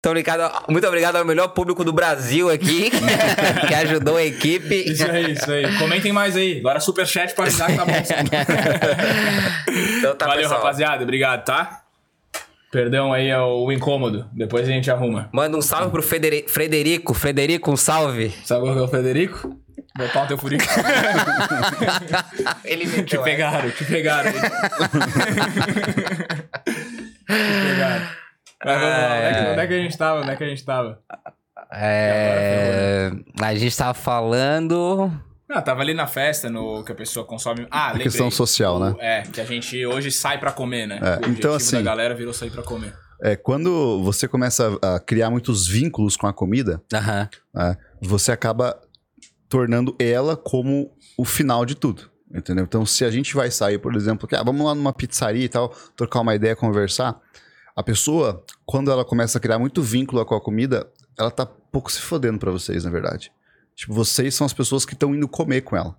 Então, ligado, muito obrigado ao melhor público do Brasil aqui, que ajudou a equipe. Isso aí, isso aí. Comentem mais aí. Agora superchat pra avisar que tá bom. Então tá, Valeu, pessoal. rapaziada. Obrigado, tá? Perdão aí o incômodo. Depois a gente arruma. Manda um salve pro Federi- Frederico. Frederico, um salve. Sabe qual é o Federico? Meu pau teu furico. Ele te meteu essa. pegaram, te pegaram. te pegaram. Mas vamos lá. Onde é, que, onde é que a gente tava? Onde é que a gente tava? É, a gente tava falando. Ah, tava ali na festa, no que a pessoa consome. Ah, lembrei. questão social, né? É, que a gente hoje sai pra comer, né? É, o objetivo então, assim- da galera virou sair pra comer. É, quando você começa a criar muitos vínculos com a comida, Aham. né, você acaba tornando ela como o final de tudo. Entendeu? Então, se a gente vai sair, por exemplo, que, ah, vamos lá numa pizzaria e tal, trocar uma ideia, conversar, a pessoa, quando ela começa a criar muito vínculo com a comida, ela tá pouco se fodendo pra vocês, na verdade. Tipo, vocês são as pessoas que estão indo comer com ela.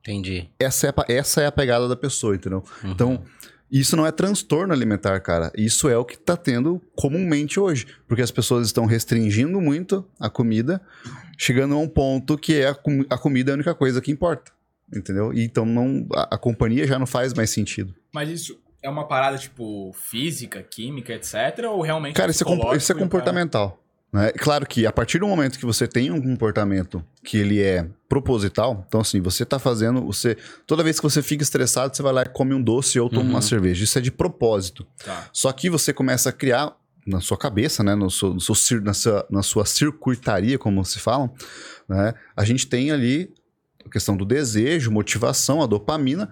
Entendi. Essa é, a, essa é a pegada da pessoa, entendeu? Então, isso não é transtorno alimentar, cara. Isso é o que tá tendo comumente hoje. Porque as pessoas estão restringindo muito a comida, chegando a um ponto que é a, com- a comida é a única coisa que importa. Entendeu? E então não, a, a companhia já não faz mais sentido. Mas isso é uma parada, tipo, física, química, etc? Ou realmente Cara, isso é, isso é comportamental. Né? Claro que a partir do momento que você tem um comportamento que ele é proposital, então assim, você tá fazendo, você toda vez que você fica estressado, você vai lá e come um doce ou toma Uhum. uma cerveja. Isso é de propósito. Tá. Só que você começa a criar na sua cabeça, né, no seu, no seu na, sua, na sua circuitaria, como se falam, né, a gente tem ali a questão do desejo, motivação, a dopamina,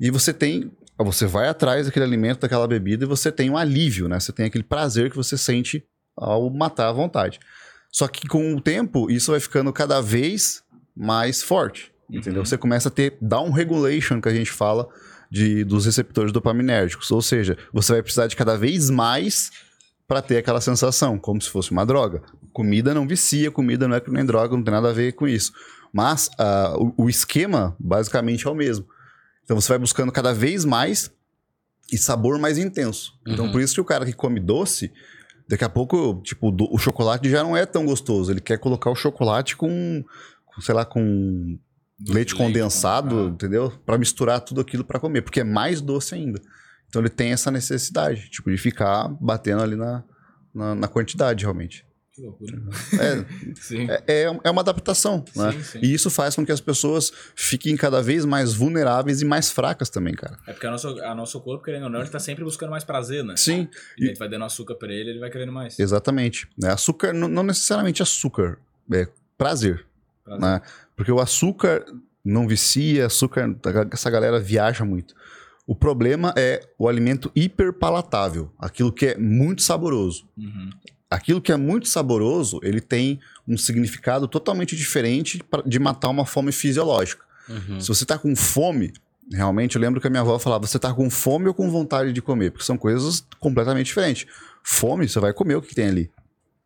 e você tem, você vai atrás daquele alimento, daquela bebida, e você tem um alívio, né, você tem aquele prazer que você sente ao matar à vontade. Só que com o tempo, isso vai ficando cada vez mais forte, entendeu? Uhum. Você começa a ter down regulation, que a gente fala, de, dos receptores dopaminérgicos. Ou seja, você vai precisar de cada vez mais para ter aquela sensação, como se fosse uma droga. Comida não vicia, comida não é que nem droga, não tem nada a ver com isso. Mas ah, o, o esquema, basicamente, é o mesmo. Então você vai buscando cada vez mais e sabor mais intenso. Então Uhum. por isso que o cara que come doce, daqui a pouco, tipo, do- o chocolate já não é tão gostoso. Ele quer colocar o chocolate com, com, sei lá, com leite condensado, ah. entendeu? Pra misturar tudo aquilo pra comer, porque é mais doce ainda. Então ele tem essa necessidade, tipo, de ficar batendo ali na, na, na quantidade, realmente. Que loucura. É, é, é- é uma adaptação, né? Sim, sim. E isso faz com que as pessoas fiquem cada vez mais vulneráveis e mais fracas também, cara. É porque a nosso, a nosso corpo, querendo ou não, ele tá sempre buscando mais prazer, né? Sim, E a gente vai dando açúcar pra ele, ele vai querendo mais. exatamente. né? Açúcar, não, não necessariamente açúcar, é prazer, Prazer. né? Porque o açúcar não vicia, açúcar, essa galera viaja muito. O problema é o alimento hiperpalatável, aquilo que é muito saboroso. Uhum. Aquilo que é muito saboroso, ele tem um significado totalmente diferente de matar uma fome fisiológica. Uhum. Se você tá com fome, realmente, eu lembro que a minha avó falava, você tá com fome ou com vontade de comer? Porque são coisas completamente diferentes. Fome, você vai comer o que tem ali,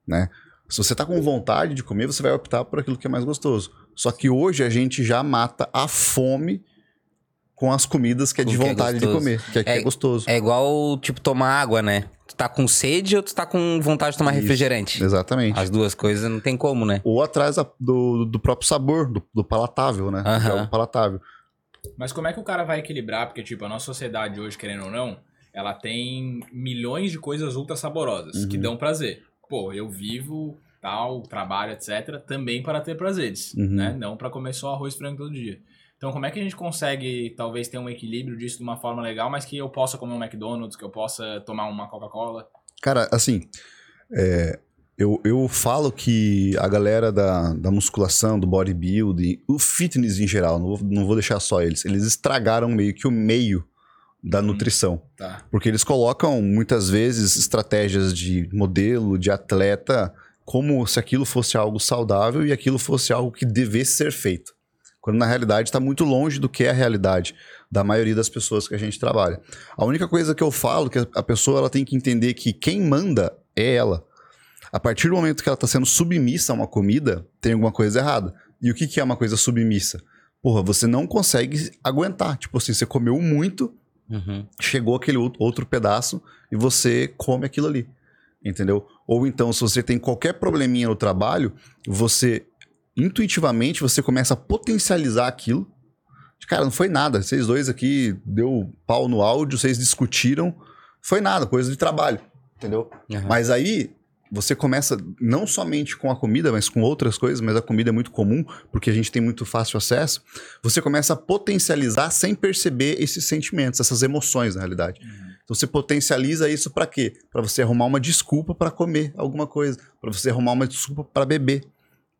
né? Se você tá com vontade de comer, você vai optar por aquilo que é mais gostoso. Só que hoje a gente já mata a fome com as comidas que é de que é vontade de gostoso. comer, que é, que é É- gostoso. É igual, tipo, tomar água, né? Tu tá com sede ou tu tá com vontade de tomar Isso. refrigerante? Exatamente. As duas coisas não tem como, né? Ou atrás do, do próprio sabor, do, do palatável, né? Que é o palatável. Mas como é que o cara vai equilibrar? Porque, tipo, a nossa sociedade hoje, querendo ou não, ela tem milhões de coisas ultra saborosas que Uhum. dão prazer. Pô, eu vivo, tal, trabalho, etc., também para ter prazeres, Uhum. né? Não para comer só arroz frango todo dia. Então, como é que a gente consegue, talvez, ter um equilíbrio disso de uma forma legal, mas que eu possa comer um McDonald's, que eu possa tomar uma Coca-Cola? Cara, assim, é, eu, eu falo que a galera da, da musculação, do bodybuilding, o fitness em geral, não vou, não vou deixar só eles, eles estragaram meio que o meio da Uhum. nutrição. Tá. Porque eles colocam muitas vezes estratégias de modelo, de atleta, como se aquilo fosse algo saudável e aquilo fosse algo que devesse ser feito. Quando na realidade está muito longe do que é a realidade da maioria das pessoas que a gente trabalha. A única coisa que eu falo é que a pessoa ela tem que entender que quem manda é ela. A partir do momento que ela está sendo submissa a uma comida, tem alguma coisa errada. E o que, que é uma coisa submissa? Porra, você não consegue aguentar. Tipo assim, você comeu muito, Uhum. chegou aquele ou- outro pedaço e você come aquilo ali. Entendeu? Ou então, se você tem qualquer probleminha no trabalho, você intuitivamente você começa a potencializar aquilo. Cara, não foi nada. Vocês dois aqui deu pau no áudio, vocês discutiram. Foi nada, coisa de trabalho. Entendeu? Aham. Mas aí você começa não somente com a comida, mas com outras coisas, mas a comida é muito comum, porque a gente tem muito fácil acesso. Você começa a potencializar sem perceber esses sentimentos, essas emoções, na realidade. Então você potencializa isso pra quê? Pra você arrumar uma desculpa pra comer alguma coisa, Pra você arrumar uma desculpa pra beber,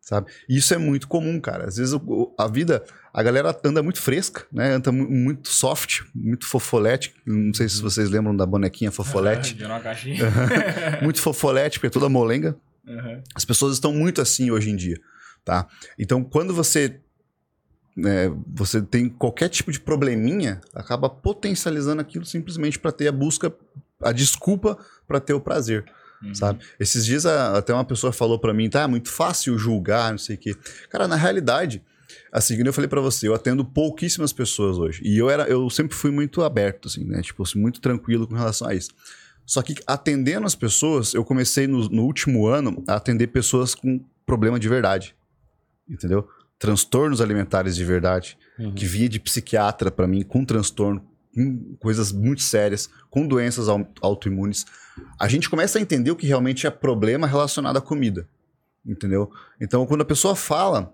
sabe? E isso é muito comum, cara. Às vezes o- a vida, a galera anda muito fresca, né? Anda mu- muito soft, muito fofolete. Não sei se vocês lembram da bonequinha fofolete. Deu uma caixinha. muito fofolete, porque é toda molenga. Uhum. As pessoas estão muito assim hoje em dia, tá? Então, quando você né, você tem qualquer tipo de probleminha, acaba potencializando aquilo simplesmente para ter a busca, a desculpa para ter o prazer, Uhum. sabe? Esses dias a- até uma pessoa falou para mim, tá, é muito fácil julgar, não sei o quê. Cara, na realidade, assim, como eu falei para você, eu atendo pouquíssimas pessoas hoje. E eu era, eu sempre fui muito aberto, assim, né? Tipo, assim, muito tranquilo com relação a isso. Só que atendendo as pessoas, eu comecei no, no último ano a atender pessoas com problema de verdade. Entendeu? Transtornos alimentares de verdade. Uhum. Que vinha de psiquiatra pra mim, com transtorno, com coisas muito sérias, com doenças au- autoimunes. A gente começa a entender o que realmente é problema relacionado à comida. Entendeu? Então, quando a pessoa fala.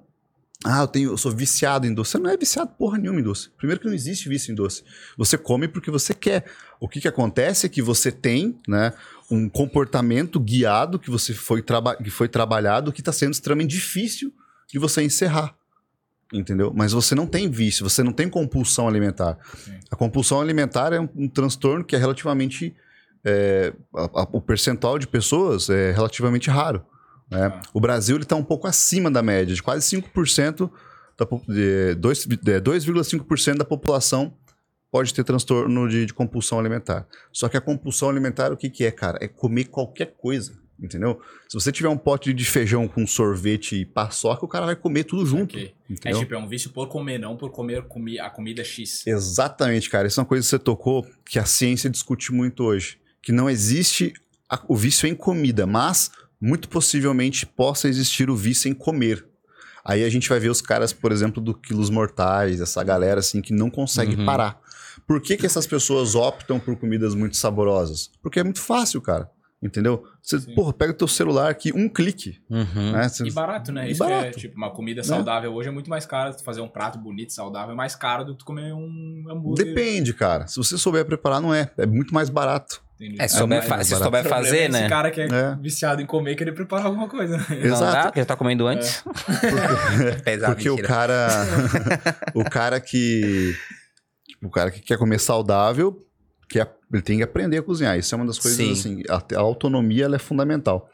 Ah, eu, tenho, eu sou viciado em doce. Você não é viciado porra nenhuma em doce. Primeiro que não existe vício em doce. Você come porque você quer. O que, que acontece é que você tem né, um comportamento guiado que você foi, traba que foi trabalhado que está sendo extremamente difícil de você encerrar. Entendeu? Mas você não tem vício, você não tem compulsão alimentar. Sim. A compulsão alimentar é um, um transtorno que é relativamente. é, a- a- o percentual de pessoas é relativamente raro. né? Ah. O Brasil está um pouco acima da média, de quase 5% da de 2,5% da população pode ter transtorno de, de compulsão alimentar. Só que a compulsão alimentar, o que, que é, cara? É comer qualquer coisa, entendeu? Se você tiver um pote de feijão com sorvete e paçoca, o cara vai comer tudo junto. Ok. É tipo, é um vício por comer, não por comer comi a comida X. Exatamente, cara. Isso é uma coisa que você tocou que a ciência discute muito hoje. Que não existe a- o vício em comida, mas muito possivelmente possa existir o vício em comer. Aí a gente vai ver os caras, por exemplo, do Quilos Mortais, essa galera assim que não consegue Uhum. parar. Por que, que essas pessoas optam por comidas muito saborosas? Porque é muito fácil, cara. Entendeu? Você, Sim. porra, pega o teu celular aqui, um clique. Uhum. Né? Você- E barato, né? E Isso que é, barato. tipo, uma comida Né? saudável hoje é muito mais caro. Tu fazer um prato bonito, saudável, é mais caro do que tu comer um hambúrguer. Depende, cara. Se você souber preparar, não é. É muito mais barato. Entendi. É, se souber, mais fa- se barato. souber O problema é fazer, esse né? cara que é, É. viciado em comer querer preparar alguma coisa. né? Não Exato. dá, porque já tá comendo antes. Pesado, Porque o cara. o cara que. tipo, o cara que quer comer saudável, que ele tem que aprender a cozinhar. Isso é uma das coisas Sim. assim. A, a autonomia ela é fundamental.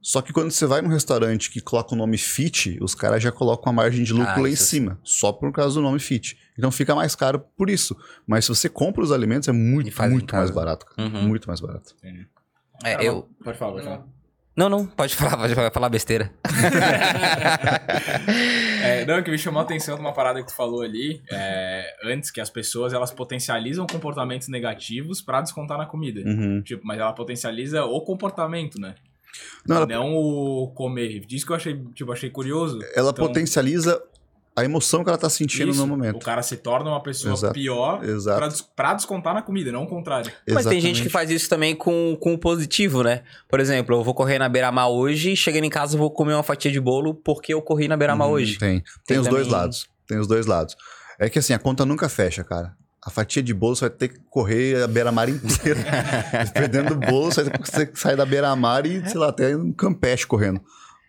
Só que quando você vai num restaurante que coloca o nome fit, os caras já colocam a margem de lucro Ah, lá em isso cima, só por causa do nome fit. Então fica mais caro por isso. Mas se você compra os alimentos, é muito, muito mais barato. Uhum. Muito mais barato. É, Cara, eu... Pode falar, pode falar. Não, não, pode falar, pode falar, besteira. É, não, o que me chamou a atenção de uma parada que tu falou ali, é, antes que as pessoas elas potencializam comportamentos negativos pra descontar na comida. Uhum. Tipo, mas ela potencializa o comportamento, né? Não, ela, Não o comer. Disso que eu achei, tipo, achei curioso. ela Então, potencializa a emoção que ela tá sentindo isso, no momento. O cara se torna uma pessoa Exato. pior Exato. pra, des- pra descontar na comida, não o contrário. Mas tem gente Exatamente. que faz isso também com, com o positivo, né? Por exemplo, eu vou correr na beira-mar hoje, chegando em casa eu vou comer uma fatia de bolo porque eu corri na beira-mar Uhum, hoje. Tem. Tem, Tem os dois também- lados. Tem os dois lados. É que assim, a conta nunca fecha, cara. A fatia de bolo você vai ter que correr a beira-mar inteira. Perdendo o bolo, você vai ter que sair da beira-mar e, sei lá, até um campeche correndo.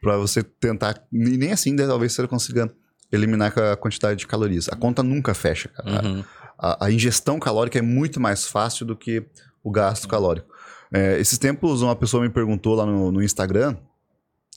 Pra você tentar. E nem assim, né, talvez você consiga eliminar a quantidade de calorias. A conta nunca fecha, cara. Uhum. A, a ingestão calórica é muito mais fácil do que o gasto calórico. É, esses tempos, uma pessoa me perguntou lá no, no Instagram,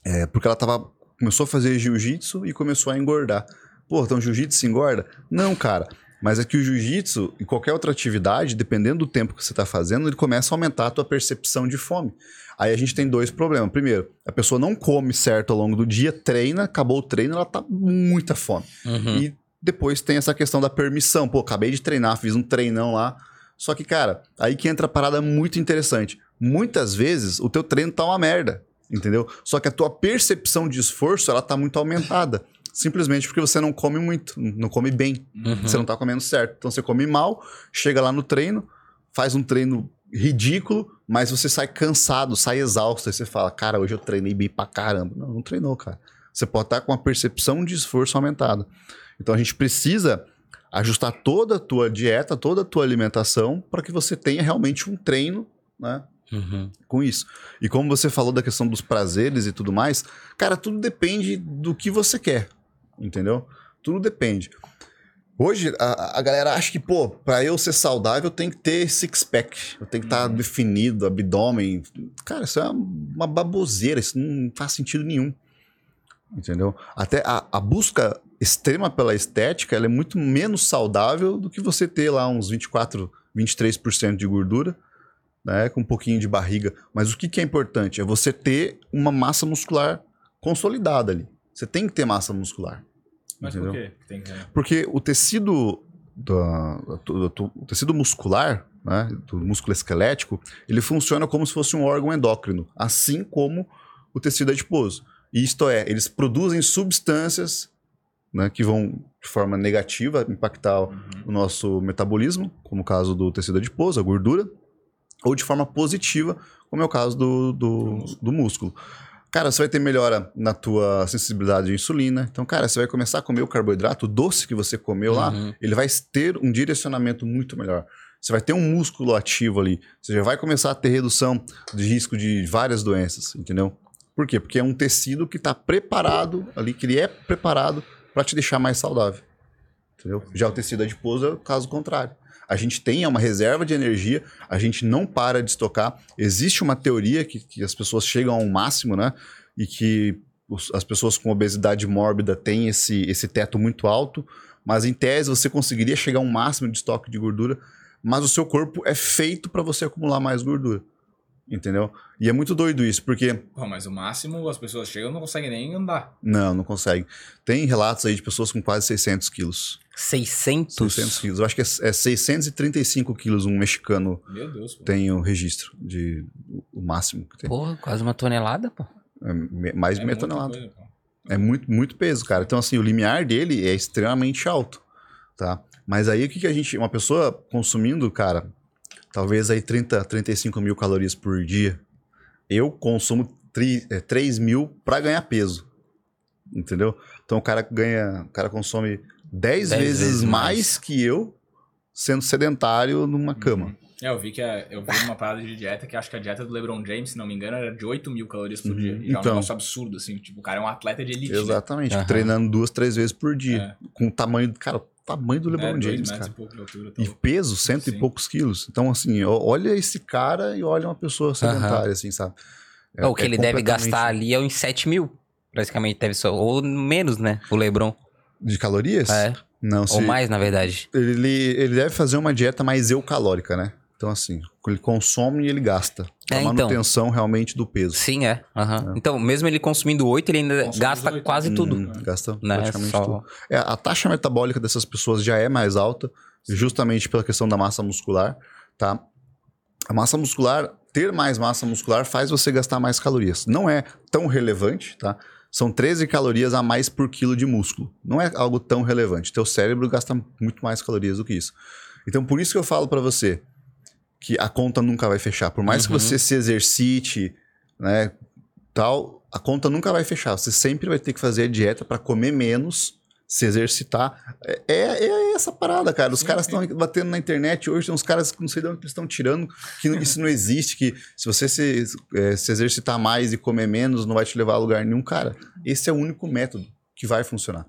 é, porque ela tava, começou a fazer jiu-jitsu e começou a engordar. Pô, então jiu-jitsu engorda? Não, cara. Mas é que o jiu-jitsu e qualquer outra atividade, dependendo do tempo que você está fazendo, ele começa a aumentar a tua percepção de fome. Aí a gente tem dois problemas. Primeiro, a pessoa não come certo ao longo do dia, treina, acabou o treino, ela tá muita fome. Uhum. E depois tem essa questão da permissão. Pô, acabei de treinar, fiz um treinão lá. Só que, cara, aí que entra a parada muito interessante. muitas vezes o teu treino tá uma merda, entendeu? Só que a tua percepção de esforço, ela tá muito aumentada. Simplesmente porque você não come muito, não come bem. Uhum. Você não tá comendo certo. Então você come mal, chega lá no treino, faz um treino ridículo, mas você sai cansado, sai exausto. Aí você fala, cara, hoje eu treinei bem pra caramba. Não, não treinou, cara. Você pode estar com a percepção de esforço aumentada. Então a gente precisa ajustar toda a tua dieta, toda a tua alimentação para que você tenha realmente um treino, né? Uhum. Com isso. E como você falou da questão dos prazeres e tudo mais, cara, tudo depende do que você quer. Entendeu? Tudo depende. Hoje, a, a galera acha que, pô, pra eu ser saudável, eu tenho que ter six-pack. Eu tenho que estar Uhum. definido, abdômen. Cara, isso é uma baboseira. Isso não faz sentido nenhum. Entendeu? Até a, a busca extrema pela estética, ela é muito menos saudável do que você ter lá uns 24, 23% de gordura, né? Com um pouquinho de barriga. Mas o que, que é importante? É você ter uma massa muscular consolidada ali. Você tem que ter massa muscular. Mas Entendeu? por quê? que Tem que... Porque o tecido, da- do- do- o tecido muscular, né, do músculo esquelético, ele funciona como se fosse um órgão endócrino, assim como o tecido adiposo. Isto é, eles produzem substâncias né, que vão de forma negativa impactar Uhum. o nosso metabolismo, como o caso do tecido adiposo, a gordura, ou de forma positiva, como é o caso do, do, do músculo. Cara, você vai ter melhora na tua sensibilidade à insulina. Então, cara, você vai começar a comer o carboidrato, o doce que você comeu lá, Uhum. ele vai ter um direcionamento muito melhor. Você vai ter um músculo ativo ali. Você já vai começar a ter redução de risco de várias doenças, entendeu? Por quê? Porque é um tecido que está preparado ali, que ele é preparado para te deixar mais saudável. Entendeu? Já o tecido adiposo é o caso contrário. A gente tem é uma reserva de energia, a gente não para de estocar. Existe uma teoria que, que as pessoas chegam a um máximo, né? E que os- as pessoas com obesidade mórbida têm esse, esse teto muito alto, mas em tese você conseguiria chegar a um máximo de estoque de gordura, mas o seu corpo é feito para você acumular mais gordura. Entendeu? E é muito doido isso, porque Pô, mas o máximo as pessoas chegam e não conseguem nem andar. não, não consegue. Tem relatos aí de pessoas com quase 600 quilos. 600? 600 quilos. Eu acho que é, é 635 quilos um mexicano Meu Deus, pô. tem o registro de o máximo que tem. Porra, quase uma tonelada, pô. É me- mais de É meia tonelada. coisa. É muito, muito peso, cara. Então, assim, o limiar dele é extremamente alto, tá? Mas aí, o que, que a gente... Uma pessoa consumindo, cara, talvez aí 30, 35 mil calorias por dia. Eu consumo tri, é, 3 mil pra ganhar peso, entendeu? Então, o cara ganha... O cara consome 10, Dez vezes, vezes mais, mais. que eu, sendo sedentário numa cama. É, eu vi que a- eu vi uma parada de dieta que acho que a dieta do LeBron James, se não me engano, era de 8 mil calorias por Uhum. dia. E já é um Então. negócio absurdo, assim. Tipo, o cara é um atleta de elite. né? Exatamente. Aham. Treinando duas, três vezes por dia. Com o tamanho... Cara, o tamanho do É, LeBron dois James, cara. e pouco de altura. tá E peso, cento e poucos quilos. Então, assim, olha esse cara e olha uma pessoa sedentária, assim, sabe? É- o que é ele deve completamente- gastar ali é uns 7 mil. Praticamente deve ser. Ou menos, né? O Lebron. De calorias? É. Não, se Ou mais, na verdade. Ele, ele deve fazer uma dieta mais eucalórica, né? Então, assim, ele consome e ele gasta. É, então. manutenção realmente do peso. Sim, é. Aham. Então, mesmo ele consumindo 8, ele ainda Consome gasta 18, quase né? tudo. Hum, gasta Né? praticamente Só- tudo. É, a taxa metabólica dessas pessoas já é mais alta, justamente pela questão da massa muscular, tá? A massa muscular, ter mais massa muscular faz você gastar mais calorias. Não é tão relevante, tá? São 13 calorias a mais por quilo de músculo. Não é algo tão relevante. Teu cérebro gasta muito mais calorias do que isso. Então, por isso que eu falo pra você que a conta nunca vai fechar. Por mais que Uhum. você se exercite, né, tal, a conta nunca vai fechar. Você sempre vai ter que fazer a dieta para comer menos, se exercitar. É, é- é essa parada, cara. Os Sim, caras estão batendo na internet hoje, tem uns caras que não sei de onde eles estão tirando, que isso não existe, que se você se, é, se exercitar mais e comer menos, não vai te levar a lugar nenhum. Cara, esse é o único método que vai funcionar.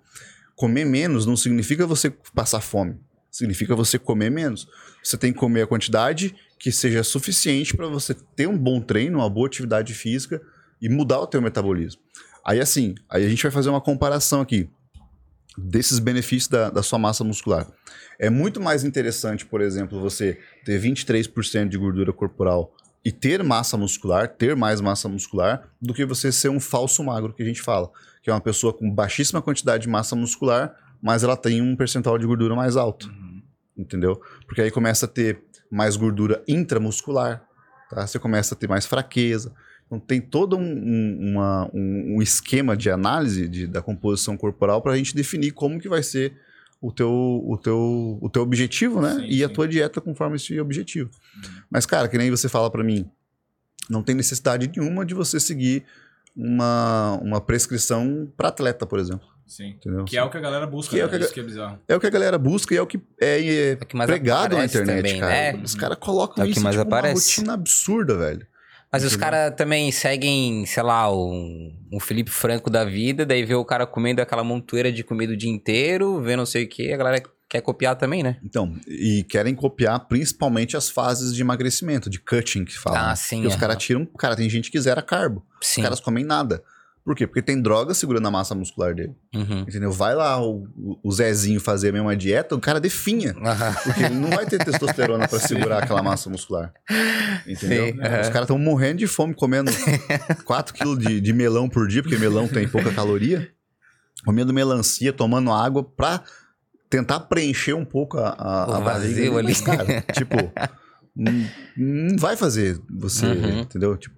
Comer menos não significa você passar fome. Significa você comer menos. Você tem que comer a quantidade que seja suficiente para você ter um bom treino, uma boa atividade física e mudar o teu metabolismo. Aí assim, aí a gente vai fazer uma comparação aqui desses benefícios da, da sua massa muscular. É muito mais interessante, por exemplo, você ter 23% de gordura corporal e ter massa muscular, ter mais massa muscular, do que você ser um falso magro, que a gente fala. Que é uma pessoa com baixíssima quantidade de massa muscular, mas ela tem um percentual de gordura mais alto Uhum. entendeu? Porque aí começa a ter mais gordura intramuscular, tá? Você começa a ter mais fraqueza. Então tem todo um, um, uma- um- esquema de análise de- da composição corporal para a gente definir como que vai ser o teu, o teu, o teu objetivo, né? Sim, e a tua dieta conforme esse objetivo. Mas, cara, que nem você fala para mim, não tem necessidade nenhuma de você seguir uma, uma prescrição para atleta, por exemplo. Sim. Entendeu? Que é o que a galera busca, Que é né? o que a Isso que é bizarro. É o que a galera busca e é o que é, é É o que mais pregado na internet, também, cara. né? Os caras colocam É o que isso mais tipo, uma aparece. rotina absurda, velho. Mas os caras também seguem, sei lá, um, um Felipe Franco da vida, daí vê o cara comendo aquela montoeira de comida o dia inteiro, vê não sei o que, a galera quer copiar também, né? Então, e querem copiar principalmente as fases de emagrecimento, de cutting que falam. Ah, né? sim, E os caras tiram. Cara, tem gente que zera carbo. Sim. Os caras comem nada. Por quê? Porque tem droga segurando a massa muscular dele. Uhum. Entendeu? Vai lá o, o Zezinho fazer a mesma dieta, o cara definha. Aham. Porque ele não vai ter testosterona pra segurar aquela massa muscular. Entendeu? Sim, aham. Os caras estão morrendo de fome, comendo 4 kg de, de melão por dia, porque melão tem pouca caloria. Comendo melancia, tomando água pra tentar preencher um pouco a, a, a barriga. vazio ali. Mas, cara, tipo, não, não vai fazer você, Uhum. entendeu? Tipo,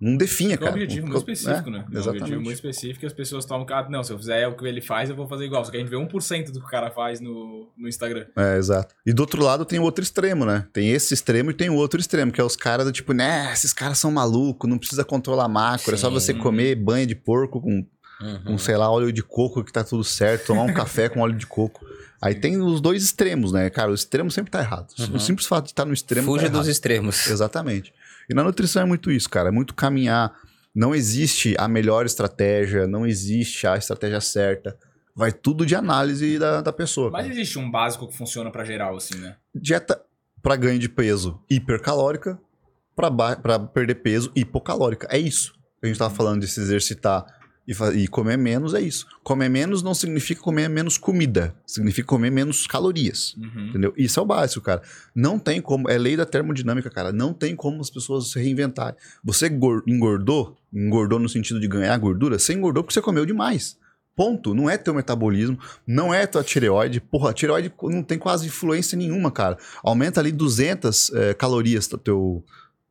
não definha, É um cara. objetivo muito específico, É, né? É um objetivo muito específico e as pessoas tomam, ah, não, se eu fizer o que ele faz, eu vou fazer igual. Só que a gente vê 1% do que o cara faz no, no Instagram. É, exato. E do outro lado tem o outro extremo, né? Tem esse extremo e tem o outro extremo, que é os caras do tipo, né, esses caras são malucos, não precisa controlar macro, é só Sim. você comer banha de porco com, Uhum. com, sei lá, óleo de coco que tá tudo certo, tomar um café com óleo de coco. Aí tem os dois extremos, né? Cara, o extremo sempre tá errado. Uhum. O simples fato de estar no extremo Fuja tá dos errado. extremos. Exatamente. E na nutrição é muito isso, cara. É muito caminhar. Não existe a melhor estratégia, não existe a estratégia certa. Vai tudo de análise da, da pessoa. Mas cara. existe um básico que funciona pra geral, assim, né? Dieta para ganho de peso hipercalórica, para perder peso hipocalórica. É isso. A gente tava falando de se exercitar e, e comer menos, é isso. Comer menos não significa comer menos comida, significa comer menos calorias. Uhum. Entendeu? Isso é o básico, cara. Não tem como, é lei da termodinâmica, cara. Não tem como as pessoas se reinventarem. Você gor- engordou, engordou no sentido de ganhar gordura, você engordou porque você comeu demais. Ponto. Não é teu metabolismo, não é tua tireoide. Porra, a tireoide não tem quase influência nenhuma, cara. Aumenta ali 200 eh, calorias teu.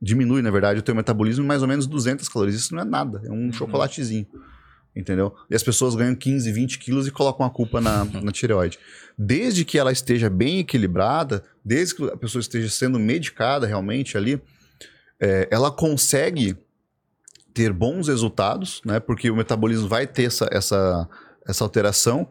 Diminui, na verdade, o teu metabolismo em mais ou menos 200 calorias. Isso não é nada, é um chocolatezinho. Entendeu? E as pessoas ganham 15, 20 quilos e colocam a culpa na, na tireoide. Desde que ela esteja bem equilibrada, desde que a pessoa esteja sendo medicada realmente ali, eh, ela consegue ter bons resultados, né? Porque o metabolismo vai ter essa, essa, essa alteração,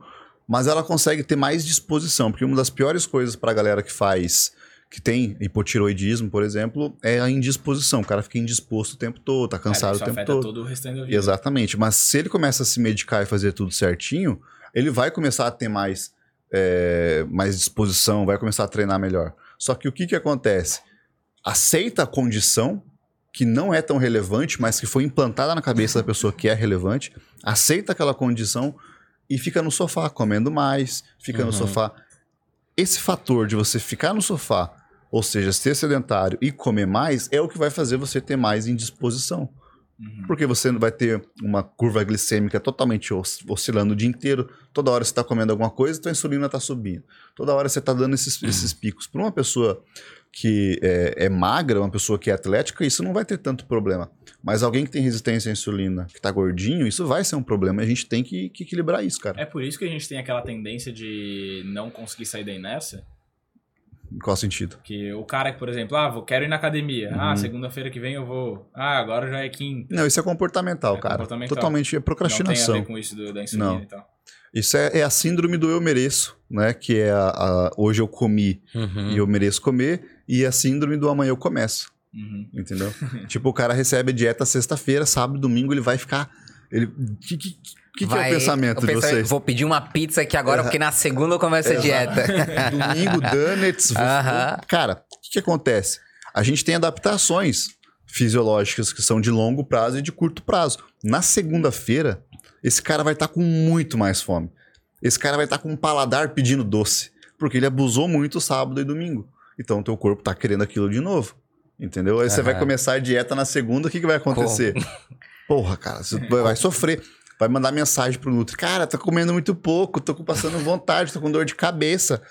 mas ela consegue ter mais disposição. Porque uma das piores coisas para a galera que faz, que tem hipotiroidismo, por exemplo, é a indisposição. O cara fica indisposto o tempo todo, tá cansado Cara, o tempo todo. todo o restante da vida. Exatamente. Mas se ele começa a se medicar e fazer tudo certinho, ele vai começar a ter mais, é, mais disposição, vai começar a treinar melhor. Só que o que, que acontece? Aceita a condição que não é tão relevante, mas que foi implantada na cabeça da pessoa que é relevante, aceita aquela condição e fica no sofá comendo mais, fica Uhum. no sofá. Esse fator de você ficar no sofá, ou seja, ser sedentário e comer mais, é o que vai fazer você ter mais indisposição. Uhum. Porque você vai ter uma curva glicêmica totalmente os- oscilando o dia inteiro. Toda hora você está comendo alguma coisa, tua insulina está subindo. Toda hora você está dando esses, esses picos. Para uma pessoa que é, é magra, uma pessoa que é atlética, isso não vai ter tanto problema. Mas alguém que tem resistência à insulina, que está gordinho, isso vai ser um problema. A gente tem que, que equilibrar isso, cara. É por isso que a gente tem aquela tendência de não conseguir sair da inércia. Em qual sentido? Que o cara que, por exemplo, ah, vou, quero ir na academia. Uhum. Ah, segunda-feira que vem eu vou. Ah, agora já é quinta. Não, isso é comportamental, É cara. comportamental. Totalmente é Não tem a procrastinação. ver com isso do- da insulina Não. e tal. Isso é, é a síndrome do eu mereço, né? Que é a, a- hoje eu comi Uhum. e eu mereço comer, e a síndrome do amanhã eu começo. Uhum. Entendeu? tipo, o cara recebe a dieta sexta-feira, sábado, domingo, ele vai ficar. Ele. Que, que, que, que é o pensamento de pensamento, vocês? Vou pedir uma pizza aqui agora, porque na segunda eu começo a dieta. Domingo, donuts. vou- Aham. Cara, o que, que acontece? A gente tem adaptações fisiológicas que são de longo prazo e de curto prazo. Na segunda-feira, esse cara vai estar com muito mais fome. Esse cara vai estar com um paladar pedindo doce. Porque ele abusou muito sábado e domingo. Então, o teu corpo tá querendo aquilo de novo. Entendeu? Aí você vai começar a dieta na segunda, o que, que vai acontecer? Porra, cara, você vai sofrer. Vai mandar mensagem pro Nutri. Cara, tô comendo muito pouco, tô passando vontade, tô com dor de cabeça.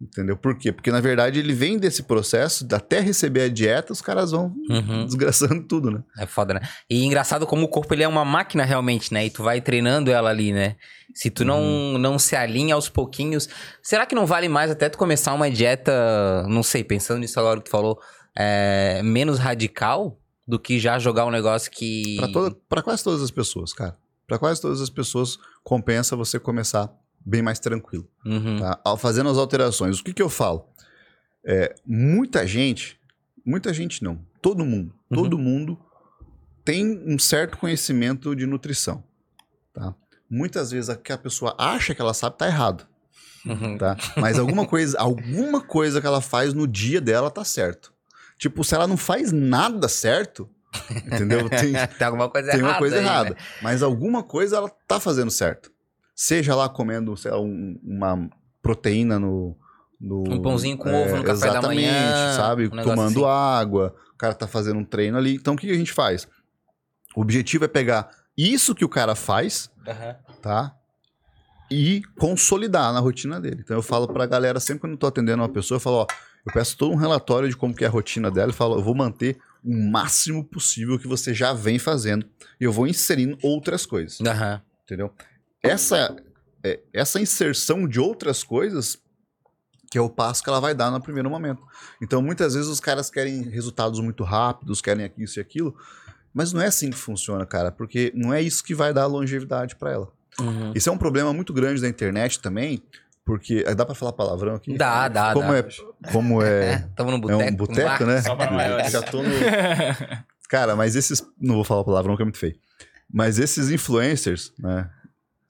Entendeu? Por quê? Porque, na verdade, ele vem desse processo, até receber a dieta, os caras vão Uhum. desgraçando tudo, né? É foda, né? E engraçado como o corpo ele é uma máquina realmente, né? E tu vai treinando ela ali, né? Se tu não, não se alinha aos pouquinhos. Será que não vale mais até tu começar uma dieta, não sei, pensando nisso agora que tu falou, é, menos radical do que já jogar um negócio que. Pra, toda, pra quase todas as pessoas, cara. Pra quase todas as pessoas, compensa você começar bem mais tranquilo. Uhum. tá? Ao- Fazendo as alterações. O que, que eu falo? É, muita gente, muita gente não, todo mundo, Uhum. todo mundo tem um certo conhecimento de nutrição. Tá? Muitas vezes o que a pessoa acha que ela sabe tá errado. Uhum. Tá? Mas alguma coisa, alguma coisa que ela faz no dia dela tá certo. Tipo, se ela não faz nada certo, entendeu? Tem, Tem alguma coisa tem errada. uma coisa aí, errada. né? Mas alguma coisa ela tá fazendo certo. Seja lá comendo, sei lá, um- uma proteína no. no- Um pãozinho com é, ovo no café da manhã, sabe? um Tomando assim. água, o cara tá fazendo um treino ali. Então o que que a gente faz? O objetivo é pegar isso que o cara faz, Aham. tá? E consolidar na rotina dele. Então eu falo pra galera, sempre quando eu tô atendendo uma pessoa, eu falo, ó, eu peço todo um relatório de como que é a rotina dela e falo, eu vou manter o máximo possível que você já vem fazendo e eu vou inserindo outras coisas, Aham. entendeu? Essa é, essa inserção de outras coisas que é o passo que ela vai dar no primeiro momento. Então muitas vezes os caras querem resultados muito rápidos, querem aquilo isso e aquilo, mas não é assim que funciona, cara, porque não é isso que vai dar longevidade pra ela. Uhum. Isso é um problema muito grande da internet também, porque. eh, Dá pra falar palavrão aqui? Dá, dá, como dá. É, como é. Tamo no É boteco. um boteco, né? Já tô no. Cara, mas esses. Não vou falar palavrão que é muito feio. Mas esses influencers, né?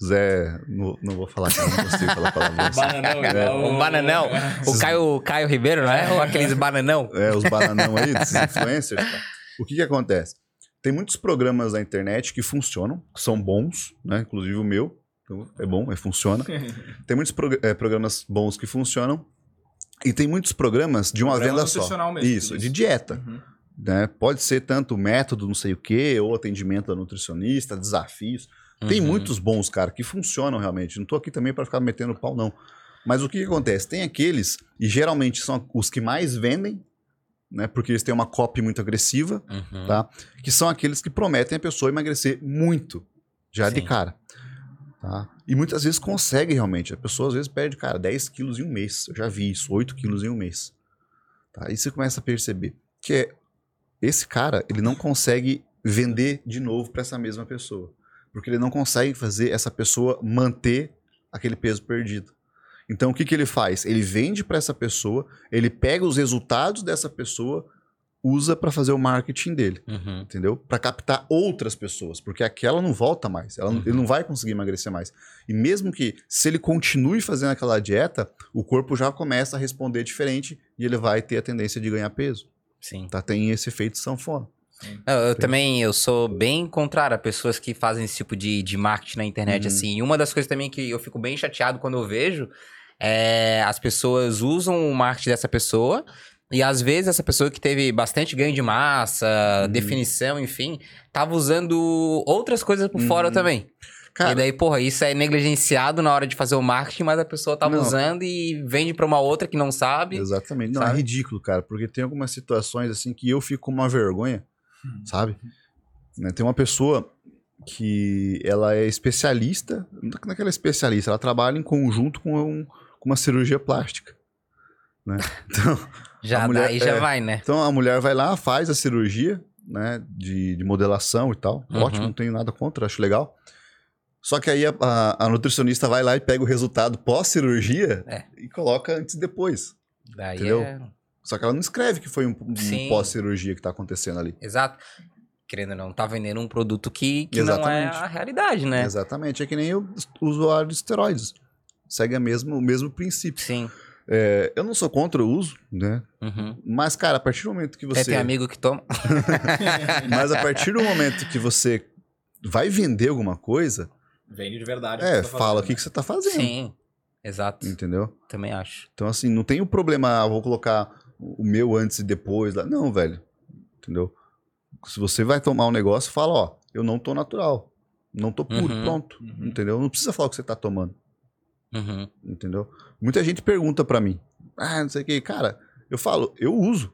Zé. Não, não vou falar, não consigo falar palavrão. assim. Bananão, igual O bananão. O Caio, Caio Ribeiro, não é? Ou aqueles bananão? É, os bananão aí, desses influencers. tá? O que que acontece? Tem muitos programas na internet que funcionam, que são bons, né? Inclusive o meu. Então, é bom, é, funciona. Tem muitos prog- eh, programas bons que funcionam. E tem muitos programas de uma Programa venda só. mesmo, Isso, de dieta. Uhum. Né? Pode ser tanto método não sei o quê, ou atendimento da nutricionista, desafios. Tem Uhum. muitos bons, cara, que funcionam realmente. Não tô aqui também para ficar metendo pau, não. Mas o que, que acontece? Tem aqueles, e geralmente são os que mais vendem, né? Porque eles têm uma copy muito agressiva, Uhum. tá? Que são aqueles que prometem a pessoa emagrecer muito, já de Sim. cara. Tá? E muitas vezes consegue realmente. A pessoa às vezes perde, cara, 10 quilos em um mês. Eu já vi isso, 8 quilos em um mês. Tá? Aí você começa a perceber que é, esse cara, ele não consegue vender de novo para essa mesma pessoa. Porque ele não consegue fazer essa pessoa manter aquele peso perdido. Então o que, que ele faz? Ele vende para essa pessoa, ele pega os resultados dessa pessoa, usa para fazer o marketing dele Uhum. entendeu? Para captar outras pessoas, porque aquela não volta mais, ela, Uhum. ele não vai conseguir emagrecer mais. E mesmo que se ele continue fazendo aquela dieta, o corpo já começa a responder diferente e ele vai ter a tendência de ganhar peso. Sim. Tá? Tem esse efeito sanfona. Eu, eu também, eu sou bem contrário a pessoas que fazem esse tipo de, de marketing na internet, Uhum. assim. E uma das coisas também que eu fico bem chateado quando eu vejo é as pessoas usam o marketing dessa pessoa e às vezes essa pessoa que teve bastante ganho de massa, Uhum. definição, enfim, tava usando outras coisas por fora Uhum. também. Cara, e daí, porra, isso é negligenciado na hora de fazer o marketing, mas a pessoa tava Não. usando e vende pra uma outra que não sabe. exatamente. Não, é sabe? ridículo, cara, porque tem algumas situações assim que eu fico com uma vergonha, sabe? Né, Tem uma pessoa que ela é especialista, não é que ela é especialista, ela trabalha em conjunto com, um- com uma cirurgia plástica. Né? Então, Já a mulher- daí já é. vai, né? Então a mulher vai lá, faz a cirurgia, né, de, de modelação e tal. Uhum. Ótimo, não tenho nada contra, acho legal. Só que aí a, a- a nutricionista vai lá e pega o resultado pós-cirurgia É. e coloca antes e depois. Daí Entendeu? é... Só que ela não escreve que foi um, um pós-cirurgia que tá acontecendo ali. Exato. Querendo ou não, tá vendendo um produto que, que não é a realidade, né? Exatamente. É que nem o usuário de esteroides. Segue a mesmo, o mesmo princípio. Sim. É, eu não sou contra o uso, né? Uhum. Mas, cara, a partir do momento que você. tem amigo que toma. Mas a partir do momento que você vai vender alguma coisa, Vende de verdade. é, tá fala o que, que você tá fazendo. Sim. Exato. Entendeu? Também acho. Então, assim, não tem o problema, ah, vou colocar o meu antes e depois. lá. Não, velho. Entendeu? Se você vai tomar um negócio, fala, ó, eu não tô natural. Não tô puro, Uhum. pronto. Uhum. Entendeu? Não precisa falar o que você tá tomando. Uhum. Entendeu? Muita gente pergunta pra mim. ah, não sei o que. Cara, eu falo, eu uso,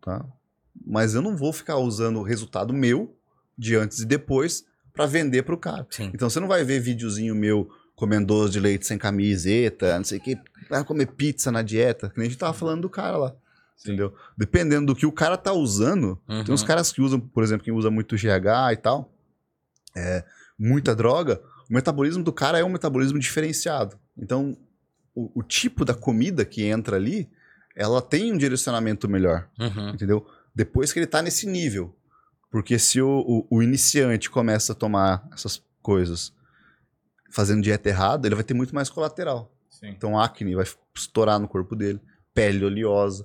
tá? Mas eu não vou ficar usando o resultado meu de antes e depois para vender pro cara. Sim. Então você não vai ver videozinho meu comendo doce de leite sem camiseta, não sei o que, vai comer pizza na dieta, que nem a gente tava falando do cara lá. Sim. Entendeu? Dependendo do que o cara tá usando, Uhum. tem uns caras que usam, por exemplo, quem usa muito GH e tal, é, muita droga, o metabolismo do cara é um metabolismo diferenciado. Então, o, o tipo da comida que entra ali, ela tem um direcionamento melhor, Uhum. entendeu? Depois que ele tá nesse nível. Porque se o, o- o iniciante começa a tomar essas coisas fazendo dieta errada, ele vai ter muito mais colateral. Sim. Então, acne vai estourar no corpo dele, pele oleosa,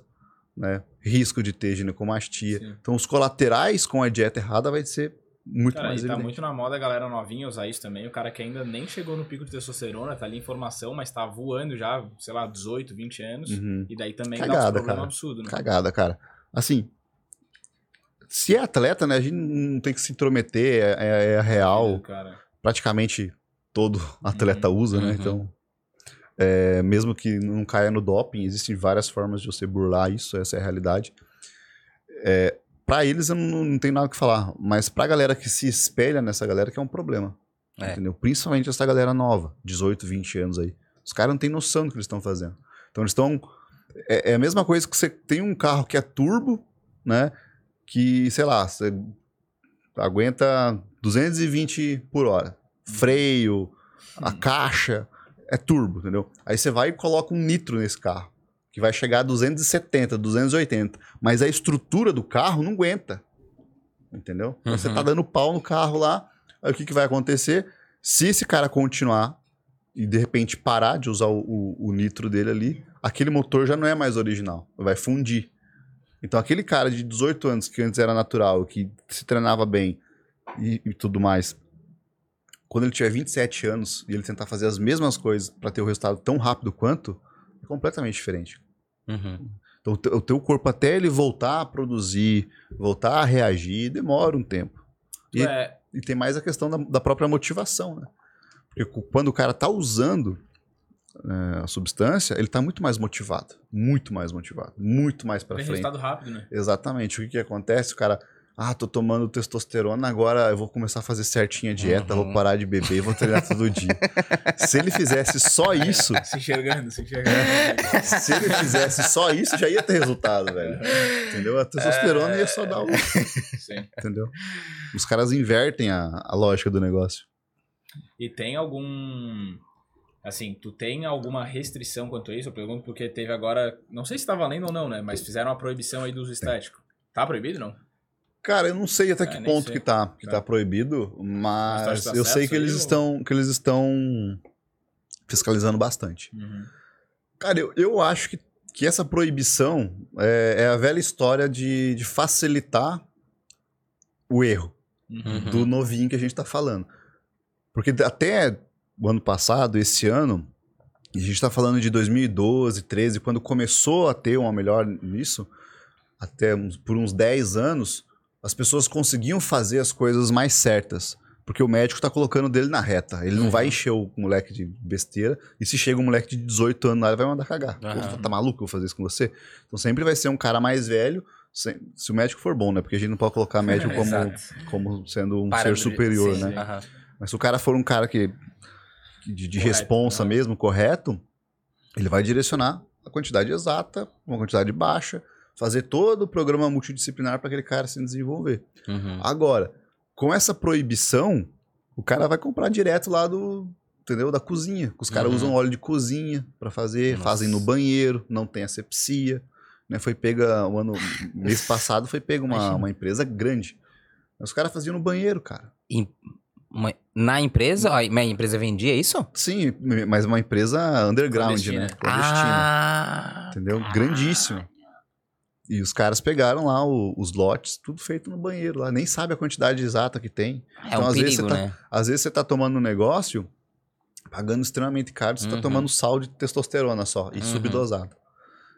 né? risco de ter ginecomastia. Sim. Então, os colaterais com a dieta errada vai ser muito Cara, mais e tá evidente. muito na moda a galera novinha usar isso também. O cara que ainda nem chegou no pico de testosterona, tá ali em formação, mas tá voando já, sei lá, 18, 20 anos. Uhum. E daí também dá Cagada, um problema cara. absurdo, né? Cagada, cara. Assim, se é atleta, né, a gente não tem que se intrometer, é, é- é a real. Cara. Praticamente todo atleta usa, né? uhum. Então, é, mesmo que não caia no doping, existem várias formas de você burlar isso, essa é a realidade. É, para eles eu não, não tenho nada o que falar, mas pra galera que se espelha nessa galera que é um problema. É. Entendeu? Principalmente essa galera nova, 18, 20 anos aí. Os caras não têm noção do que eles estão fazendo. Então eles estão. É, é a mesma coisa que você tem um carro que é turbo, né? Que, sei lá, você aguenta 220 por hora. Freio, a caixa, é turbo, entendeu? Aí você vai e coloca um nitro nesse carro, que vai chegar a 270, 280. Mas a estrutura do carro não aguenta. Entendeu? Então Você Uhum. tá dando pau no carro lá. Aí o que, que vai acontecer? Se esse cara continuar e de repente parar de usar o, o- o nitro dele ali, aquele motor já não é mais original, vai fundir. Então aquele cara de 18 anos que antes era natural, que se treinava bem e, e tudo mais, quando ele tiver 27 anos e ele tentar fazer as mesmas coisas para ter o resultado tão rápido quanto, é completamente diferente. Uhum. Então o te- o teu corpo até ele voltar a produzir, voltar a reagir, demora um tempo. E- É, e tem mais a questão da, da própria motivação, né? Porque quando o cara tá usando é, a substância, ele tá muito mais motivado. Muito mais motivado. Muito mais pra tem frente. resultado rápido, né? Exatamente. O que que acontece? O cara... Ah, tô tomando testosterona, agora eu vou começar a fazer certinha a dieta, Uhum. vou parar de beber e vou treinar todo dia. Se ele fizesse só isso, Se enxergando, se enxergando. se ele fizesse só isso, já ia ter resultado, velho. Entendeu? A testosterona ia só dar um... Sim. Entendeu? Os caras invertem a, a lógica do negócio. E tem algum. Assim, tu tem alguma restrição quanto a isso? Eu pergunto porque teve agora. Não sei se tá valendo ou não, né? Mas fizeram uma proibição aí do uso estético. Tá proibido não? Cara, eu não sei até É, que ponto sei. que tá, que Tá. tá proibido, Mas tá eu sei que eles ou- estão que eles estão fiscalizando bastante. Uhum. Cara, eu, eu acho que, que essa proibição é, é a velha história de, de facilitar o erro Uhum. do novinho que a gente tá falando. Porque até o ano passado, esse ano, a gente tá falando de 2012, 13, quando começou a ter uma melhor nisso, até uns- por uns 10 anos, as pessoas conseguiam fazer as coisas mais certas. Porque o médico tá colocando dele na reta. Ele não vai encher o moleque de besteira. E se chega um moleque de 18 anos lá, ele vai mandar cagar. Pô, tá maluco eu vou fazer isso com você? Então sempre vai ser um cara mais velho, se, se o médico for bom, né? Porque a gente não pode colocar médico como, como sendo um Parâmetro ser superior, sim, né? aham. Mas se o cara for um cara que, de, de Correto, responsa mesmo, correto, ele vai direcionar a quantidade exata, uma quantidade baixa, fazer todo o programa multidisciplinar para aquele cara se desenvolver. Uhum. Agora, com essa proibição, o cara vai comprar direto lá do, entendeu? Da cozinha. Os caras Uhum. usam óleo de cozinha para fazer, Nossa. fazem no banheiro, não tem asepsia, né? Foi pega o ano mês passado foi pega uma, Imagina. uma empresa grande. Os caras faziam no banheiro, cara. Uma- Na empresa? A minha empresa vendia isso? Sim, mas uma empresa underground, Clandestina. né? Clandestina. Ah, Entendeu? Grandíssimo. E os caras pegaram lá o- os lotes, tudo feito no banheiro lá. Nem sabe a quantidade exata que tem. é Então, um às vezes, perigo, você tá- né? Às vezes você tá tomando um negócio, pagando extremamente caro, você tá Uhum. tomando sal de testosterona só, e Uhum. subdosado.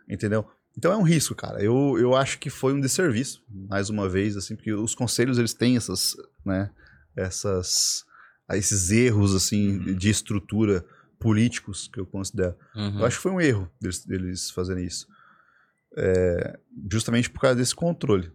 Entendeu? Então é um risco, cara. Eu, eu acho que foi um desserviço, mais uma vez, assim, porque os conselhos, eles têm essas, né, essas, esses erros, assim, Uhum. de estrutura políticos, que eu considero. Uhum. Eu acho que foi um erro deles, deles fazerem isso. É, justamente por causa desse controle.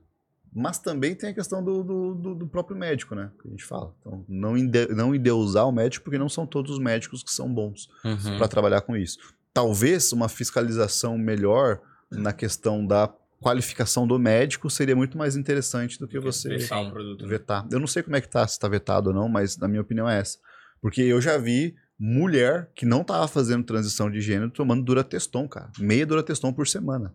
Mas também tem a questão do, do, do- do próprio médico, né? Que a gente fala. Então, não, inde, não endeusar o médico, porque não são todos os médicos que são bons Uhum. para trabalhar com isso. Talvez uma fiscalização melhor na questão da qualificação do médico seria muito mais interessante do que você Vetar o produto. né? vetar. Eu não sei como é que tá, se tá vetado ou não, mas na minha opinião é essa. Porque eu já vi mulher que não tava fazendo transição de gênero tomando Durateston, cara. Meia Durateston por semana.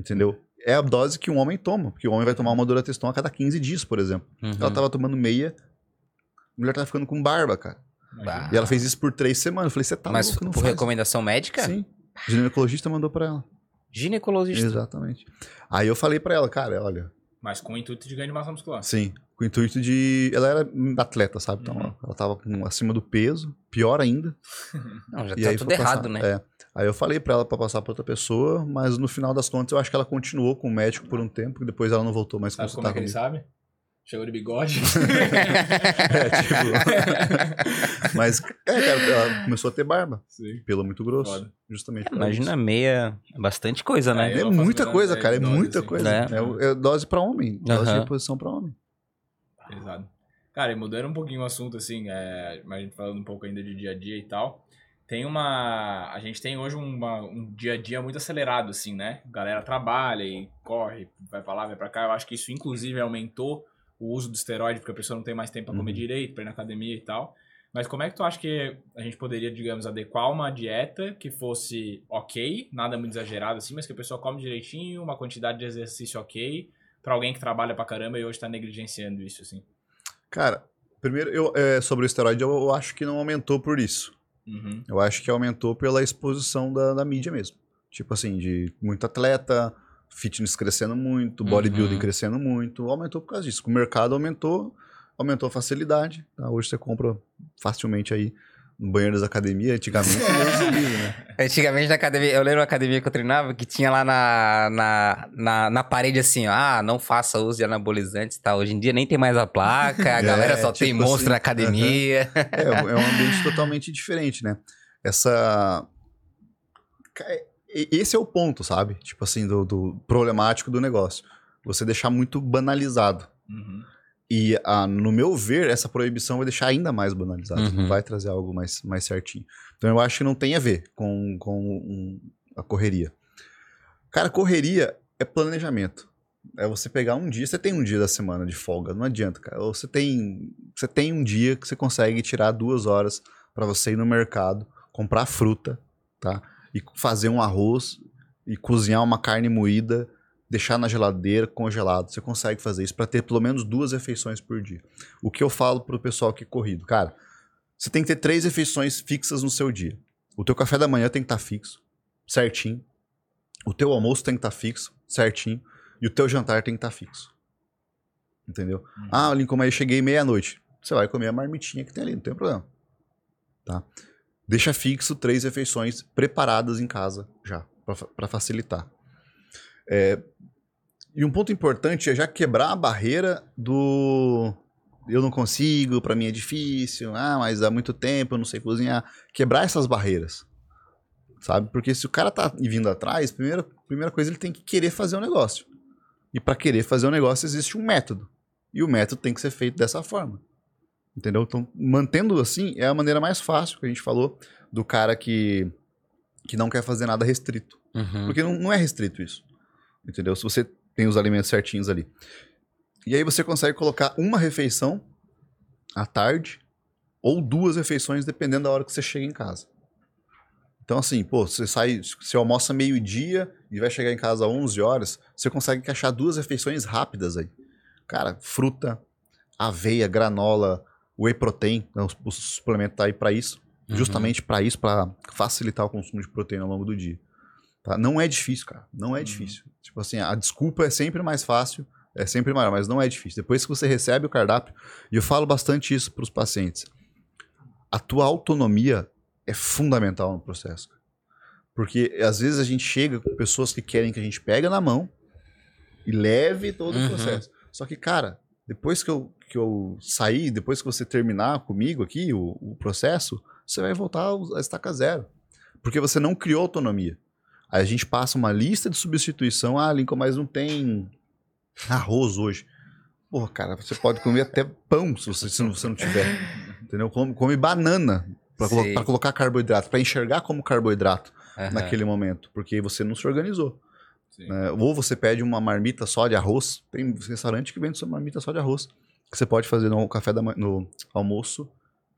Entendeu? É a dose que um homem toma, porque o homem vai tomar uma Durateston a cada 15 dias, por exemplo. Uhum. Ela tava tomando meia, a mulher tava ficando com barba, cara. Bah. E ela fez isso por três semanas. Eu falei, você tá Mas louco, não por faz. recomendação médica? Sim. O ginecologista mandou pra ela. Ginecologista. Exatamente. Aí eu falei pra ela, cara, olha, Mas com o intuito de ganho de massa muscular. sim, com o intuito de. Ela era atleta, sabe? Então Uhum. ela- tava com, acima do peso, pior ainda. Não, já e tá aí tudo errado, passar- né? É. Aí eu falei pra ela pra passar pra outra pessoa, mas no final das contas eu acho que ela continuou com o médico por um tempo e depois ela não voltou mais Sabe como é consultar que ele sabe? Chegou de bigode. É, tipo. mas, é, cara, ela começou a ter barba. Sim. Pelo muito grosso. Foda. Justamente causa Imagina disso. meia, é bastante coisa, né? É, É muita coisa, cara. É muita assim. coisa. É. É, é dose pra homem. Dose de reposição pra homem. Pesado. Cara, e mudando um pouquinho o assunto, assim, é, mas a gente falando um pouco ainda de dia a dia e tal. Tem uma. A gente tem hoje uma- um dia a dia muito acelerado, assim, né? A galera trabalha e corre, vai pra lá, vai pra cá. Eu acho que isso, inclusive, aumentou o uso do esteroide, porque a pessoa não tem mais tempo pra comer Uhum. direito, pra ir na academia e tal. Mas como é que tu acha que a gente poderia, digamos, adequar uma dieta que fosse ok, nada muito exagerado assim, mas que a pessoa come direitinho, uma quantidade de exercício ok, pra alguém que trabalha pra caramba e hoje tá negligenciando isso, assim? Cara, primeiro, eu, é, sobre o esteroide, eu, eu acho que não aumentou por isso. Uhum. Eu acho que aumentou pela exposição da, da mídia mesmo. Tipo assim, de muito atleta, fitness crescendo muito, bodybuilding Uhum. crescendo muito. Aumentou por causa disso. O mercado aumentou, aumentou a facilidade. tá? Hoje você compra facilmente aí no banheiro das academias. Antigamente, livre, né? Antigamente na academia, eu lembro na academia que eu treinava que tinha lá na, na, na, na parede assim, ó, ah, não faça uso de anabolizantes e tal. Hoje em dia nem tem mais a placa, a É, galera só tem tipo monstro assim, na academia. É, é um ambiente totalmente diferente, né? Essa. Esse é o ponto, sabe? Tipo assim, do, do problemático do negócio. Você deixar muito banalizado. Uhum. E, ah, no meu ver, essa proibição vai deixar ainda mais banalizado. Uhum. Não vai trazer algo mais, mais certinho. Então, eu acho que não tem a ver com, com um- a correria. Cara, correria é planejamento. É você pegar um dia, você tem um dia da semana de folga, não adianta, cara. Ou você tem, você tem um dia que você consegue tirar duas horas para você ir no mercado, comprar fruta, tá? E fazer um arroz e cozinhar uma carne moída, deixar na geladeira congelado. Você consegue fazer isso para ter pelo menos duas refeições por dia. O que eu falo pro pessoal que é corrido, cara, você tem que ter três refeições fixas no seu dia. O teu café da manhã tem que estar fixo, certinho. O teu almoço tem que estar fixo, certinho. E o teu jantar tem que estar fixo. Entendeu? Uhum. Ah, Lincoln, mas eu cheguei meia-noite. Você vai comer a marmitinha que tem ali, não tem problema. Tá? Deixa fixo três refeições preparadas em casa já, para facilitar. É, e um ponto importante é já quebrar a barreira do eu não consigo, para mim é difícil, ah, mas há muito tempo eu não sei cozinhar. Quebrar essas barreiras, sabe? Porque se o cara tá vindo atrás, primeira, primeira coisa ele tem que querer fazer o negócio. E para querer fazer o negócio existe um método. E o método tem que ser feito dessa forma. Entendeu? Então, mantendo assim, é a maneira mais fácil que a gente falou do cara que, que não quer fazer nada restrito. Uhum. Porque não, não é restrito isso. Entendeu? Se você tem os alimentos certinhos ali. E aí você consegue colocar uma refeição à tarde ou duas refeições, dependendo da hora que você chega em casa. Então, assim, pô, você sai, você almoça meio-dia e vai chegar em casa às 11 horas, você consegue encaixar duas refeições rápidas aí. Cara, fruta, aveia, granola, whey protein, né, o, o suplemento tá aí para isso, Uhum. justamente para isso, para facilitar o consumo de proteína ao longo do dia. Tá? Não é difícil, cara. Não é Uhum. difícil. Tipo assim, a desculpa é sempre mais fácil, é sempre maior, mas não é difícil. Depois que você recebe o cardápio, e eu falo bastante isso para os pacientes, a tua autonomia é fundamental no processo. Porque às vezes a gente chega com pessoas que querem que a gente pega na mão e leve todo Uhum. o processo. Só que, cara, Depois que eu, que eu sair, depois que você terminar comigo aqui o, o processo, você vai voltar a estaca zero. Porque você não criou autonomia. Aí a gente passa uma lista de substituição. Ah, Lincoln, mas não tem arroz hoje. Porra, cara, você pode comer até pão se você, se você não tiver. Entendeu? Come, come banana para colo colocar carboidrato, para enxergar como carboidrato uhum. naquele momento, porque você não se organizou. Né? Ou você pede uma marmita só de arroz. Tem restaurante que vende sua marmita só de arroz. Que você pode fazer no café da no almoço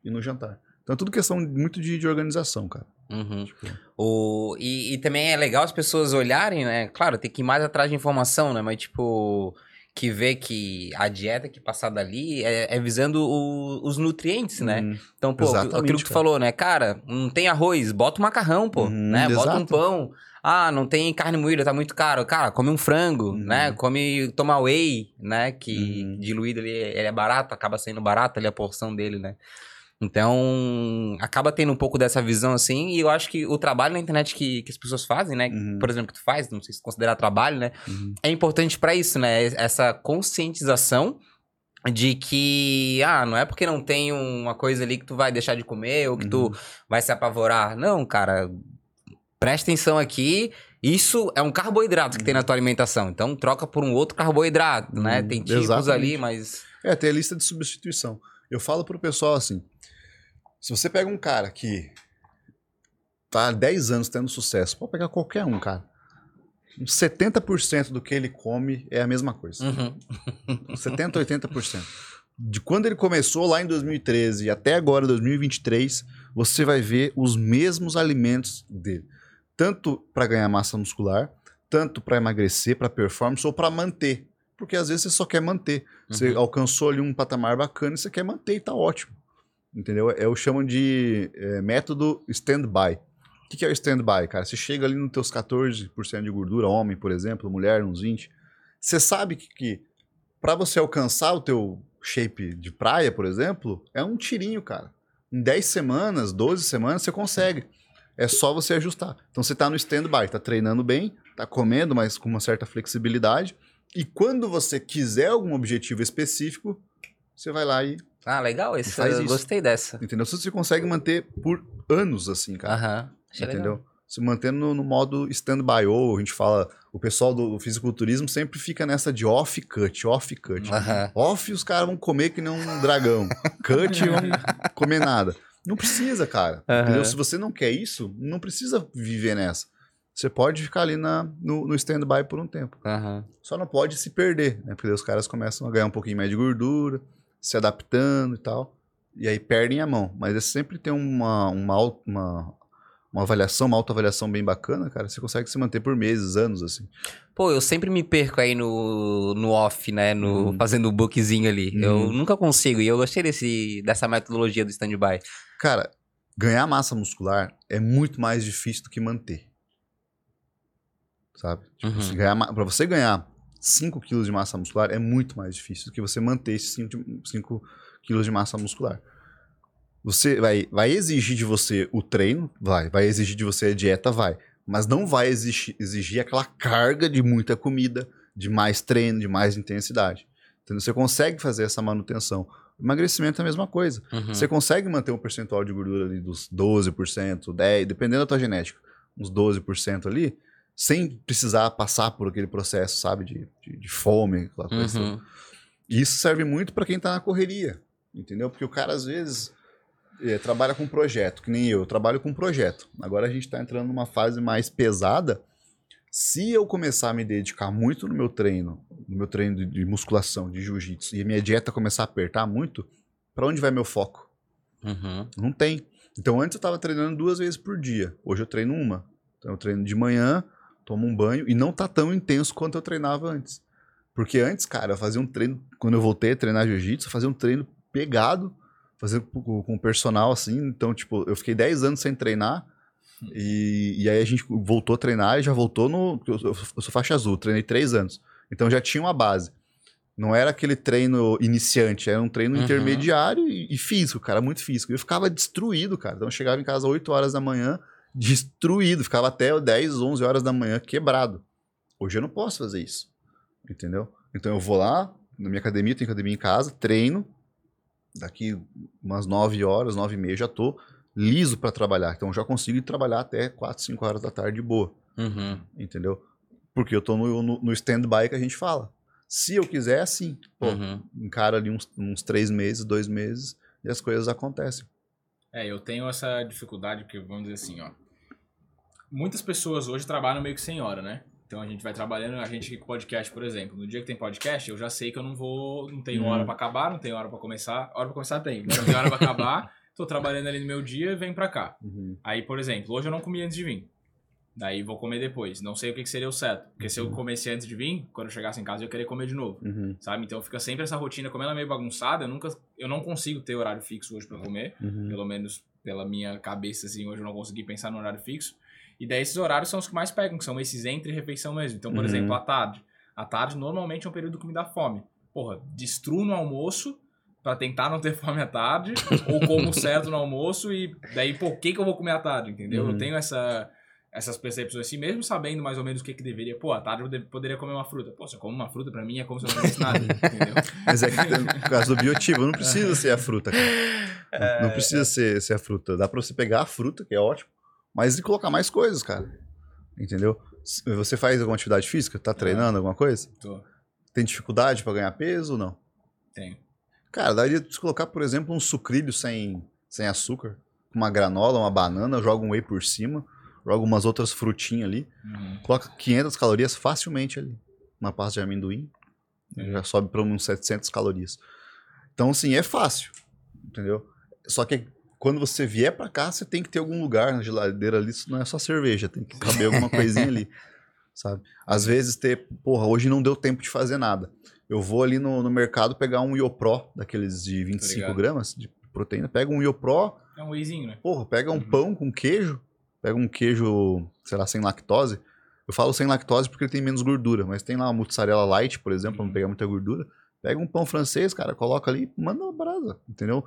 e no jantar. Então é tudo questão muito de, de organização, cara. Uhum. Tipo... O, e, e, também é legal as pessoas olharem, né? Claro, tem que ir mais atrás de informação, né? Mas, tipo, que vê que a dieta que passada ali é, é visando o, os nutrientes, né? Uhum. Então, pô, aquilo que tu cara. falou, né? Cara, não tem arroz, bota um macarrão, pô, uhum, né? Bota exato. um pão. Ah, não tem carne moída, tá muito caro. Cara, come um frango, uhum. né? Come, toma whey, né? Que uhum. diluído ali, ele é barato, acaba sendo barato ali a porção dele, né? Então, acaba tendo um pouco dessa visão assim, e eu acho que o trabalho na internet que, que as pessoas fazem, né? Uhum. Por exemplo, que tu faz, não sei se considerar trabalho, né? Uhum. É importante para isso, né? Essa conscientização de que, ah, não é porque não tem uma coisa ali que tu vai deixar de comer ou que uhum. tu vai se apavorar. Não, cara, presta atenção aqui. Isso é um carboidrato que tem na tua alimentação. Então, troca por um outro carboidrato, né? Uhum. Tem tipos Exatamente. ali, mas. É, tem a lista de substituição. Eu falo pro pessoal assim: se você pega um cara que tá há 10 anos tendo sucesso, pode pegar qualquer um, cara. 70% do que ele come é a mesma coisa. Uhum. 70, 80%. De quando ele começou lá em 2013 até agora, 2023, você vai ver os mesmos alimentos dele. Tanto para ganhar massa muscular, tanto para emagrecer, para performance ou para manter. Porque às vezes você só quer manter. Você uhum. alcançou ali um patamar bacana e você quer manter e tá ótimo. Entendeu? Eu chamo de é, método stand-by. O que, que é o stand-by, cara? Você chega ali nos teus 14% de gordura, homem, por exemplo, mulher, uns 20%. Você sabe que, que para você alcançar o teu shape de praia, por exemplo, é um tirinho, cara. Em 10 semanas, 12 semanas, você consegue. É só você ajustar. Então você está no stand-by, está treinando bem, está comendo, mas com uma certa flexibilidade. E quando você quiser algum objetivo específico, você vai lá e ah, legal. Esse, eu gostei dessa. Entendeu? Você consegue manter por anos, assim, cara. Aham. Entendeu? Legal. Se mantendo no, no modo stand-by, ou a gente fala, o pessoal do fisiculturismo sempre fica nessa de off-cut, off-cut. Uhum. Off, os caras vão comer que nem um dragão. cut, vão comer nada. Não precisa, cara. Entendeu? Se você não quer isso, não precisa viver nessa. Você pode ficar ali na, no, no stand-by por um tempo. Uhum. Só não pode se perder, né? Porque os caras começam a ganhar um pouquinho mais de gordura, se adaptando e tal. E aí perdem a mão. Mas é sempre tem uma, uma, uma, uma avaliação, uma autoavaliação bem bacana, cara. Você consegue se manter por meses, anos, assim. Pô, eu sempre me perco aí no, no off, né? No, hum. Fazendo o bookzinho ali. Hum. Eu nunca consigo. E eu gostei desse, dessa metodologia do stand-by. Cara, ganhar massa muscular é muito mais difícil do que manter. Sabe? Tipo, uhum. ganhar, pra você ganhar 5 quilos de massa muscular é muito mais difícil do que você manter esses 5 quilos de massa muscular. Você vai, vai exigir de você o treino, vai. Vai exigir de você a dieta, vai. Mas não vai exigir, exigir aquela carga de muita comida, de mais treino, de mais intensidade. Então você consegue fazer essa manutenção. Emagrecimento é a mesma coisa. Uhum. Você consegue manter um percentual de gordura ali dos 12%, 10%, dependendo da tua genética, uns 12% ali sem precisar passar por aquele processo, sabe, de, de, de fome, aquela coisa. Uhum. E isso serve muito para quem está na correria, entendeu? Porque o cara, às vezes, é, trabalha com projeto, que nem eu, eu trabalho com projeto. Agora a gente está entrando numa fase mais pesada. Se eu começar a me dedicar muito no meu treino, no meu treino de, de musculação, de jiu-jitsu, e a minha dieta começar a apertar muito, para onde vai meu foco? Uhum. Não tem. Então antes eu estava treinando duas vezes por dia. Hoje eu treino uma. Então eu treino de manhã, tomo um banho e não tá tão intenso quanto eu treinava antes. Porque antes, cara, eu fazia um treino, quando eu voltei a treinar jiu-jitsu, fazia um treino pegado, fazia com, personal assim. Então, tipo, eu fiquei 10 anos sem treinar. E, e aí a gente voltou a treinar e já voltou no. Eu, eu sou faixa azul, treinei 3 anos. Então já tinha uma base. Não era aquele treino iniciante, era um treino uhum. intermediário e, e, físico, cara, muito físico. Eu ficava destruído, cara. Então eu chegava em casa às 8 horas da manhã, destruído, ficava até 10, 11 horas da manhã quebrado. Hoje eu não posso fazer isso, entendeu? Então eu vou lá, na minha academia, tenho academia em casa, treino. Daqui umas 9 horas, 9 e meia, já tô liso para trabalhar. Então já consigo ir trabalhar até 4, 5 horas da tarde de boa. Uhum. Entendeu? Porque eu tô no, no, no stand-by que a gente fala. Se eu quiser, assim, pô, Uhum. encara ali uns, uns três meses, dois meses, e as coisas acontecem. É, eu tenho essa dificuldade, porque vamos dizer assim, ó. Muitas pessoas hoje trabalham meio que sem hora, né? Então a gente vai trabalhando, a gente com podcast, por exemplo. No dia que tem podcast, eu já sei que eu não vou, não tenho Uhum. hora pra acabar, não tenho hora pra começar. Hora pra começar tem, não tenho hora pra acabar. Tô trabalhando ali no meu dia, vem pra cá. Aí, por exemplo, hoje eu não comi antes de vir. Daí vou comer depois. Não sei o que, que seria o certo. Porque se eu comesse antes de vir, quando eu chegasse em casa eu ia querer comer de novo. Uhum, Sabe? Então fica sempre essa rotina, como ela é meio bagunçada, eu nunca eu não consigo ter horário fixo hoje pra comer, uhum. pelo menos pela minha cabeça assim, hoje eu não consegui pensar no horário fixo. E daí esses horários são os que mais pegam, que são esses entre refeição mesmo. Então, por Uhum. exemplo, à tarde. À tarde normalmente é um período que me dá fome. Porra, destruo no almoço pra tentar não ter fome à tarde, ou como certo no almoço e daí, o que que eu vou comer à tarde, entendeu? Uhum. Eu tenho essa essas percepções assim, mesmo sabendo mais ou menos o que que deveria. Pô, à tarde eu de- poderia comer uma fruta. Pô, se eu como uma fruta, pra mim é como se eu não comesse nada, entendeu? Mas é que no caso do biotipo, não precisa ser a fruta, cara. É, Não, não precisa ser, ser a fruta. Dá pra você pegar a fruta, que é ótimo, mas e colocar mais coisas, cara. Entendeu? Você faz alguma atividade física? Tá treinando alguma coisa? Tô, Tem dificuldade pra ganhar peso ou não? tenho. Cara, daria de colocar, por exemplo, um sucrilho sem, sem açúcar, uma granola, uma banana, joga um whey por cima, joga umas outras frutinhas ali, Uhum. coloca 500 calorias facilmente ali. Uma pasta de amendoim, É. já sobe para uns 700 calorias. Então, assim, é fácil, entendeu? Só que quando você vier para cá, você tem que ter algum lugar na geladeira ali, isso não é só cerveja, tem que caber alguma coisinha ali, sabe? Às vezes ter, porra, hoje não deu tempo de fazer nada. Eu vou ali no, no mercado pegar um Iopro, daqueles de 25 ligado. gramas de proteína, pega um Iopro, É um wheyzinho, né? Porra, pega um Uhum. pão com queijo, pega um queijo, sei lá, sem lactose. Eu falo sem lactose porque ele tem menos gordura, mas tem lá uma mozzarella light, por exemplo, pra não Uhum. pegar muita gordura. Pega um pão francês, cara, coloca ali e manda uma brasa, entendeu?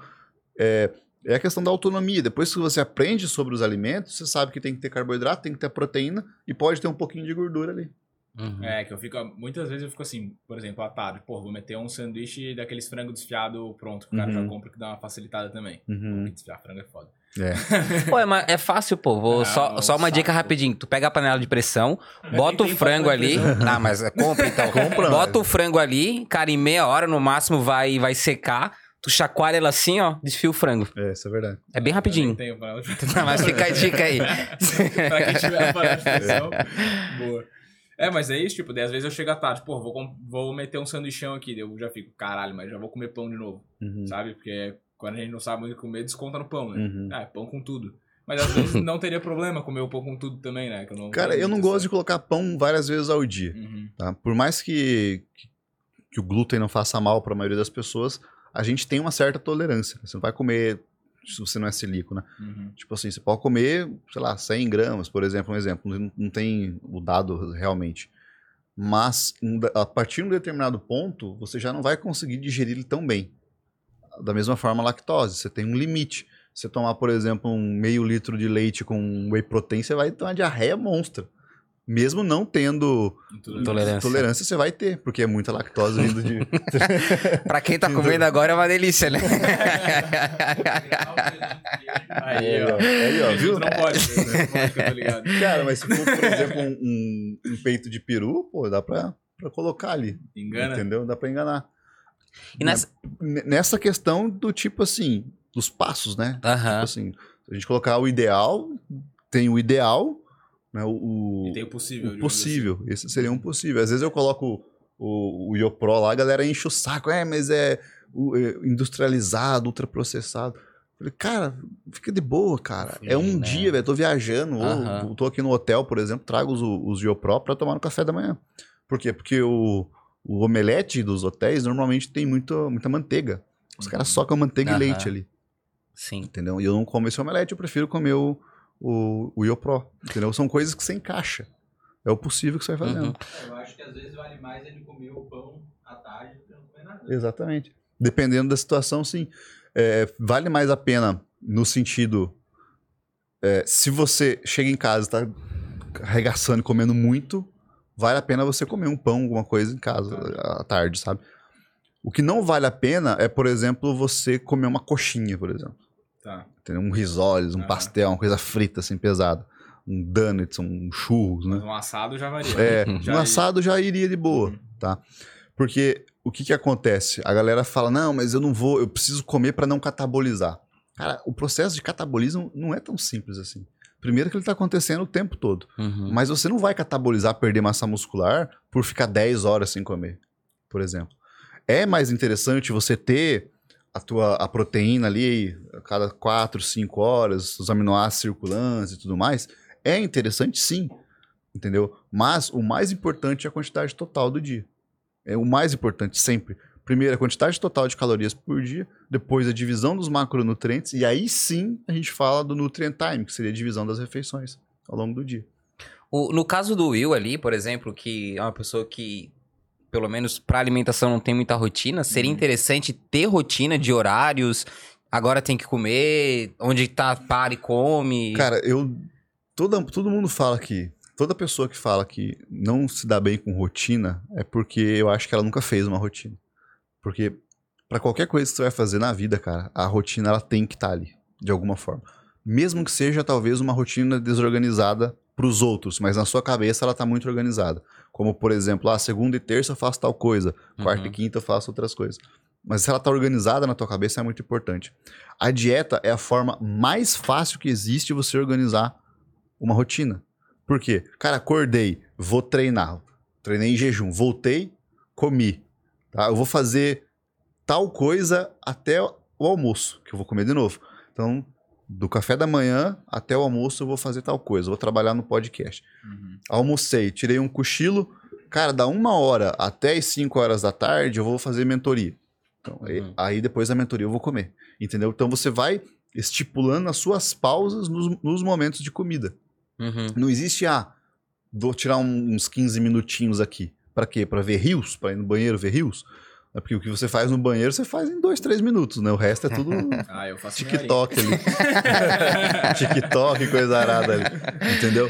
É, é a questão da autonomia. Depois que você aprende sobre os alimentos, você sabe que tem que ter carboidrato, tem que ter proteína e pode ter um pouquinho de gordura ali. Uhum. É, que eu fico. Muitas vezes eu fico assim, por exemplo, à tarde, pô, vou meter um sanduíche daqueles frango desfiado pronto, que o cara Uhum. já compra que dá uma facilitada também. Uhum. Desfiar frango é foda. Pô, é, ma- é fácil, pô. Vou, Ah, só, só uma saco. dica rapidinho. Tu pega a panela de pressão, bota o frango ali. Ah, mas é, compra então. Compra, Bota mas- o frango ali, cara, em meia hora no máximo vai, vai secar. Tu chacoalha ela assim, ó, desfia o frango. É, isso é verdade. É bem rapidinho. tenho Não, mas fica a dica aí. pra quem tiver a panela de pressão, boa. É, mas é isso, tipo, daí às vezes eu chego à tarde, pô, vou, vou meter um sanduichão aqui, daí eu já fico, caralho, mas já vou comer pão de novo, Uhum. sabe? Porque quando a gente não sabe muito comer, desconta no pão, né? Uhum. Ah, é pão com tudo. Mas às vezes não teria problema comer o pão com tudo também, né? Que eu não Cara, eu não gosto de colocar pão várias vezes ao dia. Uhum. Tá? Por mais que, que, que o glúten não faça mal para a maioria das pessoas, a gente tem uma certa tolerância. Você não vai comer se você não é celíaco, né? Uhum. Tipo assim, você pode comer, sei lá, 100 gramas, por exemplo, um exemplo. Não, não tem o dado realmente. Mas a partir de um determinado ponto, você já não vai conseguir digerir ele tão bem. Da mesma forma, a lactose. Você tem um limite. Você tomar, por exemplo, um meio litro de leite com whey protein, você vai ter uma diarreia monstra. Mesmo não tendo Intolerância. Tolerância. tolerância, você vai ter, porque é muita lactose vindo de. pra quem tá comendo agora é uma delícia, né? Aí, ó. Aí, ó, viu? Não pode, tô ligado. Cara, mas se for, por exemplo, um, um- um peito de peru, pô, dá pra, pra colocar ali. Engana. Entendeu? Dá pra enganar. E nessa... Nessa questão do tipo assim, dos passos, né? Aham. Tipo assim, se a gente colocar o ideal, tem o ideal, né? O, o- E tem o possível. o possível. Esse seria um possível. Às vezes eu coloco o, o Iopro lá, a galera enche o saco. É, mas é, o- é industrializado, ultraprocessado. Falei, cara, fica de boa, cara. é um Sim, né? dia, velho. Tô viajando, Aham. ou tô aqui no hotel, por exemplo, trago os, os Iopro pra tomar no café da manhã. Por quê? Porque o, o omelete dos hotéis normalmente tem muito, muita manteiga. Os caras socam manteiga e leite ali, Sim. entendeu? E eu não como esse omelete, eu prefiro comer o, o, o Iopro, entendeu? São coisas que você encaixa. É o possível que você vai fazendo. Uhum. Eu acho que às vezes vale mais ele comer o pão à tarde do que não comer nada. Exatamente. Dependendo da situação, sim. É, vale mais a pena no sentido. é, se você chega em casa e tá arregaçando e comendo muito, vale a pena você comer um pão, alguma coisa em casa à tarde, sabe? O que não vale a pena é, por exemplo, você comer uma coxinha, por exemplo. Tá. Entendeu? Um risoles, um Aham. pastel, uma coisa frita, assim, pesada. Um donuts, um churros, né? Mas um assado já varia. É, Já um assado já iria de boa, Uhum. tá? Porque o que que acontece? A galera fala, não, mas eu não vou, eu preciso comer para não catabolizar. Cara, o processo de catabolismo não é tão simples assim. Primeiro que ele tá acontecendo o tempo todo. Uhum. Mas você não vai catabolizar, perder massa muscular por ficar 10 horas sem comer, por exemplo. É mais interessante você ter a tua a proteína ali a cada 4, 5 horas, os aminoácidos circulantes e tudo mais. É interessante sim, entendeu? Mas o mais importante é a quantidade total do dia. É o mais importante sempre. Primeiro a quantidade total de calorias por dia, depois a divisão dos macronutrientes e aí sim a gente fala do nutrient time, que seria a divisão das refeições ao longo do dia. O- no caso do Will ali, por exemplo, que é uma pessoa que, pelo menos para alimentação, não tem muita rotina, seria Uhum. interessante ter rotina de horários. Agora tem que comer, onde tá, para e come. Cara, eu. Toda, todo mundo fala que. Toda pessoa que fala que não se dá bem com rotina é porque eu acho que ela nunca fez uma rotina. Porque pra qualquer coisa que você vai fazer na vida, cara, a rotina ela tem que estar ali, de alguma forma. Mesmo que seja talvez uma rotina desorganizada pros outros, mas na sua cabeça ela tá muito organizada. Como, por exemplo, ah, segunda e terça eu faço tal coisa, quarta Uhum. e quinta eu faço outras coisas. Mas se ela tá organizada na tua cabeça é muito importante. A dieta é a forma mais fácil que existe de você organizar uma rotina. Por quê? Cara, acordei, vou treinar. Treinei em jejum, voltei, comi. Tá? Eu vou fazer tal coisa até o almoço, que eu vou comer de novo. Então, do café da manhã até o almoço eu vou fazer tal coisa, vou trabalhar no podcast. Uhum. Almocei, tirei um cochilo. Cara, da uma hora até as 5 horas da tarde eu vou fazer mentoria. Então, aí- Uhum. aí depois da mentoria eu vou comer. Entendeu? Então você vai estipulando as suas pausas nos, nos momentos de comida. Uhum. Não existe, ah, vou tirar um- uns 15 minutinhos aqui. Pra quê? Pra ver rios? Pra ir no banheiro ver rios? É porque o que você faz no banheiro, você faz em dois, três minutos, né? O resto é tudo Ah, eu faço TikTok ali. TikTok, coisa arada ali. Entendeu?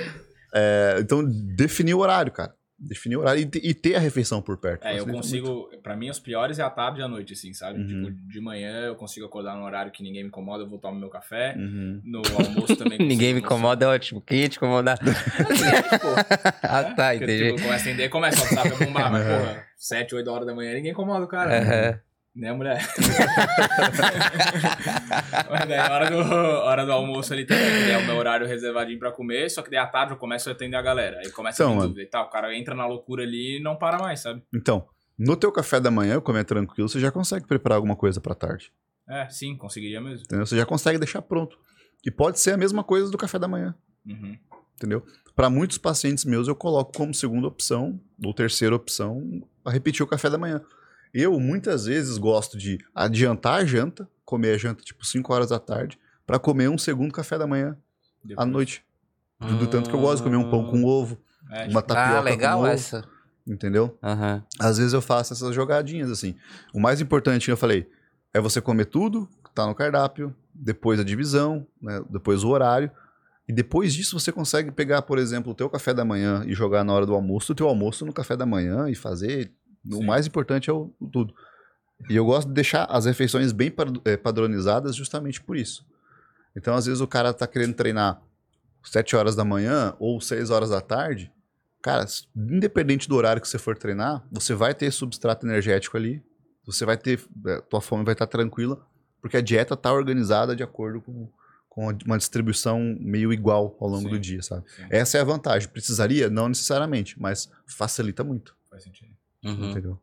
É, então, definir o horário, cara. Definir o horário e, e ter a refeição por perto. É, eu consigo. Pra mim, os piores é a tarde e a noite, assim, sabe? Uhum. Tipo, de manhã eu consigo acordar num horário que ninguém me incomoda, eu vou tomar meu café. Uhum. No almoço também. Ninguém me incomoda, é ótimo. Quem ia te incomodar? ah, tá, Porque, entendi. Tipo, começa a entender, começa o WhatsApp a bombar, mas porra, 7, 8 horas da manhã ninguém incomoda o cara. Aham. Né, mulher? Mas daí, hora do, hora do almoço ali também, é o meu horário reservadinho pra comer, só que daí à tarde eu começo a atender a galera. Aí começa Então, a dúvida e tal. O cara entra na loucura ali e não para mais, sabe? Então, no teu café da manhã, comer tranquilo, você já consegue preparar alguma coisa pra tarde. É, sim, conseguiria mesmo. Entendeu? Você já consegue deixar pronto. E pode ser a mesma coisa do café da manhã. Uhum. entendeu? Para muitos pacientes meus, eu coloco como segunda opção ou terceira opção a repetir o café da manhã. Eu, muitas vezes, gosto de adiantar a janta, comer a janta tipo 5 horas da tarde, para comer um segundo café da manhã à Depois. noite. Do, do tanto que eu gosto de comer um pão com ovo, É, uma tipo, tapioca Ah, legal com ovo, essa. entendeu? Aham. Às vezes eu faço essas jogadinhas assim. O mais importante eu falei é você comer tudo que tá no cardápio, depois a divisão, né, depois o horário. E depois disso você consegue pegar, por exemplo, o teu café da manhã e jogar na hora do almoço, o teu almoço no café da manhã e fazer. O Sim. mais importante é o, o tudo. E eu gosto de deixar as refeições bem eh, padronizadas justamente por isso. Então, às vezes, o cara tá querendo treinar 7 horas da manhã ou 6 horas da tarde. Cara, independente do horário que você for treinar, você vai ter substrato energético ali. Você vai ter. eh, Tua fome vai estar tranquila, porque a dieta tá organizada de acordo com, com uma distribuição meio igual ao longo Sim. do dia, sabe? sim, Essa é a vantagem. Precisaria? Não necessariamente, mas facilita muito. faz sentido. Uhum. Entendeu?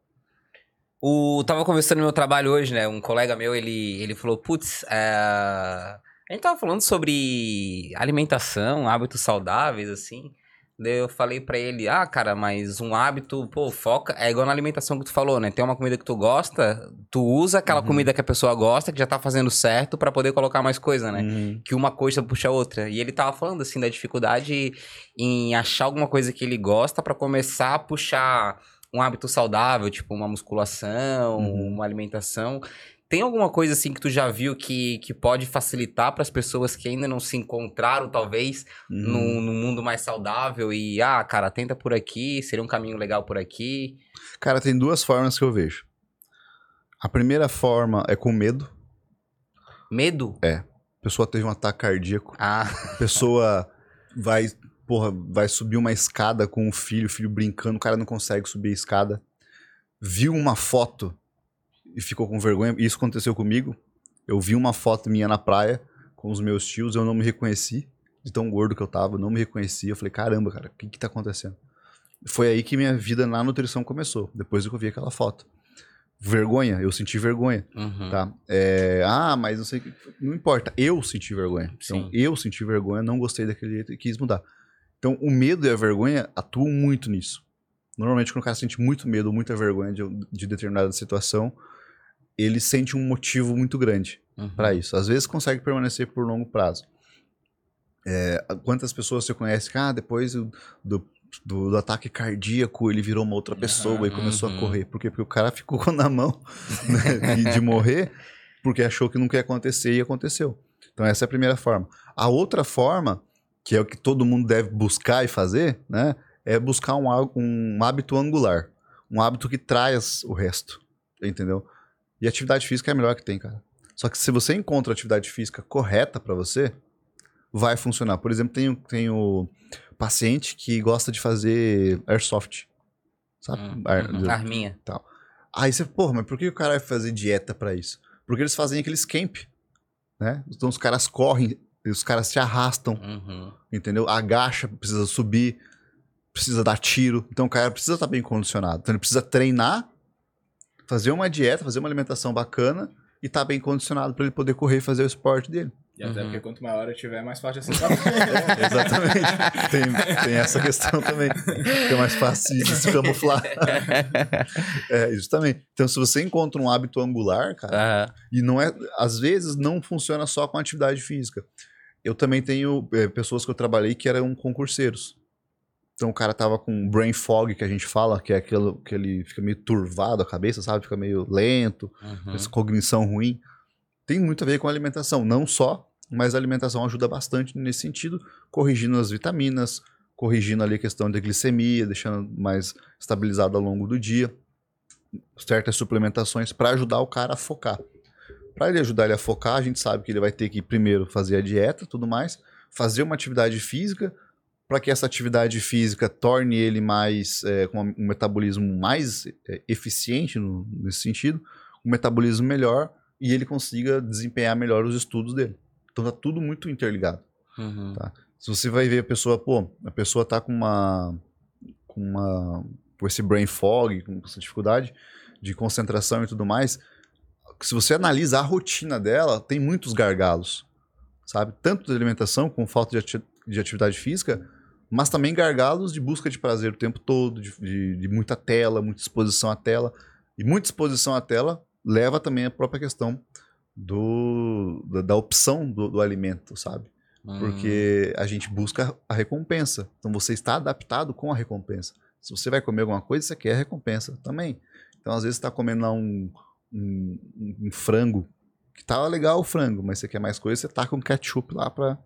O, tava conversando no meu trabalho hoje, né? Um colega meu, ele, ele falou, putz, é, a gente tava falando sobre alimentação, hábitos saudáveis, assim. Daí eu falei pra ele, ah, cara, mas um hábito, pô, foca. É igual na alimentação que tu falou, né? Tem uma comida que tu gosta, tu usa aquela Uhum. comida que a pessoa gosta, que já tá fazendo certo, pra poder colocar mais coisa, né? Uhum. que uma coisa puxa a outra. E ele tava falando assim da dificuldade em achar alguma coisa que ele gosta pra começar a puxar um hábito saudável, tipo uma musculação, Uhum. uma alimentação. Tem alguma coisa assim que tu já viu que, que pode facilitar para as pessoas que ainda não se encontraram, talvez, Uhum. num, num mundo mais saudável e, ah, cara, tenta por aqui, seria um caminho legal por aqui. Cara, tem duas formas que eu vejo. A primeira forma é com medo. Medo? A pessoa teve um ataque cardíaco. Ah, A pessoa vai, porra, vai subir uma escada com o filho, o filho brincando, o cara não consegue subir a escada. Viu uma foto e ficou com vergonha. Isso aconteceu comigo. Eu vi uma foto minha na praia com os meus tios, eu não me reconheci, de tão gordo que eu tava, eu não me reconheci. Eu falei, caramba, cara, o que que tá acontecendo? Foi aí que minha vida na nutrição começou, depois que eu vi aquela foto. Vergonha, eu senti vergonha. uhum. Tá. É, ah, mas não sei. Não importa. Eu senti vergonha. Então, Sim. eu senti vergonha, não gostei daquele jeito e quis mudar. Então, o medo e a vergonha atuam muito nisso. Normalmente, quando o cara sente muito medo ou muita vergonha de, de determinada situação, ele sente um motivo muito grande Uhum. para isso. Às vezes, consegue permanecer por longo prazo. É, quantas pessoas você conhece que, ah, depois do, do, do- ataque cardíaco, ele virou uma outra pessoa e começou uhum. a correr? Por quê? Porque o cara ficou na mão né, de, de morrer porque achou que nunca ia acontecer e aconteceu. Então essa é a primeira forma. A outra forma, que é o que todo mundo deve buscar e fazer, né, é buscar um, um hábito angular. Um hábito que traz o resto, entendeu? E atividade física é a melhor que tem, cara. Só que se você encontra a atividade física correta pra você, vai funcionar. Por exemplo, tem, o- tem o paciente que gosta de fazer airsoft. Sabe? Uhum. Ar- Uhum. Arminha. Aí você, porra, mas por que o cara vai fazer dieta pra isso? Porque eles fazem aqueles camp, né? Então os caras correm, e os caras se arrastam, Uhum. entendeu? Agacha, precisa subir, precisa dar tiro. Então o cara precisa estar bem condicionado. Então ele precisa treinar, fazer uma dieta, fazer uma alimentação bacana e estar bem condicionado pra ele poder correr e fazer o esporte dele. E até Uhum. porque quanto maior eu tiver, mais fácil de É, aceitar. Exatamente. tem, tem essa questão também. Que é mais fácil de se camuflar. É, justamente. Então, se você encontra um hábito angular, cara, Aham. E não é, às vezes não funciona só com atividade física. Eu também tenho é, pessoas que eu trabalhei que eram concurseiros. Então o cara tava com brain fog, que a gente fala, que é aquilo que ele fica meio turvado a cabeça, sabe? Fica meio lento, Uhum. essa cognição ruim. Tem muito a ver com a alimentação, não só, mas a alimentação ajuda bastante nesse sentido, corrigindo as vitaminas, corrigindo ali a questão da glicemia, deixando mais estabilizado ao longo do dia, certas suplementações para ajudar o cara a focar. Para ele ajudar ele a focar, a gente sabe que ele vai ter que primeiro fazer a dieta, tudo mais, fazer uma atividade física, para que essa atividade física torne ele mais é, com um metabolismo mais é, eficiente no- nesse sentido, um metabolismo melhor e ele consiga desempenhar melhor os estudos dele. Então tá tudo muito interligado. Uhum. Se você vai ver a pessoa, pô, a pessoa tá com uma com uma com esse brain fog, com essa dificuldade de concentração e tudo mais, se você analisa a rotina dela, tem muitos gargalos, sabe? Tanto de alimentação com falta de, ati- de atividade física, mas também gargalos de busca de prazer o tempo todo, de, de- de muita tela, muita exposição à tela. E muita exposição à tela leva também à própria questão do, da, da opção do- do alimento, sabe? Hum. Porque a gente busca a recompensa. Então você está adaptado com a recompensa. Se você vai comer alguma coisa, você quer a recompensa também. Então, às vezes, você está comendo lá um, um, um- um frango, que tá legal o frango, mas você quer mais coisa, você tá com ketchup lá para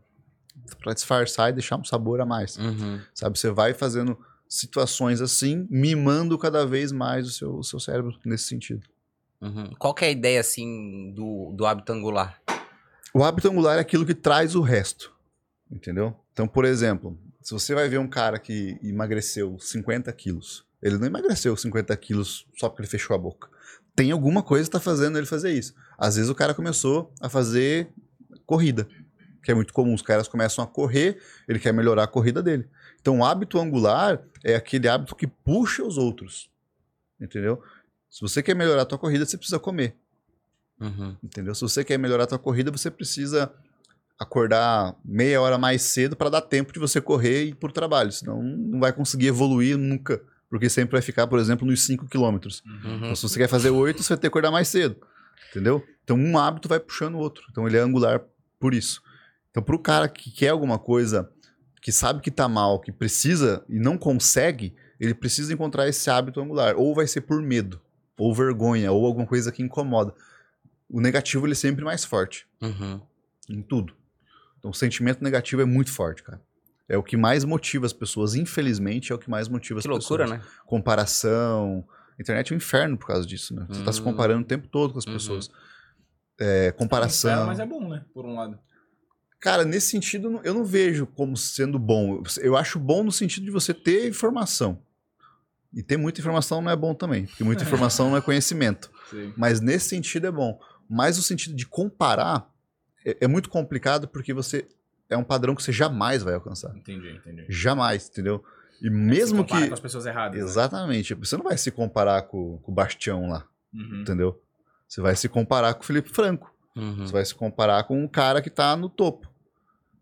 para disfarçar e deixar um sabor a mais. Uhum. Sabe? Você vai fazendo situações assim, mimando cada vez mais o seu, o seu cérebro nesse sentido. Uhum. Qual que é a ideia, assim, do, do hábito angular? O hábito angular é aquilo que traz o resto. Entendeu? Então, por exemplo, se você vai ver um cara que emagreceu 50 quilos, ele não emagreceu 50 quilos só porque ele fechou a boca. Tem alguma coisa que está fazendo ele fazer isso. Às vezes o cara começou a fazer corrida, que é muito comum. Os caras começam a correr, ele quer melhorar a corrida dele. Então, o hábito angular é aquele hábito que puxa os outros. Entendeu? Se você quer melhorar a tua corrida, você precisa comer. Uhum. Entendeu? Se você quer melhorar a tua corrida, você precisa acordar meia hora mais cedo para dar tempo de você correr e ir pro trabalho. Senão não vai conseguir evoluir nunca. Porque sempre vai ficar, por exemplo, nos 5 quilômetros. Uhum. Então, se você quer fazer 8, você vai ter que acordar mais cedo. Entendeu? Então, um hábito vai puxando o outro. Então, ele é angular por isso. Então, pro cara que quer alguma coisa, que sabe que tá mal, que precisa e não consegue, ele precisa encontrar esse hábito angular. Ou vai ser por medo, ou vergonha, ou alguma coisa que incomoda. O negativo, ele é sempre mais forte Uhum. em tudo. Então, o sentimento negativo é muito forte, cara. É o que mais motiva as pessoas, infelizmente, é o que mais motiva as Que loucura, pessoas. né? Comparação, A internet é um inferno por causa disso, né? Você tá se Hum. comparando o tempo todo com as Uhum. pessoas. É, comparação. Mas é bom, né? Por um lado. Cara, nesse sentido, eu não- vejo como sendo bom. Eu acho bom no sentido de você ter informação. E ter muita informação não é bom também, porque muita informação não é conhecimento. Sim. Mas nesse sentido é bom. Mas no sentido de comparar, é, é muito complicado porque você é um padrão que você jamais vai alcançar. Entendi, entendi. Jamais, entendeu? E Se mesmo compara que. com as pessoas erradas. né? Exatamente. Você não vai se comparar com, com o Bastião lá, Uhum. entendeu? Você vai se comparar com o Felipe Franco. Uhum. Você vai se comparar com um cara que tá no topo.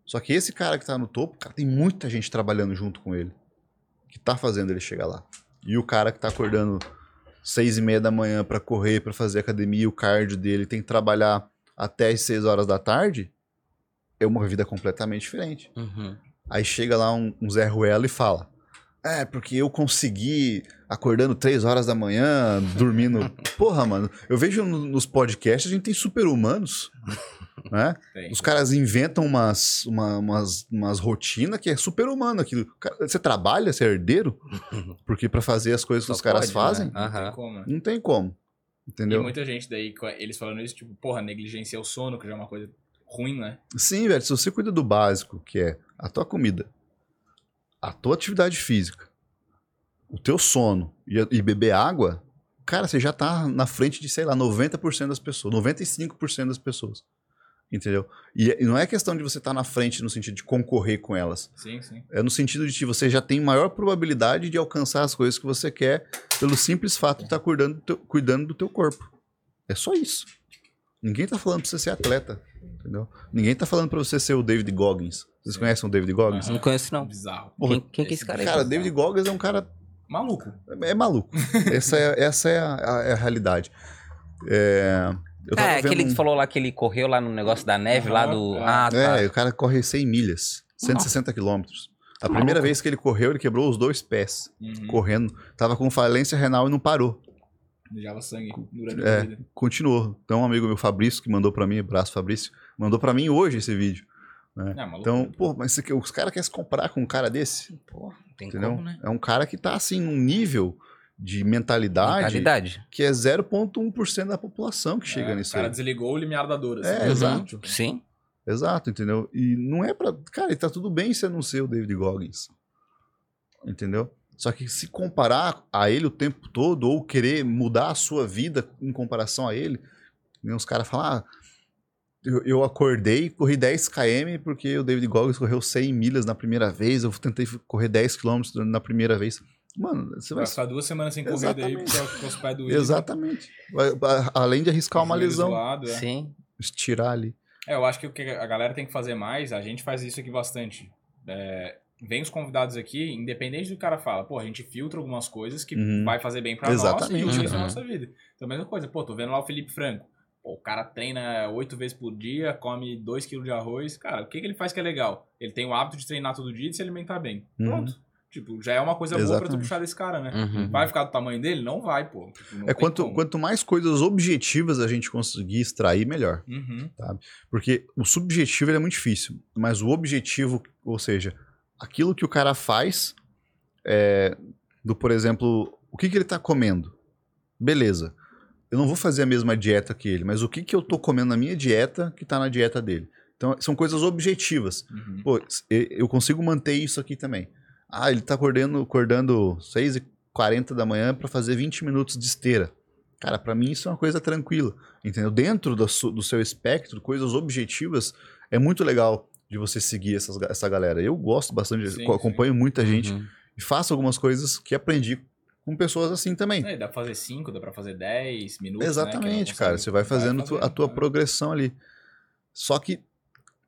Só que esse cara que tá no topo, cara, tem muita gente trabalhando junto com ele. Que tá fazendo ele chegar lá. E o cara que tá acordando seis e meia da manhã pra correr, pra fazer academia, o cardio dele tem que trabalhar até as seis horas da tarde, é uma vida completamente diferente. Uhum. Aí chega lá um, um Zé Ruela e fala: É, porque eu consegui acordando três horas da manhã, dormindo. Porra, mano, eu vejo no- nos podcasts a gente tem super-humanos, né? Tem. Os caras inventam umas, uma- umas, umas rotinas que é super-humano aquilo. Cara, Você trabalha, você é herdeiro? Porque pra fazer as coisas que Só os caras pode, fazem, né? Não tem como, né? não tem como. E Entendeu? muita gente daí, com eles falando isso, tipo, porra, negligenciar o sono, que já é uma coisa ruim, né? Sim, velho, se você cuida do básico, que é a tua comida, a tua atividade física, o teu sono e, e beber água, cara, você já tá na frente de, sei lá, 90% das pessoas, 95% das pessoas. Entendeu? E, e não é questão de você estar na frente no sentido de concorrer com elas. Sim, sim. É no sentido de que você já tem maior probabilidade de alcançar as coisas que você quer pelo simples fato de estar cuidando do teu, cuidando do teu corpo. É só isso. Ninguém tá falando pra você ser atleta, entendeu? Ninguém tá falando pra você ser o David Goggins. Vocês conhecem o David Goggins? Não conheço, não. Bizarro. Porra, Quem, quem que é esse cara aí? Cara, David Goggins é um cara Maluco. é maluco. essa é, essa é a, a- é a realidade. É, eu tava É, vendo aquele que um- você falou lá que ele correu lá no negócio da neve, lá do. Aham, Ah, tá. É, o cara corre 100 milhas, 160 quilômetros. A primeira vez que ele correu, ele quebrou os dois pés, Uhum. correndo. Tava com falência renal e não parou. Mijava sangue durante É. a vida. Continuou. Então, um amigo meu, Fabrício, que mandou pra mim, abraço Fabrício, mandou pra mim hoje esse vídeo. É, maluco. Então, pô, mas você- os caras querem se comparar com um cara desse, Pô, não tem entendeu? como, né? É um cara que tá, assim, num nível de mentalidade, Mentalidade. que é 0,1% da população que chega É, nisso O cara aí. desligou o limiar da dor. assim. É, Uhum. exato. Tipo, Sim. Exato, entendeu? E não é pra. Cara, e tá tudo bem você não ser o David Goggins. Entendeu? Só que se comparar a ele o tempo todo, ou querer mudar a sua vida em comparação a ele, né, os caras falam, ah, eu, eu acordei, corri 10 km porque o David Goggins correu 100 milhas na primeira vez, eu tentei correr 10 km na primeira vez. Mano, você vai. Ficar duas semanas sem correr daí Exatamente. porque com os pés do Exatamente. Além de arriscar uma lesão, Zoado, é. Sim. estirar ali. É, eu acho que o que a galera tem que fazer mais, a gente faz isso aqui bastante. É, vem os convidados aqui, independente do que o cara fala, pô, a gente filtra algumas coisas que Uhum. vai fazer bem pra Exatamente. nós e utiliza Uhum. na nossa vida. Então, a mesma coisa, pô, tô vendo lá o Felipe Franco. Pô, o cara treina oito vezes por dia, come 2 kg de arroz. Cara, o que, que ele faz que é legal? Ele tem o hábito de treinar todo dia e de se alimentar bem. Uhum. Pronto. Tipo, já é uma coisa boa pra tu Exatamente. puxar desse cara, né? Uhum. Vai ficar do tamanho dele? Não vai, pô. Tipo, não É quanto, como. quanto mais coisas objetivas a gente conseguir extrair, melhor. Uhum. Porque o subjetivo ele é muito difícil, mas o objetivo, ou seja, aquilo que o cara faz, é, do por exemplo, o que, que ele tá comendo? Beleza. Eu não vou fazer a mesma dieta que ele, mas o que, que eu tô comendo na minha dieta que tá na dieta dele? Então, são coisas objetivas. Uhum. Pô, eu consigo manter isso aqui também. Ah, ele tá acordando, acordando 6h40 da manhã para fazer 20 minutos de esteira. Cara, pra mim isso é uma coisa tranquila, entendeu? Dentro do, do seu espectro, coisas objetivas, é muito legal de você seguir essas essa galera. Eu gosto bastante, Sim, co- acompanho muita gente Uhum. e faço algumas coisas que aprendi com pessoas assim também. É, dá pra fazer 5, dá pra fazer 10 minutos. Exatamente, né, cara. Você vai fazendo tu- a tua progressão ali. Só que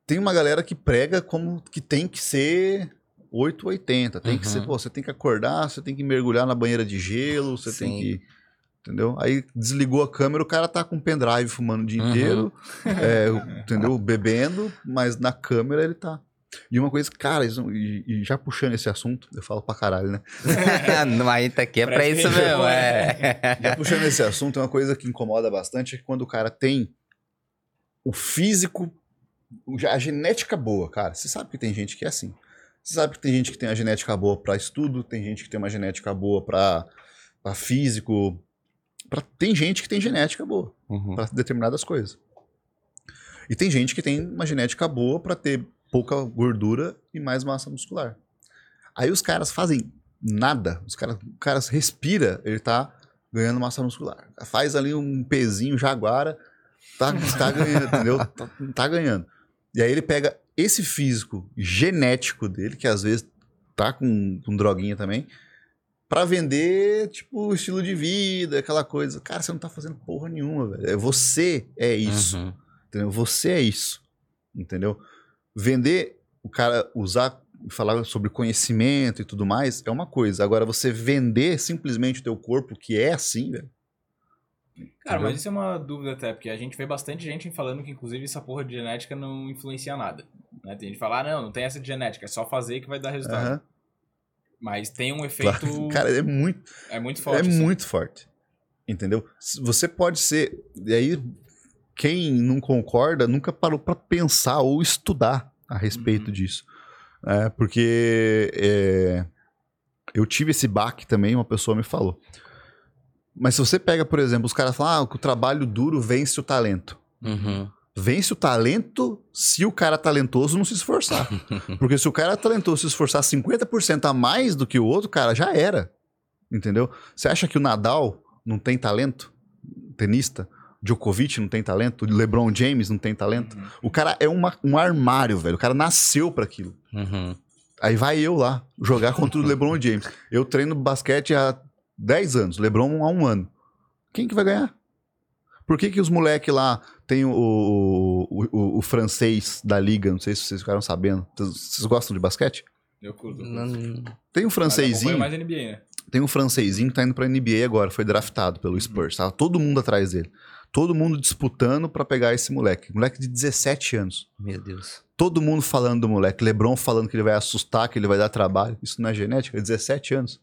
tem uma galera que prega como que tem que ser 880. Tem que Uhum. ser, pô, você tem que acordar, você tem que mergulhar na banheira de gelo, você tem Sim. que. Entendeu? Aí desligou a câmera, o cara tá com pendrive fumando o dia Uhum. inteiro, é, entendeu? Bebendo, mas na câmera ele tá. E uma coisa, cara, isso- e, e já puxando esse assunto, eu falo pra caralho, né? Não, aí tá aqui é pra isso mesmo, é. Já puxando esse assunto, uma coisa que incomoda bastante é que quando o cara tem o físico, a genética boa, cara. Você sabe que tem gente que é assim. Você sabe que tem gente que tem uma genética boa pra estudo, tem gente que tem uma genética boa pra, pra físico. Pra... Tem gente que tem genética boa Uhum. para determinadas coisas. E tem gente que tem uma genética boa para ter pouca gordura e mais massa muscular. Aí os caras fazem nada, os caras, o cara respira, ele tá ganhando massa muscular. Faz ali um pezinho jaguara, tá, tá ganhando, entendeu? Tá, tá ganhando. E aí ele pega esse físico genético dele, que às vezes tá com, com droguinha também, pra vender, tipo, estilo de vida, aquela coisa. Cara, você não tá fazendo porra nenhuma, velho. É Você é isso. Uhum. Entendeu? Você é isso. Entendeu? Vender, o cara usar, falar sobre conhecimento e tudo mais, é uma coisa. Agora, você vender simplesmente o teu corpo, que é assim, velho. Cara, Entendeu? mas isso é uma dúvida até, porque a gente vê bastante gente falando que, inclusive, essa porra de genética não influencia nada. Né? Tem gente que fala, ah, não, não tem essa de genética, é só fazer que vai dar resultado. Aham. Mas tem um efeito. Claro. Cara, é muito, é muito forte. é assim. muito forte. Entendeu? Você pode ser. E aí, quem não concorda nunca parou pra pensar ou estudar a respeito Uhum. disso. É, porque é, eu tive esse baque também, uma pessoa me falou. Mas se você pega, por exemplo, os caras falam ah, que o trabalho duro vence o talento. Uhum. Vence o talento se o cara talentoso não se esforçar. Porque se o cara talentoso se esforçar 50% a mais do que o outro, cara, já era. Entendeu? Você acha que o Nadal não tem talento? Tenista? Djokovic não tem talento? LeBron James não tem talento? Uhum. O cara é uma- um armário, velho. O cara nasceu pra aquilo. Uhum. Aí vai eu lá jogar contra o LeBron James. Eu treino basquete há 10 anos, LeBron há um ano. Quem que vai ganhar? Por que, que os moleques lá tem o, o, o- o francês da liga? Não sei se vocês ficaram sabendo. Vocês gostam de basquete? Eu curto. Não- Tem um francesinho, acompanho mais NBA, né? tem um francesinho que tá indo pra NBA agora, foi draftado pelo Spurs. Tava todo mundo atrás dele. Todo mundo disputando pra pegar esse moleque. Moleque de 17 anos. Meu Deus. Todo mundo falando do moleque. LeBron falando que ele vai assustar, que ele vai dar trabalho. Isso não é genética? É 17 anos.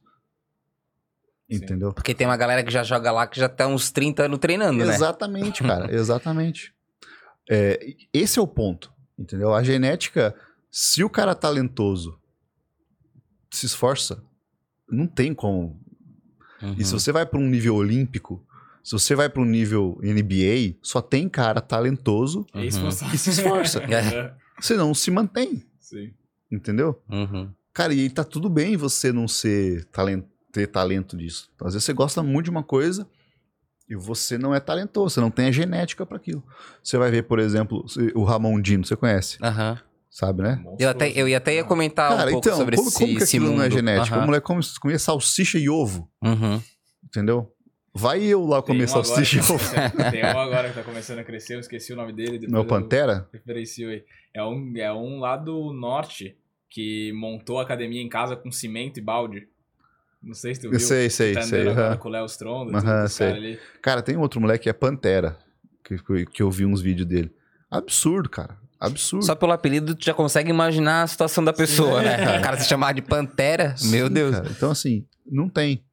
Entendeu? Porque tem uma galera que já joga lá que já tá uns 30 anos treinando, né? Exatamente, cara. Exatamente. É, esse é o ponto. Entendeu? A genética, se o cara é talentoso se esforça, não tem como. Uhum. E se você vai para um nível olímpico, se você vai para um nível NBA, só tem cara talentoso, Uhum. que E se esforça. É. senão não se mantém. Sim. Entendeu? Uhum. Cara, e tá tudo bem você não ser talento, ter talento disso. Às vezes você gosta muito de uma coisa e você não é talentoso, você não tem a genética para aquilo. Você vai ver, por exemplo, o Ramon Dino, você conhece, Aham. sabe, né? Eu até, eu ia até ia comentar Cara, um pouco então, sobre como, esse, como que esse aquilo mundo. não é genética? Aham. O moleque come, comia salsicha e ovo, Uhum. entendeu? Vai eu lá comer um salsicha e tá ovo. começando- Tem um agora que tá começando a crescer, eu esqueci o nome dele. depois Não é o eu Pantera? Referencio aí. É um, é um lá do norte que montou a academia em casa com cimento e balde. Não sei se tu viu. Eu sei, sei, tá sei. aham. com o Léo Stronda. Aham, tudo, os sei. Cara, tem outro moleque que é Pantera, que, que- eu vi uns vídeos dele. Absurdo, cara. Absurdo. Só pelo apelido, tu já consegue imaginar a situação da pessoa, Sim. né? O cara se chamar de Pantera, meu Sim, Deus. cara. Então, assim, não tem.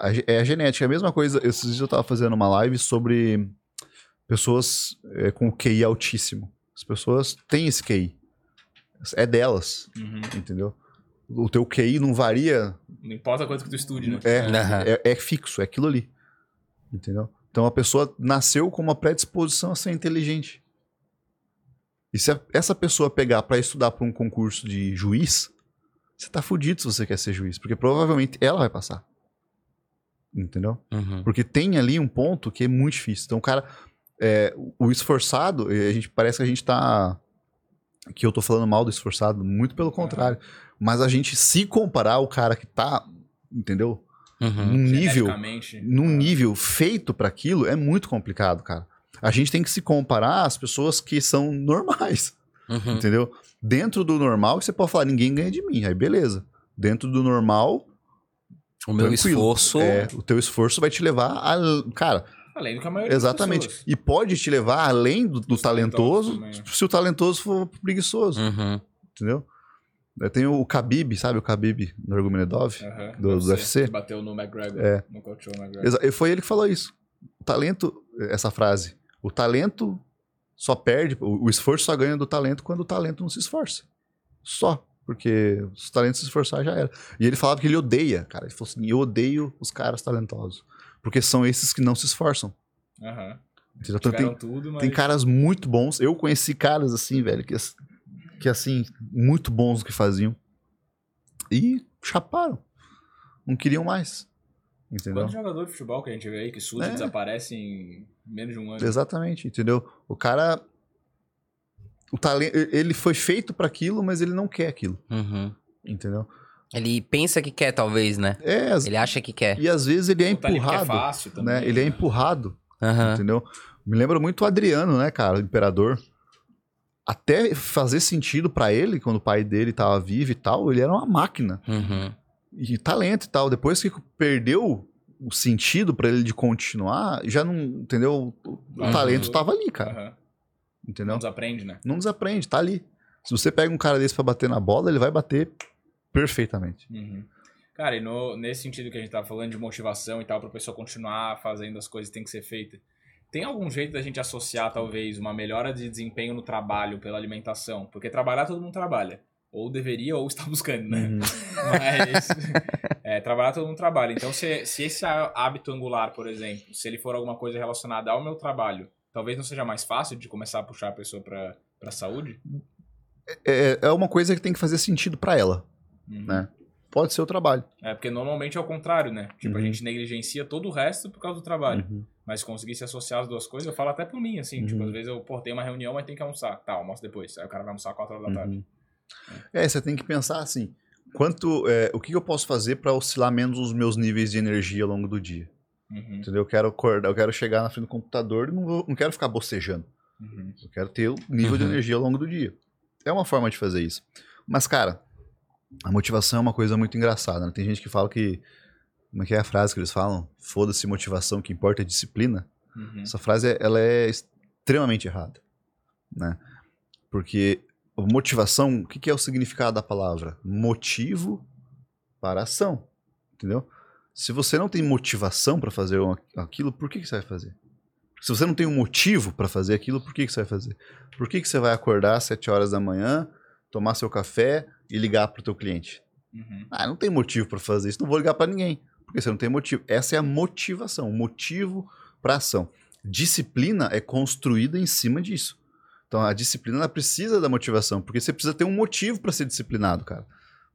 A ge- é a genética. É a mesma coisa. Esses dias eu tava fazendo uma live sobre pessoas é, com QI altíssimo. As pessoas têm esse QI. É delas, Uhum. entendeu? O teu QI não varia. Não importa quanto que tu estude, né? É, Aham. é, é fixo, é aquilo ali. Entendeu? Então a pessoa nasceu com uma predisposição a ser inteligente. E se a- essa pessoa pegar pra estudar pra um concurso de juiz, você tá fudido se você quer ser juiz, porque provavelmente ela vai passar. Entendeu? Uhum. Porque tem ali um ponto que é muito difícil. Então, o cara, é, o esforçado, a gente parece que a gente tá. Que eu tô falando mal do esforçado, muito pelo contrário. Mas a gente se comparar ao cara que tá, entendeu? Uhum. Num nível, num nível feito para aquilo, é muito complicado, cara. A gente tem que se comparar às pessoas que são normais, Uhum. entendeu? Dentro do normal, você pode falar, ninguém ganha de mim, aí beleza. Dentro do normal, O meu tranquilo. esforço. é, o teu esforço vai te levar a. Cara, Além do que a maioria das Exatamente. pessoas. E pode te levar além do, do talentoso, talentosos também. se o talentoso for preguiçoso, Uhum. entendeu? Tenho o Khabib, sabe o Khabib Nurmagomedov? Aham, do- do UFC. Que bateu no McGregor. É. No McGregor. E Foi ele que falou isso. O talento, essa frase, o talento só perde, o, o esforço só ganha do talento quando o talento não se esforça. Só. Porque os talentos se esforçar já era. E ele falava que ele odeia, cara. Ele falou assim: eu odeio os caras talentosos. Porque são esses que não se esforçam. Aham. Então, tem, tudo, mas... tem caras muito bons. Eu conheci caras assim, velho, que, que assim, muito bons no que faziam. E chaparam. Não queriam mais. Entendeu? Quanto jogador de futebol que a gente vê aí que surge É. e desaparece em menos de um ano? Exatamente, entendeu? O cara. O talento, ele foi feito pra aquilo, mas ele não quer aquilo, Uhum. entendeu? Ele pensa que quer, talvez, né? É, as- Ele acha que quer. e às vezes ele é tá é empurrado, fácil também. né? Ele é empurrado, Aham. entendeu? Me lembra muito o Adriano, né, cara, o imperador. Até fazer sentido pra ele, quando o pai dele tava vivo e tal, ele era uma máquina. Uhum. E talento e tal. Depois que perdeu o sentido pra ele de continuar, já não, entendeu? O, Uhum. talento tava ali, cara, Aham. entendeu? Não desaprende, né? Não desaprende, tá ali. Se você pega um cara desse pra bater na bola, ele vai bater perfeitamente. Uhum. Cara, e no- nesse sentido que a gente tava falando de motivação e tal, pra pessoa continuar fazendo as coisas que tem que ser feita, tem algum jeito da gente associar, talvez, uma melhora de desempenho no trabalho pela alimentação? Porque trabalhar todo mundo trabalha. Ou deveria, ou está buscando, né? Uhum. Mas é, trabalhar todo mundo trabalha. Então, se, se esse há- hábito angular, por exemplo, se ele for alguma coisa relacionada ao meu trabalho, talvez não seja mais fácil de começar a puxar a pessoa pra, pra saúde? É, é uma coisa que tem que fazer sentido pra ela, Uhum. né? Pode ser o trabalho. É, porque normalmente é o contrário, né? Tipo, a Uhum. gente negligencia todo o resto por causa do trabalho. Uhum. Mas conseguir se associar as duas coisas, eu falo até por mim, assim. Tipo, Uhum. às vezes eu, pô, tenho uma reunião, mas tem que almoçar. Tá, almoço depois. Aí o cara vai almoçar 4 horas da tarde. Uhum. É, você tem que pensar assim, quanto, é, o que eu posso fazer pra oscilar menos os meus níveis de energia ao longo do dia? Uhum. Entendeu? Eu quero acordar, eu quero chegar na frente do computador e não, vou- não quero ficar bocejando. Uhum. Eu quero ter o nível de energia ao longo do dia. É uma forma de fazer isso. Mas, cara, a motivação é uma coisa muito engraçada. Né? Tem gente que fala que. Como é que é a frase que eles falam? Foda-se motivação, o que importa é disciplina. Uhum. Essa frase ela é extremamente errada. Né? Porque motivação, o que é o significado da palavra? Motivo para ação. Entendeu? Se você não tem motivação para fazer aquilo, por que, que você vai fazer? Se você não tem um motivo para fazer aquilo, por que, que você vai fazer? Por que, que você vai acordar às 7 horas da manhã, tomar seu café e ligar para o teu cliente? Uhum. Ah, não tem motivo para fazer isso, não vou ligar para ninguém, porque você não tem motivo. Essa é a motivação, o motivo para ação. Disciplina é construída em cima disso. Então a disciplina precisa da motivação, porque você precisa ter um motivo para ser disciplinado, cara.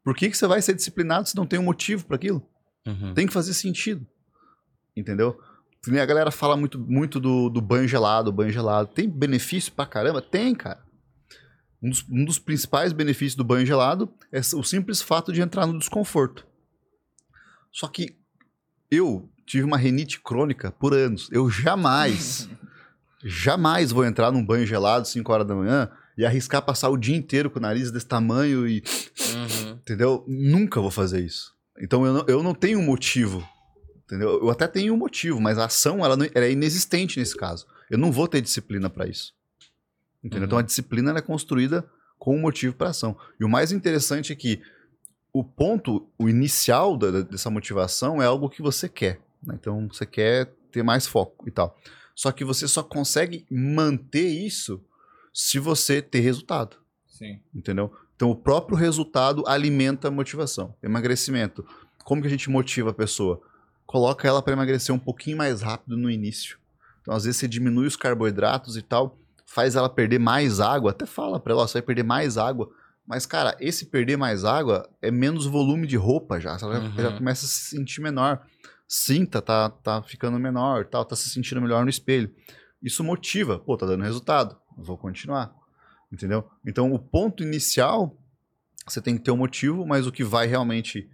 Por que, que você vai ser disciplinado se não tem um motivo para aquilo? Uhum. Tem que fazer sentido. Entendeu? A galera fala muito, muito do, do banho gelado, banho gelado. Tem benefício pra caramba? Tem, cara. Um dos, um dos principais benefícios do banho gelado é o simples fato de entrar no desconforto. Só que eu tive uma renite crônica por anos. Eu jamais, jamais vou entrar num banho gelado 5 horas da manhã e arriscar passar o dia inteiro com o nariz desse tamanho e Uhum. Entendeu? Nunca vou fazer isso. Então eu não, eu não tenho motivo. Entendeu? Eu até tenho um motivo, mas a ação ela, não- ela é inexistente nesse caso. Eu não vou ter disciplina para isso. Entendeu? Uhum. Então a disciplina é construída com um motivo para ação. E o mais interessante é que o ponto, o inicial da- da- dessa motivação é algo que você quer. né? Então você quer ter mais foco e tal. Só que você só consegue manter isso se você ter resultado Sim. entendeu? Então o próprio resultado alimenta a motivação. Emagrecimento. Como que a gente motiva a pessoa? Coloca ela para emagrecer um pouquinho mais rápido no início. Então às vezes você diminui os carboidratos e tal, faz ela perder mais água, até fala para ela, você vai perder mais água. Mas cara, esse perder mais água é menos volume de roupa já, ela já- Uhum. já começa a se sentir menor. Cinta tá tá ficando menor, tal, tá se sentindo melhor no espelho. Isso motiva, pô, tá dando resultado, vou continuar. Entendeu? Então, o ponto inicial, você tem que ter um motivo, mas o que vai realmente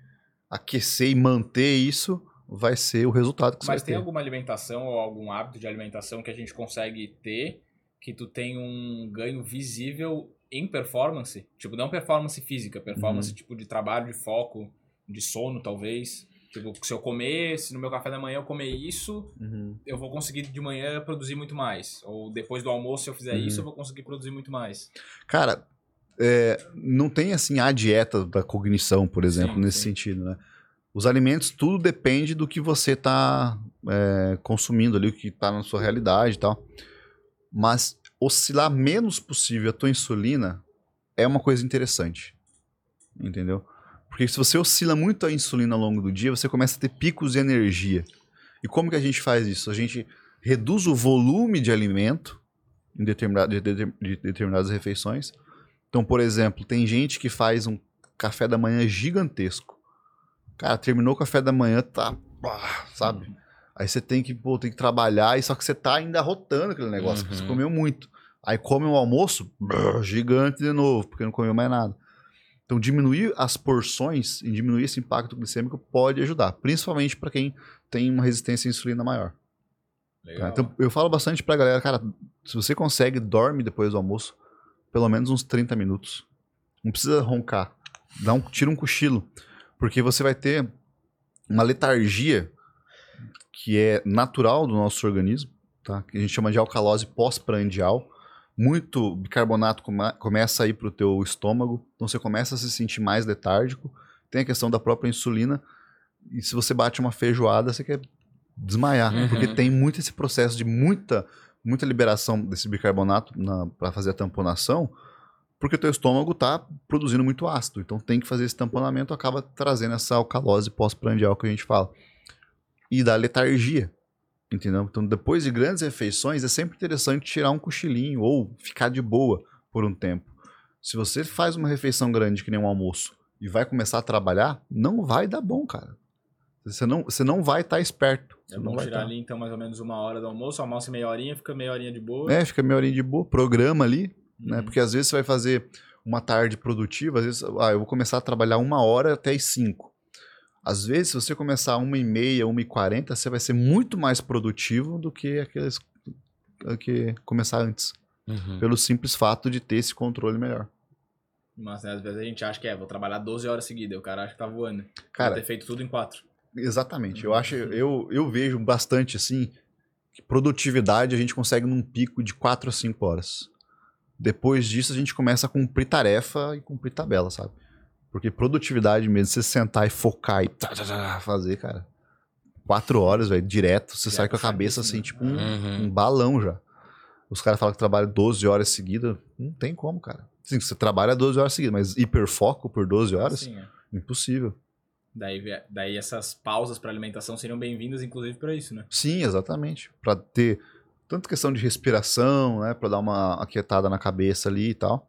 aquecer e manter isso vai ser o resultado que você Mas vai tem ter. alguma alimentação ou algum hábito de alimentação que a gente consegue ter que tu tem um ganho visível em performance? Tipo, não performance física, performance Uhum. tipo de trabalho, de foco, de sono, talvez. Tipo, se eu comer, se no meu café da manhã eu comer isso, Uhum. eu vou conseguir de manhã produzir muito mais. Ou depois do almoço, se eu fizer Uhum. isso, eu vou conseguir produzir muito mais. Cara, é, não tem assim a dieta da cognição, por exemplo, Sim, nesse sim. sentido, né? Os alimentos, tudo depende do que você está consumindo ali, o que está na sua realidade e tal. Mas oscilar menos possível a tua insulina é uma coisa interessante. entendeu? Porque se você oscila muito a insulina ao longo do dia, você começa a ter picos de energia. E como que a gente faz isso? A gente reduz o volume de alimento em determinado, de, de- de determinadas refeições. Então, por exemplo, tem gente que faz um café da manhã gigantesco. Cara, terminou o café da manhã, tá, sabe? Aí você tem que, pô, tem que trabalhar, e só que você tá ainda rotando aquele negócio, porque você Uhum. comeu muito. Aí come o almoço, brrr, gigante de novo, porque não comeu mais nada. Então, diminuir as porções e diminuir esse impacto glicêmico pode ajudar, principalmente para quem tem uma resistência à insulina maior. tá? Então, eu falo bastante pra galera, cara, se você consegue, dorme depois do almoço, pelo menos uns 30 minutos. Não precisa roncar. Dá um, tira um cochilo. Porque você vai ter uma letargia que é natural do nosso organismo, tá? Que a gente chama de alcalose pós-prandial. Muito bicarbonato come- começa a ir pro teu estômago, então você começa a se sentir mais letárgico. Tem a questão da própria insulina. E se você bate uma feijoada, você quer desmaiar, Uhum. porque tem muito esse processo de muita muita liberação desse bicarbonato para fazer a tamponação, porque o teu estômago tá produzindo muito ácido, então tem que fazer esse tamponamento, acaba trazendo essa alcalose pós-prandial que a gente fala. E da letargia, entendeu? Então depois de grandes refeições é sempre interessante tirar um cochilinho ou ficar de boa por um tempo. Se você faz uma refeição grande que nem um almoço e vai começar a trabalhar, não vai dar bom, cara. Você não, você não vai estar esperto. É bom tirar tá- ali, então, mais ou menos uma hora do almoço, almoça meia horinha, fica meia horinha de boa. É, fica meia horinha de boa, programa ali, né? Uhum. Porque às vezes você vai fazer uma tarde produtiva, às vezes, ah, eu vou começar a trabalhar uma hora até as cinco. Às vezes, se você começar uma e meia, uma e quarenta, você vai ser muito mais produtivo do que aqueles que começar antes. Uhum. Pelo simples fato de ter esse controle melhor. Mas né, às vezes a gente acha que é, vou trabalhar 12 horas seguidas, o cara acha que tá voando. Cara, Vou ter feito tudo em quatro. Exatamente. Eu acho, eu, eu vejo bastante assim que produtividade a gente consegue num pico de 4 a 5 horas. Depois disso a gente começa a cumprir tarefa e cumprir tabela, sabe? Porque produtividade mesmo, você sentar e focar e tá, tá, tá, fazer, cara. Quatro horas, velho, direto, você Já sai com a cabeça assim, né? tipo um, Uhum. um balão já. Os caras falam que trabalham 12 horas seguidas. Não tem como, cara. Sim, você trabalha 12 horas seguidas, mas hiperfoco por 12 horas? Assim, é. Impossível. Daí, daí essas pausas para alimentação seriam bem-vindas, inclusive, para isso, né? Sim, exatamente. Pra ter tanto questão de respiração, né, Pra dar uma aquietada na cabeça ali e tal,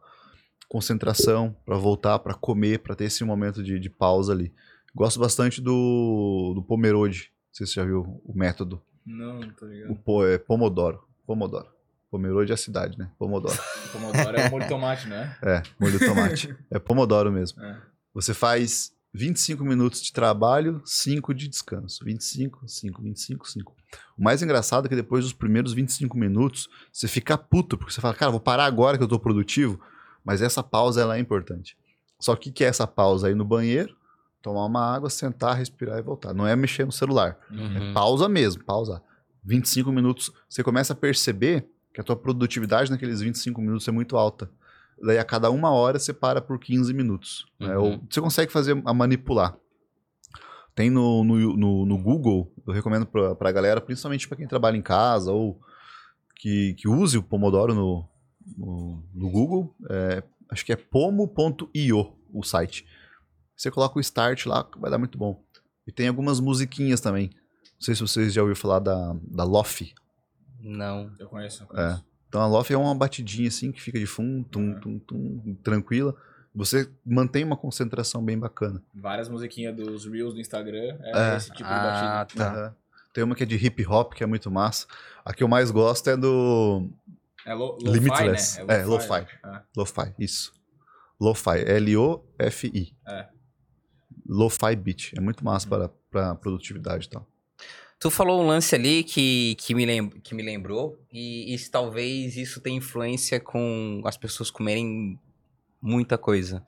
concentração pra voltar pra comer, pra ter esse momento de, de pausa ali. Gosto bastante do, do Pomerode. Não sei se você já viu o método. Não, não tô O ligado. po, é Pomodoro. Pomodoro. Pomerode é a cidade, né? Pomodoro. O pomodoro é o molho de tomate, né? É, molho de tomate. É Pomodoro mesmo. É. Você faz 25 minutos de trabalho, 5 de descanso. 25, 5, 25, 5. O mais engraçado é que depois dos primeiros 25 minutos, você fica puto, porque você fala, cara, vou parar agora que eu tô produtivo, mas essa pausa ela é importante. Só que o que é essa pausa? Aí no banheiro, tomar uma água, sentar, respirar e voltar. Não é mexer no celular. Uhum. Pausa mesmo, pausa. 25 minutos, você começa a perceber que a tua produtividade naqueles 25 minutos é muito alta. Daí a cada uma hora você para por 15 minutos. né? Uhum. Ou você consegue fazer a manipular. Tem no, no, no, no Google, eu recomendo pra, pra galera, principalmente pra quem trabalha em casa ou que, que use o Pomodoro no, no, no Google. é, acho que é pomo.io o site. Você coloca o start lá, vai dar muito bom. E tem algumas musiquinhas também. Não sei se vocês já ouviram falar da, da Lofi. Não. Eu conheço, eu conheço. Então a Lofi é uma batidinha assim que fica de fundo, tum, Uhum. tum, tum, tranquila. Você mantém uma concentração bem bacana. Várias musiquinhas dos Reels do Instagram é, É. esse tipo de Ah, batida. tá. Aham. Tem uma que é de hip hop, que é muito massa. A que eu mais gosto é do É lo, lo-fi, Limitless. né? É, lo-fi. né? Lo-Fi, isso. Lo-Fi, L-O-F-I. É. Lo-Fi beat. É muito massa para, para produtividade e tal. Tu falou um lance ali que, que, me, lem que me lembrou, e, e se talvez isso tenha influência com as pessoas comerem muita coisa.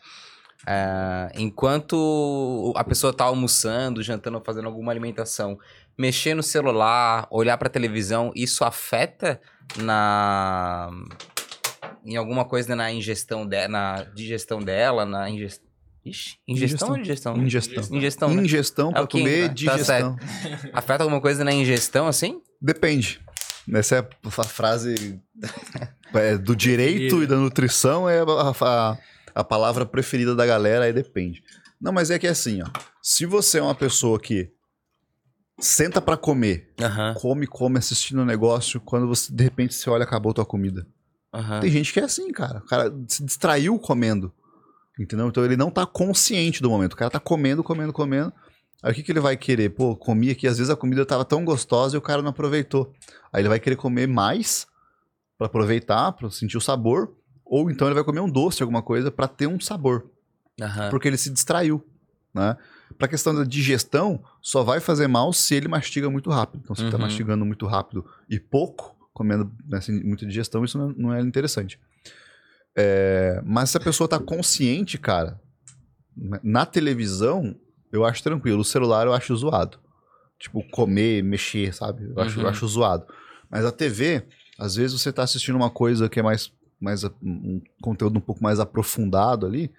Ah, enquanto a pessoa tá almoçando, jantando, fazendo alguma alimentação, mexer no celular, olhar pra televisão, isso afeta na em alguma coisa na ingestão dela, na digestão dela, na ingestão. Ixi, ingestão ou digestão? Ingestão. Ingestão, né? Ingestão É para comer, né? Tá digestão. Afeta alguma coisa na ingestão, assim? Depende. Essa é a frase é, do direito e da nutrição é a, a- a palavra preferida da galera, aí depende. Não, mas é que é assim, ó. Se você é uma pessoa que senta pra comer, Aham, come, come assistindo o negócio, quando você de repente você olha, acabou tua comida. aham. Tem gente que é assim, cara. O cara se distraiu comendo. Entendeu? Então ele não tá consciente do momento. O cara tá comendo, comendo, comendo. Aí o que, que ele vai querer? Pô, comi aqui, às vezes a comida tava tão gostosa e o cara não aproveitou. Aí ele vai querer comer mais pra aproveitar, pra sentir o sabor. Ou então ele vai comer um doce, alguma coisa, pra ter um sabor. aham. Porque ele se distraiu, né? Pra questão da digestão, só vai fazer mal se ele mastiga muito rápido. Então, se ele tá Uhum. mastigando muito rápido e pouco, comendo né, assim, muita digestão, isso não, não é interessante. É, mas se a pessoa tá consciente, cara, na- televisão, eu acho tranquilo. O celular eu acho zoado. Tipo, comer, mexer, sabe? Eu acho, eu Uhum. acho zoado. Mas a TV, às vezes você tá assistindo uma coisa que é mais, mais a- um conteúdo um pouco mais aprofundado ali,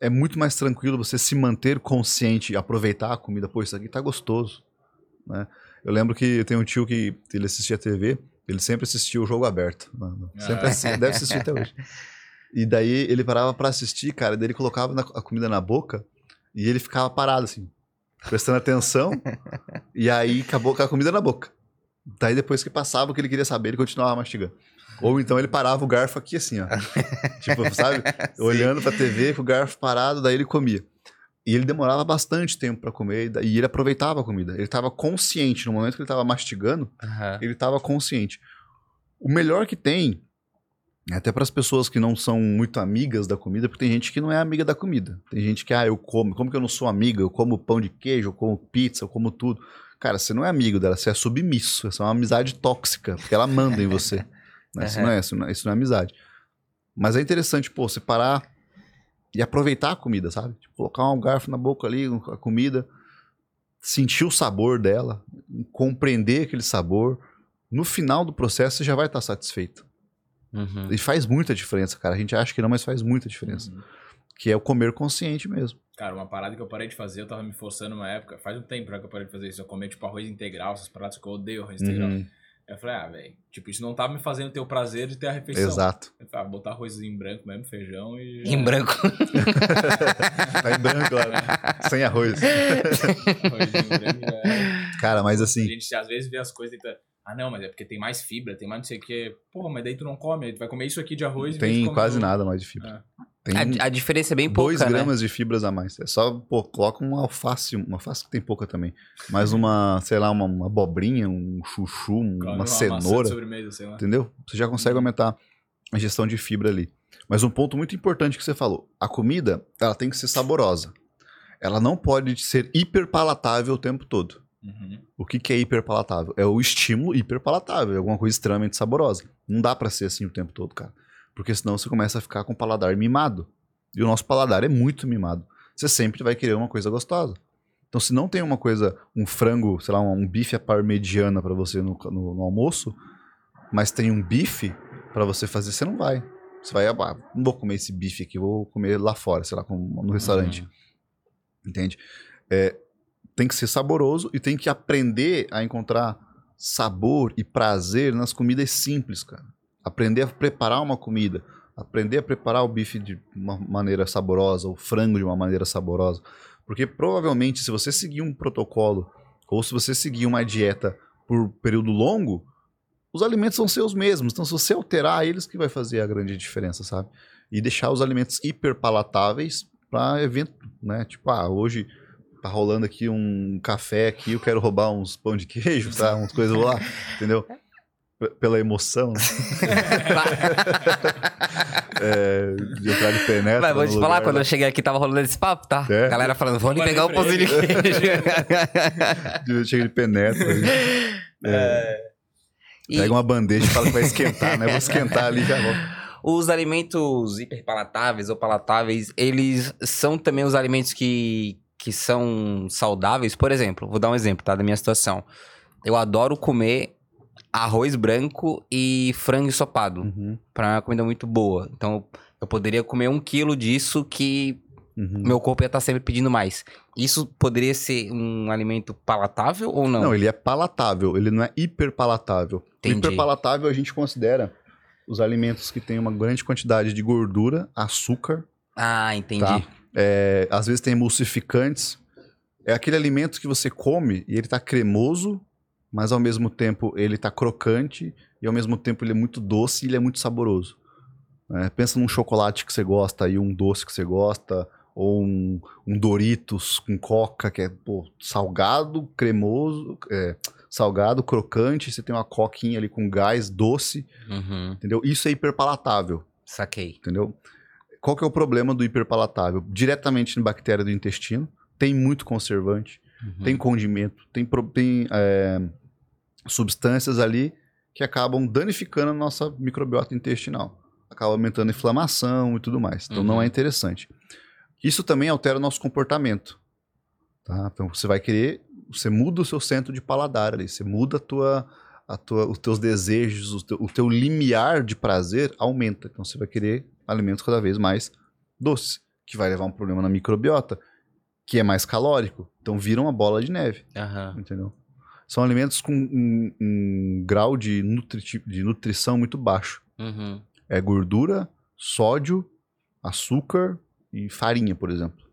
é muito mais tranquilo você se manter consciente e aproveitar a comida. Pô, isso aqui tá gostoso, né? Eu lembro que eu tenho um tio que ele assistia TV, ele sempre assistia o jogo aberto. mano. Sempre Ah. assi- deve assistir até hoje. E daí ele parava pra assistir, cara, daí ele colocava na- a comida na boca e ele ficava parado assim, prestando atenção, e aí acabou com a comida na boca. Daí depois que passava o que ele queria saber, ele continuava mastigando. Ou então ele parava o garfo aqui assim, ó. tipo, sabe? Olhando pra TV com o garfo parado, daí ele comia. E ele demorava bastante tempo pra comer e ele aproveitava a comida. Ele tava consciente no momento que ele tava mastigando, aham. ele estava consciente. O melhor que tem, até para as pessoas que não são muito amigas da comida, porque tem gente que não é amiga da comida. Tem gente que, ah, eu como. Como que eu não sou amiga? Eu como pão de queijo, eu como pizza, eu como tudo. Cara, você não é amigo dela, você é submisso. Essa é uma amizade tóxica, porque ela manda em você. né? Isso, Uhum. não é, isso, não é, isso não é amizade. Mas é interessante, pô, você parar e aproveitar a comida, sabe? Tipo, colocar um garfo na boca ali, a comida, sentir o sabor dela, compreender aquele sabor. No final do processo, você já vai estar satisfeito. Uhum. E faz muita diferença, cara. A gente acha que não, mas faz muita diferença. Uhum. Que é o comer consciente mesmo. Cara, uma parada que eu parei de fazer, eu tava me forçando uma época, faz um tempo já que eu parei de fazer isso. Eu comia, tipo, arroz integral, essas paradas que eu odeio arroz integral. Uhum, Aí eu falei, ah, velho, tipo, isso não tava me fazendo ter o prazer de ter a refeição. Exato. Eu falei, ah, botar arroz em branco mesmo, feijão e. Em branco. Tá em branco lá, né? sem arroz. Arrozinho branco já. Cara, mas A assim, gente às vezes vê as coisas e tenta. Ah, não, mas é porque tem mais fibra, tem mais não sei o quê. Porra, mas daí tu não come, tu vai comer isso aqui de arroz. de tem quase nada mais de fibra. Tem A, a diferença é bem pouca, 2 né? gramas de fibras a mais. É só, pô, coloca uma alface, uma alface que tem pouca também. Mas uma, sei lá, uma, uma abobrinha, um chuchu, um- uma maçã de cenoura. sobremesa, sei lá. Entendeu? Você já consegue aumentar a ingestão de fibra ali. Mas um ponto muito importante que você falou: a comida, ela tem que ser saborosa. Ela não pode ser hiperpalatável o tempo todo. Uhum. O que, que é hiperpalatável? É o estímulo hiperpalatável, é alguma coisa extremamente saborosa. Não dá pra ser assim o tempo todo, cara. Porque senão você começa a ficar com o paladar mimado. E o nosso paladar é muito mimado. Você sempre vai querer uma coisa gostosa. Então, se não tem uma coisa, um frango, sei lá, um bife à parmegiana pra você no, no- no almoço, mas tem um bife pra você fazer, você não vai. Você vai, ah, não vou comer esse bife aqui, vou comer lá fora, sei lá, no restaurante. Entende? É, tem que ser saboroso e tem que aprender a encontrar sabor e prazer nas comidas simples, cara. Aprender a preparar uma comida, aprender a preparar o bife de uma maneira saborosa, o frango de uma maneira saborosa. Porque provavelmente, se você seguir um protocolo ou se você seguir uma dieta por período longo, os alimentos vão ser os mesmos. Então, se você alterar eles, que vai fazer a grande diferença, sabe? E deixar os alimentos hiperpalatáveis para evento, né? Tipo, ah, hoje tá rolando aqui um café aqui, eu quero roubar uns pão de queijo, tá? Umas coisas lá, entendeu? P- Pela emoção, né? É, de entrar de penetra Mas vou te lugar, falar, quando né? eu cheguei aqui tava rolando esse papo, tá? É? Galera falando, vou ali Vai pegar o pra pãozinho de queijo. De- Chega de penetra. ali. E Pega uma bandeja e fala que vai esquentar, né? Vou esquentar ali e já volto. os alimentos hiperpalatáveis ou palatáveis, eles são também os alimentos que, que são saudáveis? Por exemplo, vou dar um exemplo, tá? Da minha situação. Eu adoro comer arroz branco e frango ensopado. Uhum, Pra mim é uma comida muito boa. Então, eu poderia comer um quilo disso que uhum. meu corpo ia estar sempre pedindo mais. Isso poderia ser um alimento palatável ou não? Não, ele é palatável, ele não é hiperpalatável. Entendi. Hiperpalatável a gente considera os alimentos que têm uma grande quantidade de gordura, açúcar Ah, entendi. Tá. É, às vezes tem emulsificantes. É aquele alimento que você come e ele tá cremoso, mas ao mesmo tempo ele tá crocante e ao mesmo tempo ele é muito doce e ele é muito saboroso. É, pensa num chocolate que você gosta e um doce que você gosta, ou um, um Doritos com coca que é pô, salgado, cremoso, é, salgado, crocante, você tem uma coquinha ali com gás doce, Uhum. entendeu? Isso é hiperpalatável, Saquei. entendeu? Qual que é o problema do hiperpalatável? Diretamente na bactéria do intestino, tem muito conservante, Uhum. tem condimento, tem, tem, é, substâncias ali que acabam danificando a nossa microbiota intestinal. Acaba aumentando a inflamação e tudo mais. Então não Uhum. é interessante. Isso também altera o nosso comportamento. Tá? Então você vai querer, você muda o seu centro de paladar ali, você muda a tua, a tua, os teus desejos, o teu, o teu limiar de prazer aumenta. Então você vai querer alimentos cada vez mais doces, que vai levar um problema na microbiota, que é mais calórico. Então vira uma bola de neve Aham. entendeu? São alimentos com um, um grau de, nutri de nutrição muito baixo. Uhum. É gordura, sódio, açúcar e farinha, por exemplo.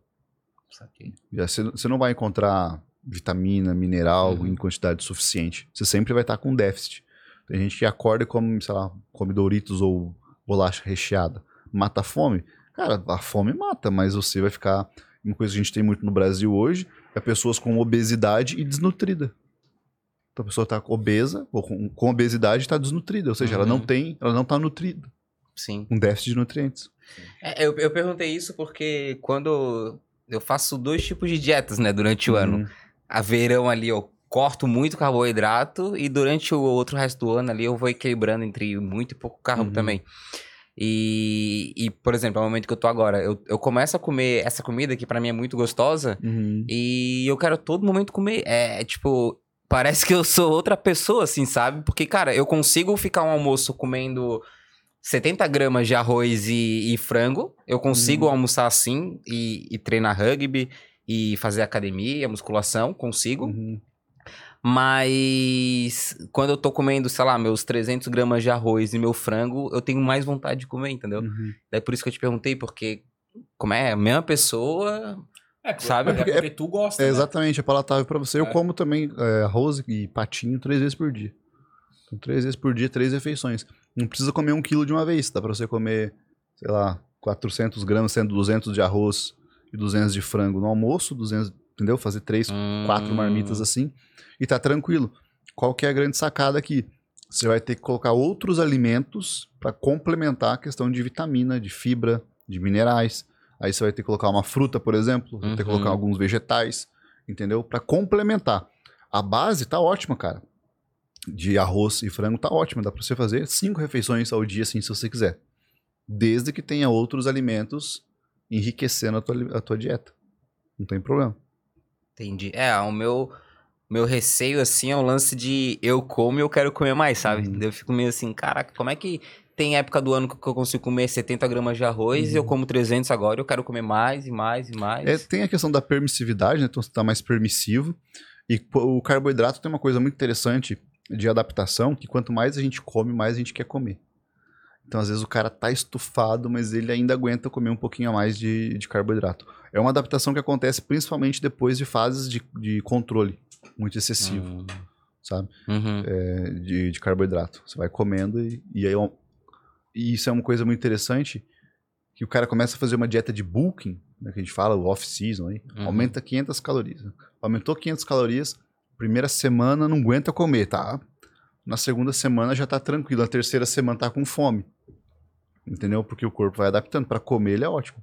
Saquei. Já Você você não vai encontrar vitamina, mineral Uhum. em quantidade suficiente. Você sempre vai estar com déficit. Tem gente que acorda e come, sei lá, come Doritos ou bolacha recheada. Mata a fome? Cara, a fome mata, mas você vai ficar... Uma coisa que a gente tem muito no Brasil hoje é pessoas com obesidade e desnutrida. Então a pessoa está obesa, ou com, com obesidade está desnutrida. Ou seja, ela não Uhum. tem, ela não está nutrida. Sim. Com déficit de nutrientes. É, eu, eu perguntei isso porque quando eu faço dois tipos de dietas, né, durante o ano. Uhum. A verão ali eu corto muito carboidrato e durante o outro resto do ano ali eu vou equilibrando entre muito e pouco carbo Uhum. também. E, e, por exemplo, é o momento que eu tô agora, eu, eu começo a comer essa comida que pra mim é muito gostosa Uhum. e eu quero todo momento comer. É, tipo, parece que eu sou outra pessoa, assim, sabe? Porque, cara, eu consigo ficar um almoço comendo 70 gramas de arroz e, e frango. Eu consigo Uhum. almoçar assim e, e treinar rugby e fazer academia, musculação, consigo. Uhum. Mas quando eu tô comendo, sei lá, meus 300 gramas de arroz e meu frango, eu tenho mais vontade de comer, entendeu? Uhum. Daí por isso que eu te perguntei, porque como é a mesma pessoa, É, porque, Sabe? É porque, tu gosta, É né? exatamente, é palatável pra você. Eu É. como também é, arroz e patinho três vezes por dia. Então, três vezes por dia, três refeições. Não precisa comer um quilo de uma vez. Dá pra você comer, sei lá, 400 gramas, sendo 200 de arroz e 200 de frango no almoço, 200, entendeu? Fazer três, quatro Hum. marmitas assim. E tá tranquilo. Qual que é a grande sacada aqui? Você vai ter que colocar outros alimentos para complementar a questão de vitamina, de fibra, de minerais. Aí você vai ter que colocar uma fruta, por exemplo, vai ter que Uhum. colocar alguns vegetais, entendeu? Para complementar. A base tá ótima, cara. De arroz e frango tá ótima, dá para você fazer cinco refeições ao dia, assim, se você quiser. Desde que tenha outros alimentos enriquecendo a tua, a tua dieta. Não tem problema. Entendi. É, o meu, meu receio, assim, é o lance de eu como e eu quero comer mais, sabe? Uhum. Eu fico meio assim, caraca, como é que tem época do ano que eu consigo comer 70 gramas de arroz e eu Uhum. como 300 agora, eu quero comer mais e mais e mais. É, tem a questão da permissividade, né? Então você tá mais permissivo. E o carboidrato tem uma coisa muito interessante de adaptação, que quanto mais a gente come, mais a gente quer comer. Então, às vezes, o cara tá estufado, mas ele ainda aguenta comer um pouquinho a mais de, de carboidrato. É uma adaptação que acontece principalmente depois de fases de, de controle muito excessivo, Hum. sabe? Uhum. É, de, de carboidrato. Você vai comendo e, e aí... é E isso é uma coisa muito interessante, que o cara começa a fazer uma dieta de bulking, né, que a gente fala, o off-season aí, Uhum. aumenta 500 calorias. né? Aumentou 500 calorias, primeira semana não aguenta comer, tá? Na segunda semana já tá tranquilo, na terceira semana tá com fome. Entendeu? Porque o corpo vai adaptando. Pra comer ele é ótimo.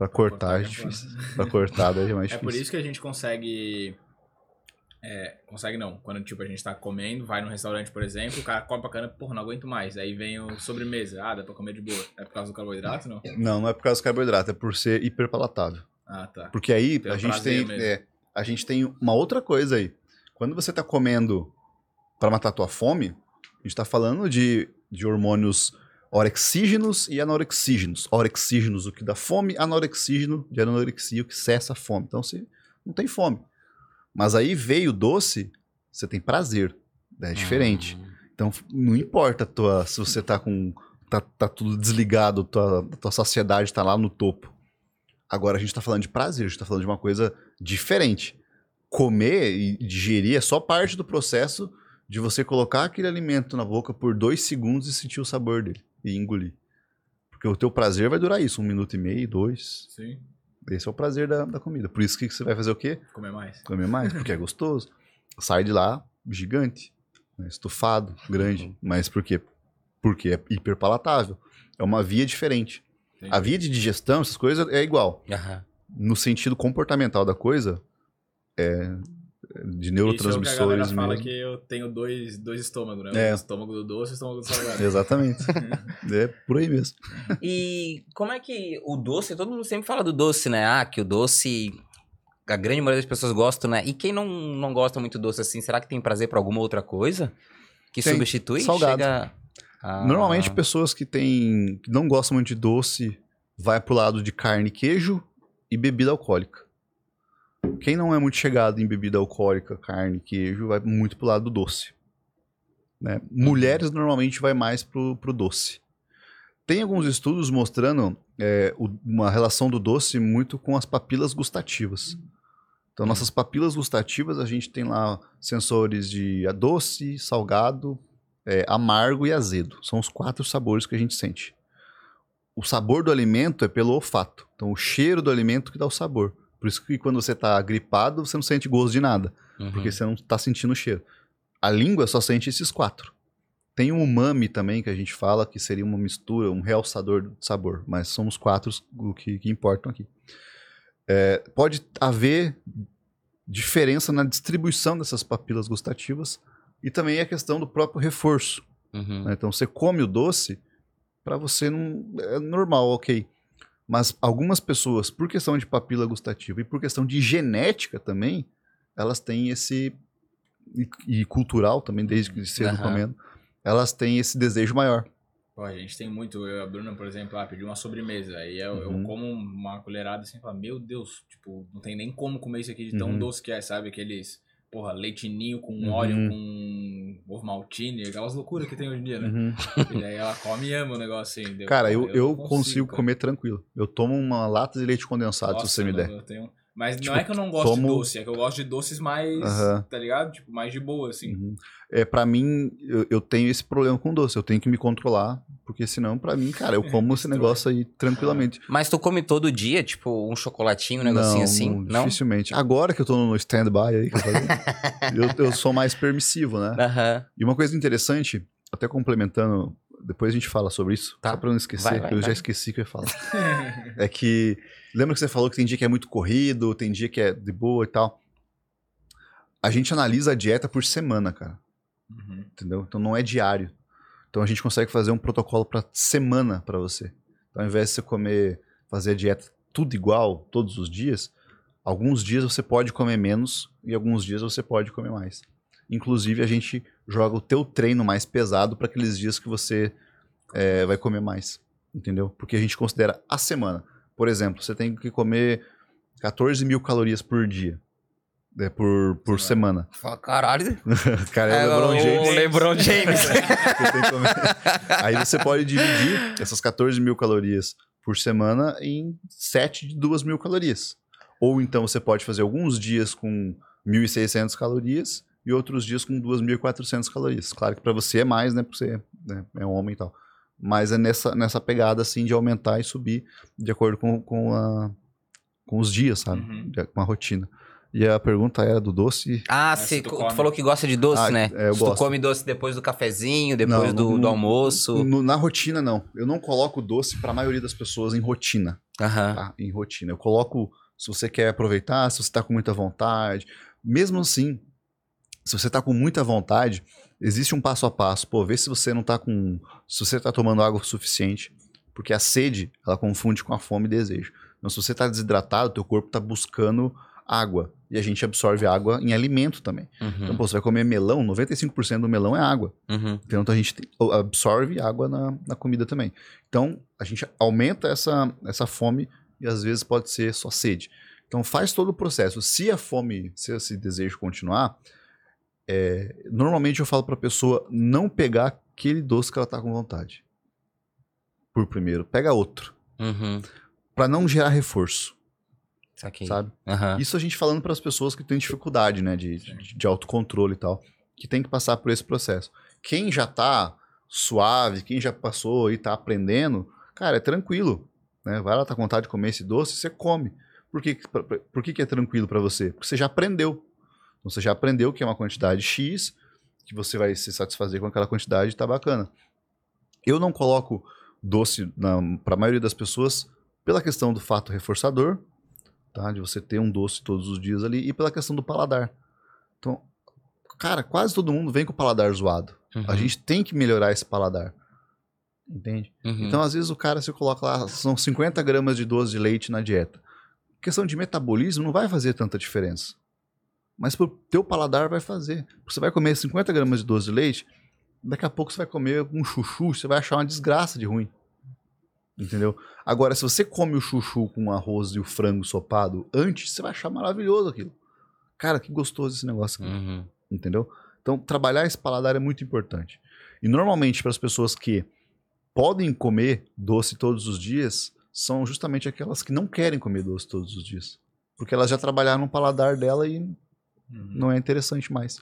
Pra cortar é cortar é difícil. Pra cortar daí é mais É difícil. por isso que a gente consegue. É, consegue não. Quando tipo, a gente tá comendo, vai num restaurante, por exemplo, o cara come pra caramba, porra, não aguento mais. Aí vem o sobremesa. Ah, dá pra comer de boa. É por causa do carboidrato, não? Não, não é por causa do carboidrato, é por ser hiperpalatável. Ah, tá. Porque aí Pelo a gente, tem, é, a gente tem uma outra coisa aí. Quando você tá comendo para matar tua fome, a gente tá falando de, de hormônios orexígenos e anorexígenos. Orexígenos, o que dá fome, anorexígeno de anorexia, o que cessa a fome. Então você não tem fome. Mas aí veio o doce, você tem prazer. É diferente. Hum. Então não importa tua, se você tá com tá, tá tudo desligado, tua, tua saciedade tá lá no topo. Agora a gente tá falando de prazer, a gente tá falando de uma coisa diferente. Comer e digerir é só parte do processo de você colocar aquele alimento na boca por dois segundos e sentir o sabor dele e engolir. Porque o teu prazer vai durar isso, um minuto e meio, dois. Sim. Esse é o prazer da, da comida. Por isso que você vai fazer o quê? Comer mais. Comer mais, porque é gostoso. Sai de lá gigante, né, estufado, grande. Mas por quê? Porque é hiperpalatável. É uma via diferente. Entendi. A via de digestão, essas coisas, é igual. Aham. No sentido comportamental da coisa, é de Isso é o que a neurotransmissores galera fala que eu tenho dois, dois estômagos, né? É. O estômago do doce e o estômago do salgado. Exatamente. é por aí mesmo. E como é que o doce, todo mundo sempre fala do doce, né? Ah, que o doce, a grande maioria das pessoas gostam, né? E quem não, não gosta muito doce assim, será que tem prazer pra alguma outra coisa? Que Tem. substitui? Salgado. Chega a- Normalmente, pessoas que, têm, que não gostam muito de doce vai pro lado de carne, queijo e bebida alcoólica. Quem não é muito chegado em bebida alcoólica, carne, queijo, vai muito pro lado do doce. né? Mulheres normalmente vai mais pro, pro doce. Tem alguns estudos mostrando é, uma relação do doce muito com as papilas gustativas. Então, nossas papilas gustativas, a gente tem lá sensores de doce, salgado, é, amargo e azedo. São os quatro sabores que a gente sente. O sabor do alimento é pelo olfato. Então, o cheiro do alimento que dá o sabor. Por isso que quando você está gripado, você não sente gosto de nada, Uhum. porque você não está sentindo o cheiro. A língua só sente esses quatro. Tem o umami também, que a gente fala, que seria uma mistura, um realçador de sabor. Mas são os quatro o que, que importam aqui. É, pode haver diferença na distribuição dessas papilas gustativas e também a questão do próprio reforço. Uhum. né? Então você come o doce, para você não é normal, ok. Mas algumas pessoas, por questão de papila gustativa e por questão de genética também, elas têm esse e, e cultural também desde que cedo Aham. comendo, elas têm esse desejo maior. Pô, a gente tem muito. Eu e a Bruna, por exemplo, ah, pedi uma sobremesa. Aí eu, eu Uhum. como uma colherada assim e falo, meu Deus, tipo, não tem nem como comer isso aqui de tão Uhum. doce que é, sabe? Aqueles, porra, leitinho com Uhum. óleo, com ovo maltine, aquelas loucuras que tem hoje em dia, né? Uhum. E aí ela come e ama o negócio assim. Cara, eu, eu, não consigo, cara. comer tranquilo. Eu tomo uma lata de leite condensado, Nossa, se você me eu der. eu tenho- Mas Tipo, não é que eu não gosto de tomo- doce, é que eu gosto de doces mais, Aham. tá ligado? Tipo, mais de boa, assim. Uhum. É, para mim, eu, eu tenho esse problema com doce. Eu tenho que me controlar, porque senão, pra mim, cara, eu como esse negócio aí tranquilamente. Mas tu come todo dia, tipo, um chocolatinho, um negocinho assim? Não? Dificilmente. Agora que eu tô no stand-by aí, que eu, falei, eu, eu sou mais permissivo, né? Aham. E uma coisa interessante, até complementando, depois a gente fala sobre isso, Tá. só pra eu não esquecer, Vai, vai, eu já esqueci o que eu ia falar. é que, lembra que você falou que tem dia que é muito corrido, tem dia que é de boa e tal. A gente analisa a dieta por semana, cara Uhum. entendeu? Então não é diário. Então a gente consegue fazer um protocolo para semana para você. Então, ao invés de você comer, fazer a dieta tudo igual todos os dias, alguns dias você pode comer menos e alguns dias você pode comer mais. Inclusive a gente joga o teu treino mais pesado para aqueles dias que você é, vai comer mais, entendeu? Porque a gente considera a semana. Por exemplo, você tem que comer 14 mil calorias por dia. né, por, por semana. Fala, Caralho. Cara, é, o LeBron James. O LeBron James. Você. Aí você pode dividir essas 14 mil calorias por semana em 7 de 2 mil calorias. Ou então você pode fazer alguns dias com 1.600 calorias e outros dias com 2.400 calorias. Claro que para você é mais, né? Porque você né, é um homem e tal. Mas é nessa, nessa pegada assim de aumentar e subir de acordo com, com, a, com os dias, sabe? Uhum. Com a rotina. E a pergunta era do doce. Ah, você se tu tu falou que gosta de doce, Ah, né? é, eu Se tu gosto. come doce depois do cafezinho, depois Não, do, no- do almoço. No- na rotina, não. Eu não coloco doce para a maioria das pessoas em rotina. Aham. tá? Em rotina. Eu coloco, se você quer aproveitar, se você tá com muita vontade. Mesmo assim, se você tá com muita vontade, existe um passo a passo. Pô, vê se você não tá com. Se você tá tomando água o suficiente. Porque a sede, ela confunde com a fome e desejo. Então, se você tá desidratado, teu corpo tá buscando água. E a gente absorve água em alimento também. Então, Uhum. pô, você vai comer melão, 95% do melão é água. Uhum. Então a gente absorve água na, na comida também. Então a gente aumenta essa, essa fome e às vezes pode ser só sede. Então faz todo o processo. Se a fome, se esse desejo continuar, é, normalmente eu falo para a pessoa não pegar aquele doce que ela tá com vontade. por primeiro. Pega outro. Uhum. Pra não gerar reforço, Saquei. sabe? Aham. Isso a gente falando para as pessoas que têm dificuldade, né, de, de, de autocontrole e tal, que tem que passar por esse processo. Quem já tá suave, quem já passou e tá aprendendo, cara, é tranquilo, né? Vai lá, tá com vontade de comer esse doce, você come. Por que, por que, que é tranquilo para você? Porque você já aprendeu. Então, você já aprendeu que é uma quantidade X, que você vai se satisfazer com aquela quantidade e tá bacana. Eu não coloco doce para a maioria das pessoas pela questão do fato reforçador, tá? De você ter um doce todos os dias ali e pela questão do paladar. Então, cara, quase todo mundo vem com o paladar zoado. A Uhum. gente tem que melhorar esse paladar. Entende? Uhum. Então, às vezes, o cara se coloca lá, são 50 gramas de doce de leite na dieta. Questão de metabolismo não vai fazer tanta diferença. Mas pro teu paladar vai fazer. Você vai comer 50 gramas de doce de leite, daqui a pouco você vai comer um chuchu, você vai achar uma desgraça de ruim. Entendeu? Agora, se você come o chuchu com o arroz e o frango sopado antes, você vai achar maravilhoso aquilo. Cara, que gostoso esse negócio aqui Uhum. entendeu? Então, trabalhar esse paladar é muito importante. E normalmente para as pessoas que podem comer doce todos os dias, são justamente aquelas que não querem comer doce todos os dias. Porque elas já trabalharam no paladar dela e Uhum. não é interessante mais.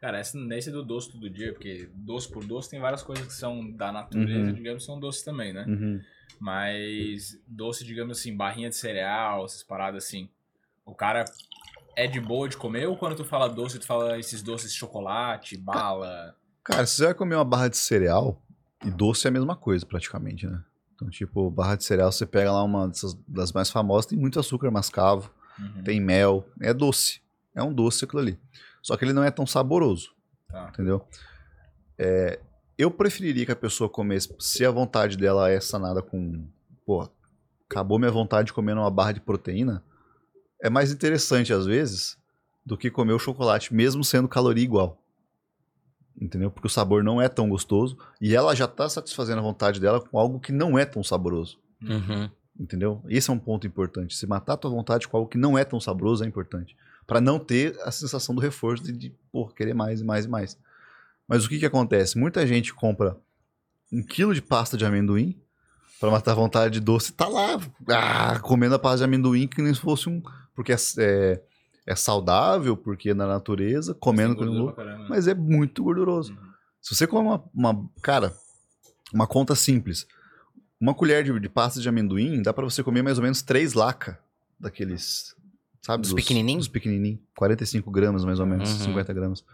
Cara, esse, nesse do doce todo dia, porque doce por doce tem várias coisas que são da natureza, Uhum. digamos, são doces também, né? Uhum. Mas doce, digamos assim, barrinha de cereal, essas paradas assim. O cara é de boa de comer ou quando tu fala doce, tu fala esses doces de chocolate, bala? Cara, se você vai comer uma barra de cereal, e doce é a mesma coisa praticamente, né? Então, tipo, barra de cereal, você pega lá uma dessas, das mais famosas, tem muito açúcar mascavo, Uhum. tem mel, é doce. É um doce aquilo ali. Só que ele não é tão saboroso. Tá. entendeu? É, eu preferiria que a pessoa comesse, se a vontade dela é sanada com, pô, acabou minha vontade de comer uma barra de proteína, é mais interessante às vezes do que comer o chocolate, mesmo sendo caloria igual. Entendeu? Porque o sabor não é tão gostoso e ela já tá satisfazendo a vontade dela com algo que não é tão saboroso. Uhum. Entendeu? Esse é um ponto importante. Se matar a tua vontade com algo que não é tão saboroso é importante. Pra não ter a sensação do reforço de, de pô, querer mais e mais e mais. Mas o que que acontece? Muita gente compra um quilo de pasta de amendoim pra matar a vontade de doce tá lá ah, comendo a pasta de amendoim que nem se fosse um... Porque é, é, é saudável, porque é na natureza, comendo com gordura caramba, né? mas é muito gorduroso. Uhum. Se você come uma, uma- Cara, uma conta simples. Uma colher de, de pasta de amendoim dá pra você comer mais ou menos três laca daqueles. Sabe? Dos pequenininhos? Dos pequenininhos. 45 gramas mais ou menos, Uhum. 50 gramas.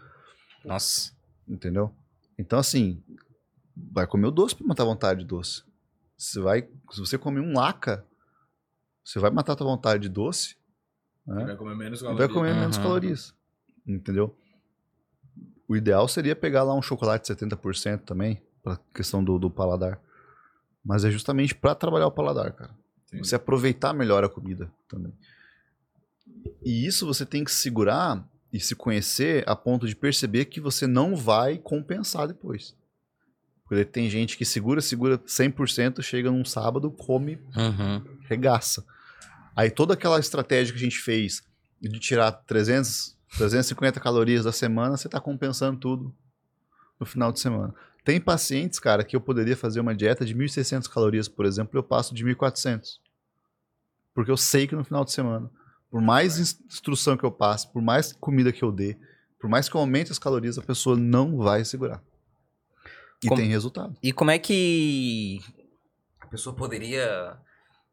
Nossa. Entendeu? Então, assim. Vai comer o doce pra matar a vontade de doce. Você vai, se você comer um laca, você vai matar a tua vontade de doce. né? Vai comer menos E vai comer menos Uhum. calorias. Entendeu? O ideal seria pegar lá um chocolate 70% também, pra questão do, do paladar. Mas é justamente pra trabalhar o paladar, cara. Sim. Você aproveitar melhor a comida também. E isso você tem que segurar e se conhecer a ponto de perceber que você não vai compensar depois. Porque tem gente que segura, segura 100%, chega num sábado, come Uhum. regaça. Aí toda aquela estratégia que a gente fez de tirar 300, 350 calorias da semana, você tá compensando tudo no final de semana. Tem pacientes, cara, que eu poderia fazer uma dieta de 1.600 calorias, por exemplo, eu passo de 1.400. Porque eu sei que no final de semana, por mais ins- instrução que eu passe, por mais comida que eu dê, por mais que eu aumente as calorias, a pessoa não vai segurar. E Como- tem resultado. E como é que a pessoa poderia,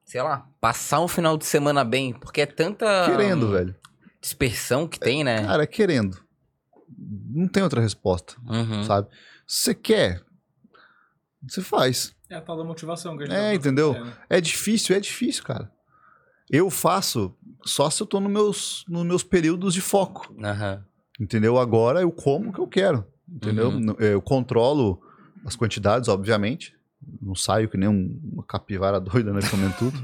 sei lá, passar um final de semana bem? Porque é tanta Querendo, velho. dispersão que tem, né? Cara, é querendo. Não tem outra resposta. Uhum. sabe? Se você quer, você faz. É a tal da motivação que a gente É, tá entendeu? É difícil, é difícil, cara. Eu faço só se eu tô nos meus, nos meus períodos de foco, Aham. entendeu? Agora eu como o que eu quero, entendeu? Uhum. Eu controlo as quantidades, obviamente. Não saio que nem um- uma capivara doida, né, comendo tudo.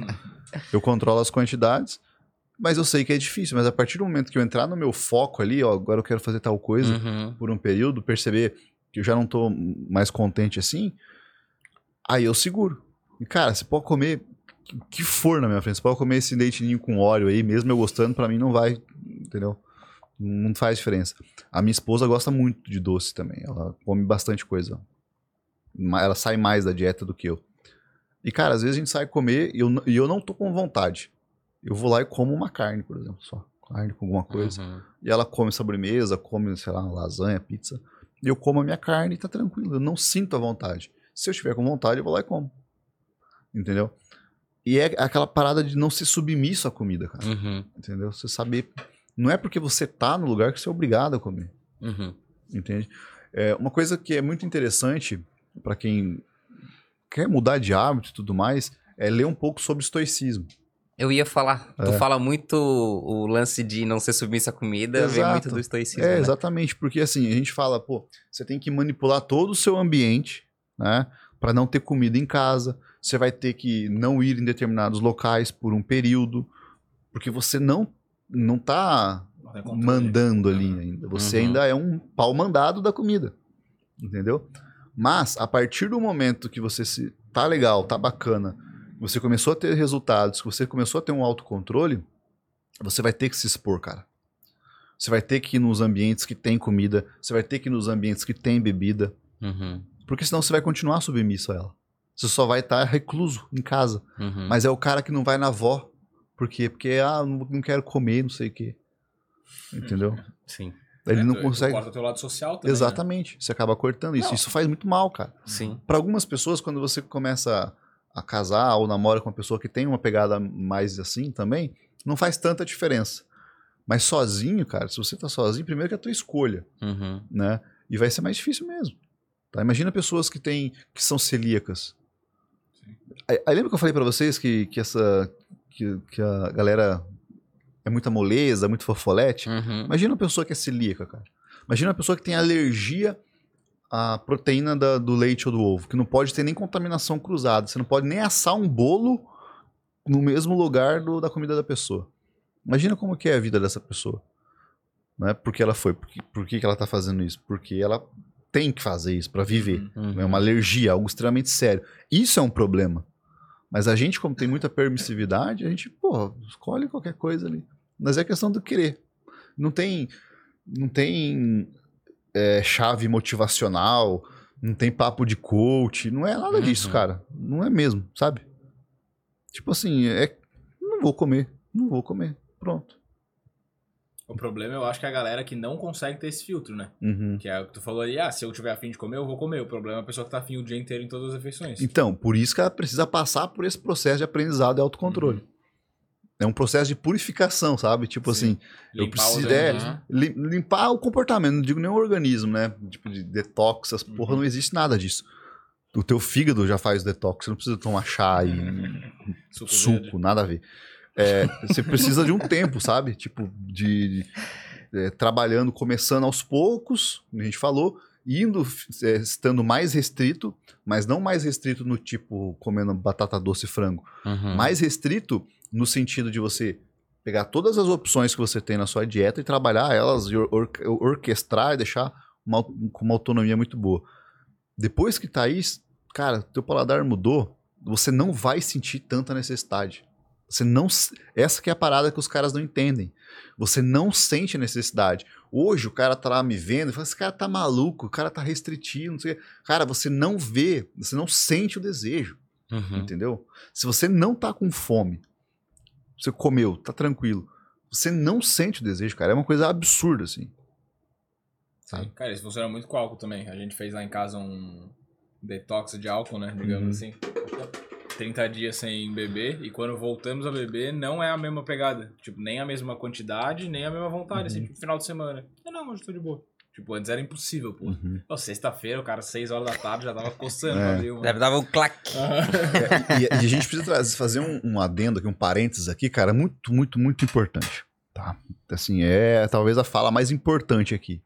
eu controlo as quantidades, mas eu sei que é difícil. Mas a partir do momento que eu entrar no meu foco ali, ó, agora eu quero fazer tal coisa, Uhum. por um período, perceber que eu já não tô mais contente assim, aí eu seguro. E, cara, você pode comer que for na minha frente. Você pode comer esse leitinho com óleo aí, mesmo eu gostando, pra mim não vai, entendeu? Não faz diferença. A minha esposa gosta muito de doce também. Ela come bastante coisa. Ela sai mais da dieta do que eu. E, cara, às vezes a gente sai comer e eu, e eu não tô com vontade. Eu vou lá e como uma carne, por exemplo, só. Carne com alguma coisa. Uhum. E ela come sobremesa, come, sei lá, lasanha, pizza. E eu como a minha carne e tá tranquilo. Eu não sinto a vontade. Se eu estiver com vontade, eu vou lá e como. Entendeu? E é aquela parada de não ser submisso à comida, cara. Uhum. Entendeu? Você saber. Não é porque você tá no lugar que você é obrigado a comer. Uhum. Entende? É, uma coisa que é muito interessante para quem quer mudar de hábito e tudo mais é ler um pouco sobre estoicismo. Eu ia falar, tu É. fala muito o lance de não ser submisso à comida, vem Exato. muito do estoicismo, É, né? exatamente, porque assim, a gente fala, pô, você tem que manipular todo o seu ambiente, né, para não ter comida em casa. Você vai ter que não ir em determinados locais por um período, porque você não não tá controle. mandando ali ainda. Você Uhum. ainda é um pau mandado da comida. Entendeu? Mas a partir do momento que você se tá legal, tá bacana, você começou a ter resultados, que você começou a ter um autocontrole, você vai ter que se expor, cara. Você vai ter que ir nos ambientes que tem comida, você vai ter que ir nos ambientes que tem bebida, Uhum. porque senão você vai continuar submisso a ela. Você só vai estar recluso em casa. Uhum. Mas é o cara que não vai na avó. Por quê? Porque, ah, não, não quero comer, não sei o quê. Entendeu? Sim, Ele É, não tu- tu consegue. Corta o teu lado social também. né? Exatamente. Você acaba cortando isso. Não. Isso faz muito mal, cara. sim. Para algumas pessoas, quando você começa a casar ou namora com uma pessoa que tem uma pegada mais assim também, não faz tanta diferença. Mas sozinho, cara, se você tá sozinho, primeiro que é a tua escolha, Uhum. né? E vai ser mais difícil mesmo. Tá? Imagina pessoas que têm que são celíacas. Aí, aí lembra que eu falei pra vocês que, que essa que, que a galera é muita moleza, muito fofolete? Uhum. Imagina uma pessoa que é celíaca, cara. Imagina uma pessoa que tem alergia à proteína da- do leite ou do ovo, que não pode ter nem contaminação cruzada. Você não pode nem assar um bolo no mesmo lugar do- da comida da pessoa. Imagina como que é a vida dessa pessoa. Né? Por que ela foi? Por que, por que que ela tá fazendo isso? Porque ela tem que fazer isso para viver. Uhum. É uma alergia, algo extremamente sério. Isso é um problema. Mas a gente, como tem muita permissividade, a gente, pô, escolhe qualquer coisa ali. Mas é questão do querer. Não tem, não tem é, chave motivacional, não tem papo de coach, não é nada disso, Uhum. cara. Não é mesmo, sabe? Tipo assim, é, não vou comer, não vou comer, pronto. O problema eu acho que é a galera que não consegue ter esse filtro, né? Uhum. Que é o que tu falou aí, ah, se eu tiver afim de comer, eu vou comer. O problema é a pessoa que tá afim o dia inteiro em todas as refeições. Então, por isso que ela precisa passar por esse processo de aprendizado e autocontrole. É um processo de purificação, sabe? Tipo Sim. assim, eu Limpar os preciso é, lim- limpar o comportamento, não digo nem o organismo, né? Tipo de detox, porra, Uhum. não existe nada disso. O teu fígado já faz detox, você não precisa tomar chá e Suco, suco, nada a ver. É, você precisa de um tempo, sabe? Tipo, de, de, é, trabalhando, começando aos poucos, como a gente falou, indo, é, estando mais restrito, mas não mais restrito no tipo comendo batata doce e frango, Uhum. mais restrito no sentido de você pegar todas as opções que você tem na sua dieta e trabalhar elas, e or- or- orquestrar e deixar uma, com uma autonomia muito boa. Depois que tá aí, cara, teu paladar mudou, você não vai sentir tanta necessidade. Você não, essa que é a parada que os caras não entendem. Você não sente a necessidade. Hoje o cara tá lá me vendo e fala: esse cara tá maluco, o cara tá restritivo, não sei o quê. Cara, você não vê, você não sente o desejo. Uhum. Entendeu? Se você não tá com fome, você comeu, tá tranquilo. Você não sente o desejo, cara. É uma coisa absurda, assim. Sim. Cara, isso funciona muito com álcool também. A gente fez lá em casa um detox de álcool, né? Digamos Uhum. assim. 30 dias sem beber. E quando voltamos a beber, não é a mesma pegada. Tipo, nem a mesma quantidade, nem a mesma vontade. Uhum. Assim, tipo, final de semana. Ah, não, hoje tô de boa. Tipo, antes era impossível, pô. Pô, Sexta-feira, o cara, 6 horas da tarde, já tava coçando É. dar um claque. E, e a gente precisa trazer- fazer um, um adendo aqui, um parênteses aqui, cara, muito, muito, muito importante. Tá? Assim, é talvez a fala mais importante aqui.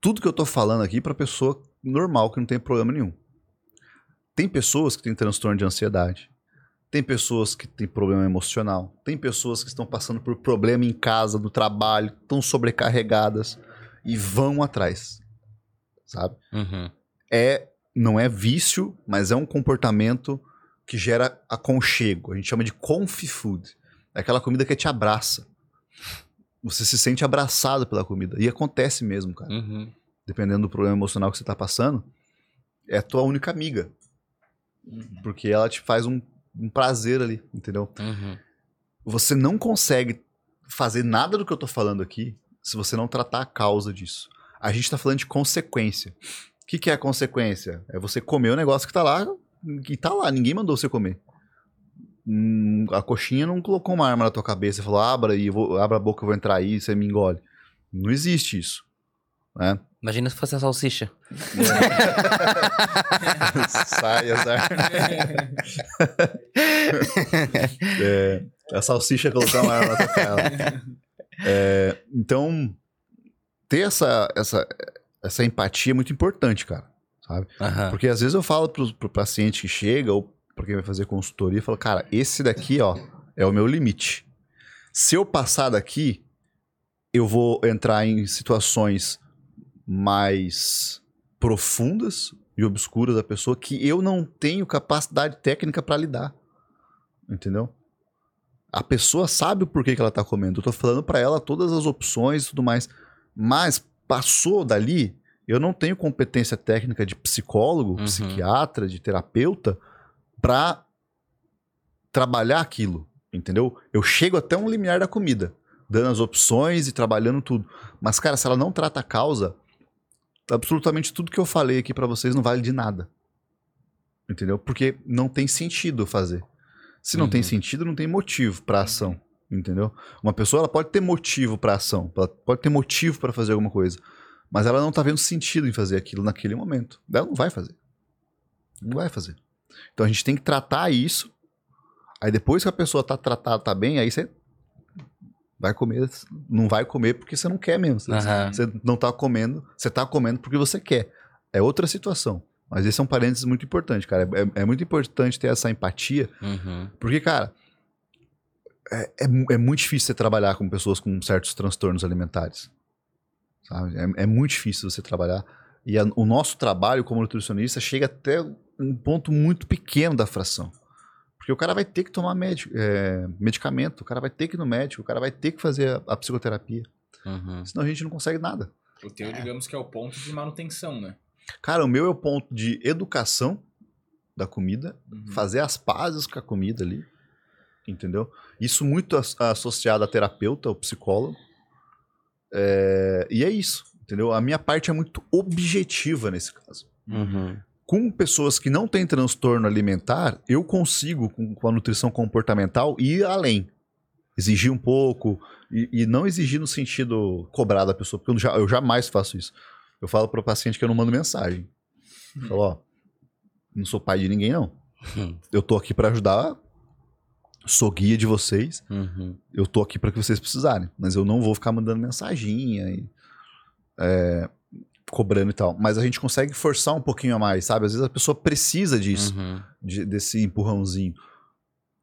Tudo que eu tô falando aqui pra pessoa normal, que não tem problema nenhum. Tem pessoas que têm transtorno de ansiedade. Tem pessoas que têm problema emocional. Tem pessoas que estão passando por problema em casa, no trabalho, estão sobrecarregadas e vão atrás. Sabe? Uhum. é não é vício, mas é um comportamento que gera aconchego. A gente chama de comfy food. É aquela comida que te abraça. Você se sente abraçado pela comida. E acontece mesmo, cara. Uhum. Dependendo do problema emocional que você tá passando, é a tua única amiga. Uhum. Porque ela te faz um, um prazer ali, entendeu? Uhum. Você não consegue fazer nada do que eu tô falando aqui se você não tratar a causa disso. A gente tá falando de consequência. O que, que é a consequência? É você comer o negócio que tá lá, que tá lá, ninguém mandou você comer. Hum, a coxinha não colocou uma arma na tua cabeça e falou, abra e vou, abra a boca, eu vou entrar aí, você me engole. Não existe isso. Né? Imagina se fosse a salsicha. Sai, azar. É, a salsicha colocar uma arma na tua. É, então, ter essa, essa, essa empatia é muito importante, cara. Sabe? Porque às vezes eu falo pro, pro paciente que chega, ou pra quem vai fazer consultoria, eu falo, cara, esse daqui, ó, é o meu limite. Se eu passar daqui, eu vou entrar em situações mais profundas e obscuras da pessoa que eu não tenho capacidade técnica pra lidar. Entendeu? A pessoa sabe o porquê que ela tá comendo. Eu tô falando pra ela todas as opções e tudo mais. Mas passou dali, eu não tenho competência técnica de psicólogo, Uhum. psiquiatra, de terapeuta pra trabalhar aquilo, entendeu? Eu chego até um limiar da comida, dando as opções e trabalhando tudo. Mas cara, se ela não trata a causa, absolutamente tudo que eu falei aqui pra vocês não vale de nada. Entendeu? Porque não tem sentido fazer. Se não tem Uhum. sentido, não tem motivo pra ação, entendeu? Uma pessoa ela pode ter motivo pra ação, ela pode ter motivo pra fazer alguma coisa, mas ela não tá vendo sentido em fazer aquilo naquele momento. Ela não vai fazer. Não vai fazer. Então a gente tem que tratar isso. Aí depois que a pessoa tá tratada, tá bem, aí você vai comer, não vai comer porque você não quer mesmo. Você, Aham. você não tá comendo, você tá comendo porque você quer. É outra situação. Mas esse é um parênteses muito importante, cara. É, é muito importante ter essa empatia, Uhum. porque, cara, é, é, é muito difícil você trabalhar com pessoas com certos transtornos alimentares. Sabe? É, é muito difícil você trabalhar. E a- o nosso trabalho como nutricionista chega até um ponto muito pequeno da fração. Porque o cara vai ter que tomar médico, é, medicamento, o cara vai ter que ir no médico, o cara vai ter que fazer a, a psicoterapia. Uhum. Senão a gente não consegue nada. O teu, digamos que é o ponto de manutenção, né? Cara, o meu é o ponto de educação da comida, Uhum. fazer as pazes com a comida ali, entendeu? Isso muito as- associado a terapeuta, ao psicólogo. É, e é isso, entendeu? A minha parte é muito objetiva nesse caso. Uhum. Com pessoas que não têm transtorno alimentar, eu consigo, com, com a nutrição comportamental, ir além. Exigir um pouco, e, e não exigir no sentido cobrar da pessoa, porque eu, já- eu jamais faço isso. Eu falo para o paciente que eu não mando mensagem. Eu falo, ó, não sou pai de ninguém, não. Hum. Eu tô aqui para ajudar, sou guia de vocês, Uhum. eu tô aqui para que vocês precisarem, mas eu não vou ficar mandando mensaginha e é, cobrando e tal. Mas a gente consegue forçar um pouquinho a mais, sabe? Às vezes a pessoa precisa disso, Uhum. de- desse empurrãozinho.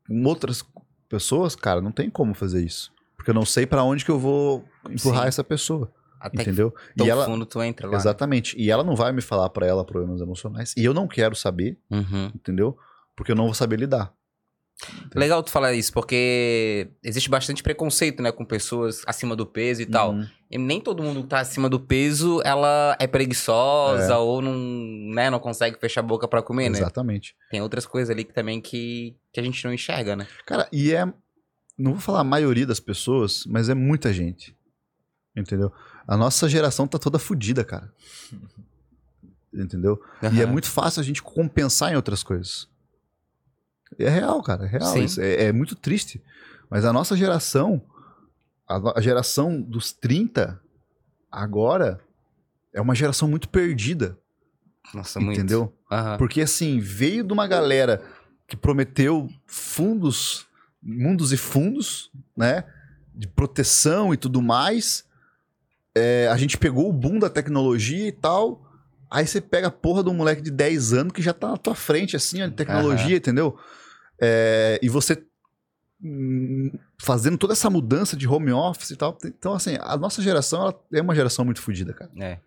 Com outras pessoas, cara, não tem como fazer isso. Porque eu não sei para onde que eu vou empurrar Sim. essa pessoa, Até entendeu? que E ela, fundo tu entra lá. exatamente. E ela não vai me falar para ela problemas emocionais. E eu não quero saber, Uhum. entendeu? Porque eu não vou saber lidar. Legal tu falar isso, porque existe bastante preconceito, né, com pessoas acima do peso e tal. Uhum. E nem todo mundo que tá acima do peso, ela é preguiçosa ou não, né, não consegue fechar a boca pra comer, né? Exatamente. Tem outras coisas ali que também que, que a gente não enxerga, né? Cara, e é. Não vou falar a maioria das pessoas, mas é muita gente. Entendeu? A nossa geração tá toda fodida, cara. Entendeu? E é muito fácil a gente compensar em outras coisas. É real, cara. É real. É, é muito triste. Mas a nossa geração, a, a geração dos 30, agora, é uma geração muito perdida. Nossa, muito. Entendeu? Porque assim, veio de uma galera que prometeu fundos, mundos e fundos, né? De proteção e tudo mais. É, a gente pegou o boom da tecnologia e tal. Aí você pega a porra de um moleque de 10 anos que já tá na tua frente, assim, ó, de tecnologia, entendeu? É, e você hum, fazendo toda essa mudança de home office e tal. Então, assim, a nossa geração ela é uma geração muito fodida, cara. É.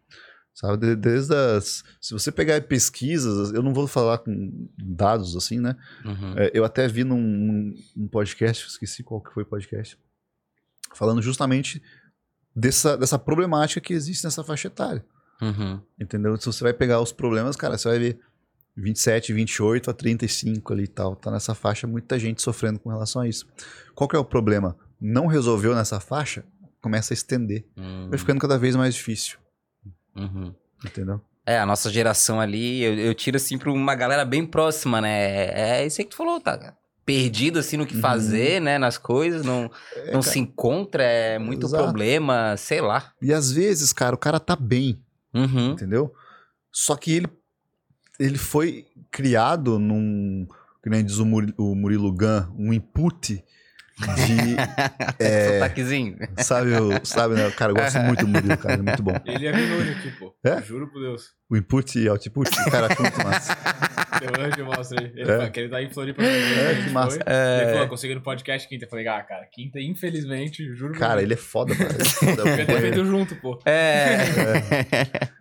Sabe, de- desde as. Se você pegar pesquisas, eu não vou falar com dados assim, né? Uhum. É, eu até vi num, num- num podcast, esqueci qual que foi o podcast, falando justamente dessa, dessa problemática que existe nessa faixa etária. Uhum. Entendeu? Se você vai pegar os problemas, cara, você vai ver 27, 28 a 35 ali e tal. Tá nessa faixa, muita gente sofrendo com relação a isso. Qual que é o problema? Não resolveu nessa faixa, começa a estender. Hum, Vai ficando cada vez mais difícil, uhum. entendeu? É, a nossa geração ali, eu, eu tiro assim pra uma galera bem próxima, né? É isso aí que tu falou, tá? Perdido assim no que Uhum. fazer, né? Nas coisas, não, não se encontra, é muito Exato. problema, sei lá. E às vezes, cara, o cara tá bem, Uhum. entendeu? Só que ele, ele foi criado num, que nem diz o Muri- o Murilo Gun, um input de, é, Sotaquezinho. sabe, o, sabe, né? Cara, eu gosto muito do Murilo, cara, ele é muito bom. Ele vir hoje aqui, pô. É? Juro por Deus. O input e output, cara, acho muito massa. Eu hoje eu mostro aí. Ele É. fala que ele tá em Floripa. É, que massa. Ele falou, consegui no podcast quinta. Eu falei, ah, cara, quinta, infelizmente, juro por Cara, Deus. ele é foda, cara. Ele é foda, eu Devia ter feito junto, pô. É.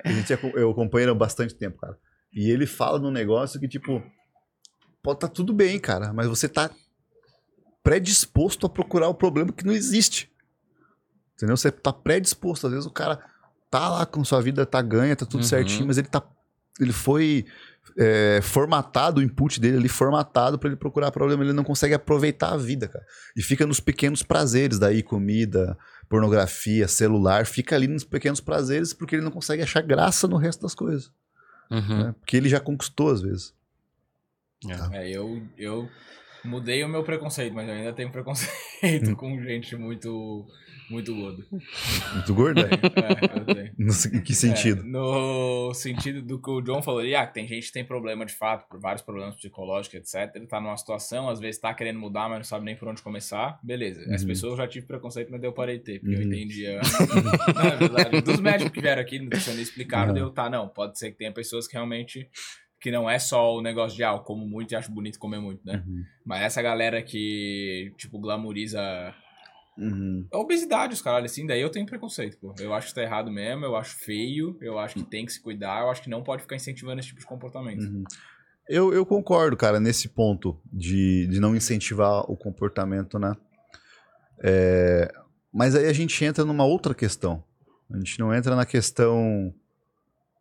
A gente, eu acompanho ele há bastante tempo, cara. E ele fala num negócio que, tipo, pode tá tudo bem, cara, mas você tá predisposto a procurar o problema que não existe. Entendeu? Você tá predisposto. Às vezes o cara tá lá com sua vida, tá ganha, tá tudo Uhum. certinho, mas ele tá. Ele foi é, formatado, o input dele ali, formatado pra ele procurar problema. Ele não consegue aproveitar a vida, cara. E fica nos pequenos prazeres daí, comida, pornografia, celular, fica ali nos pequenos prazeres porque ele não consegue achar graça no resto das coisas. Uhum. né? Porque ele já conquistou às vezes. É, eu, eu mudei o meu preconceito, mas eu ainda tenho preconceito com gente muito, muito gorda. Muito gordo? né? É, eu tenho. No em que sentido? É, no sentido do que o John falou ah, tem gente que tem problema de fato, por vários problemas psicológicos, etc. Ele tá numa situação, às vezes tá querendo mudar, mas não sabe nem por onde começar. Beleza. As Uhum. pessoas eu já tive preconceito, mas eu parei de ter, porque eu Uhum. entendia. não, é verdade. Dos médicos que vieram aqui, nutricionistas explicaram, Uhum. deu, tá, não, pode ser que tenha pessoas que realmente. Que não é só o negócio de, ah, eu como muito e acho bonito comer muito, né? Uhum. Mas essa galera que, tipo, glamoriza Uhum. a obesidade, os caralho, assim, daí eu tenho preconceito, pô. Eu acho que tá errado mesmo, eu acho feio, eu acho que tem que se cuidar, eu acho que não pode ficar incentivando esse tipo de comportamento. Uhum. Eu, eu concordo, cara, nesse ponto de, de não incentivar o comportamento, né? É, mas aí a gente entra numa outra questão. A gente não entra na questão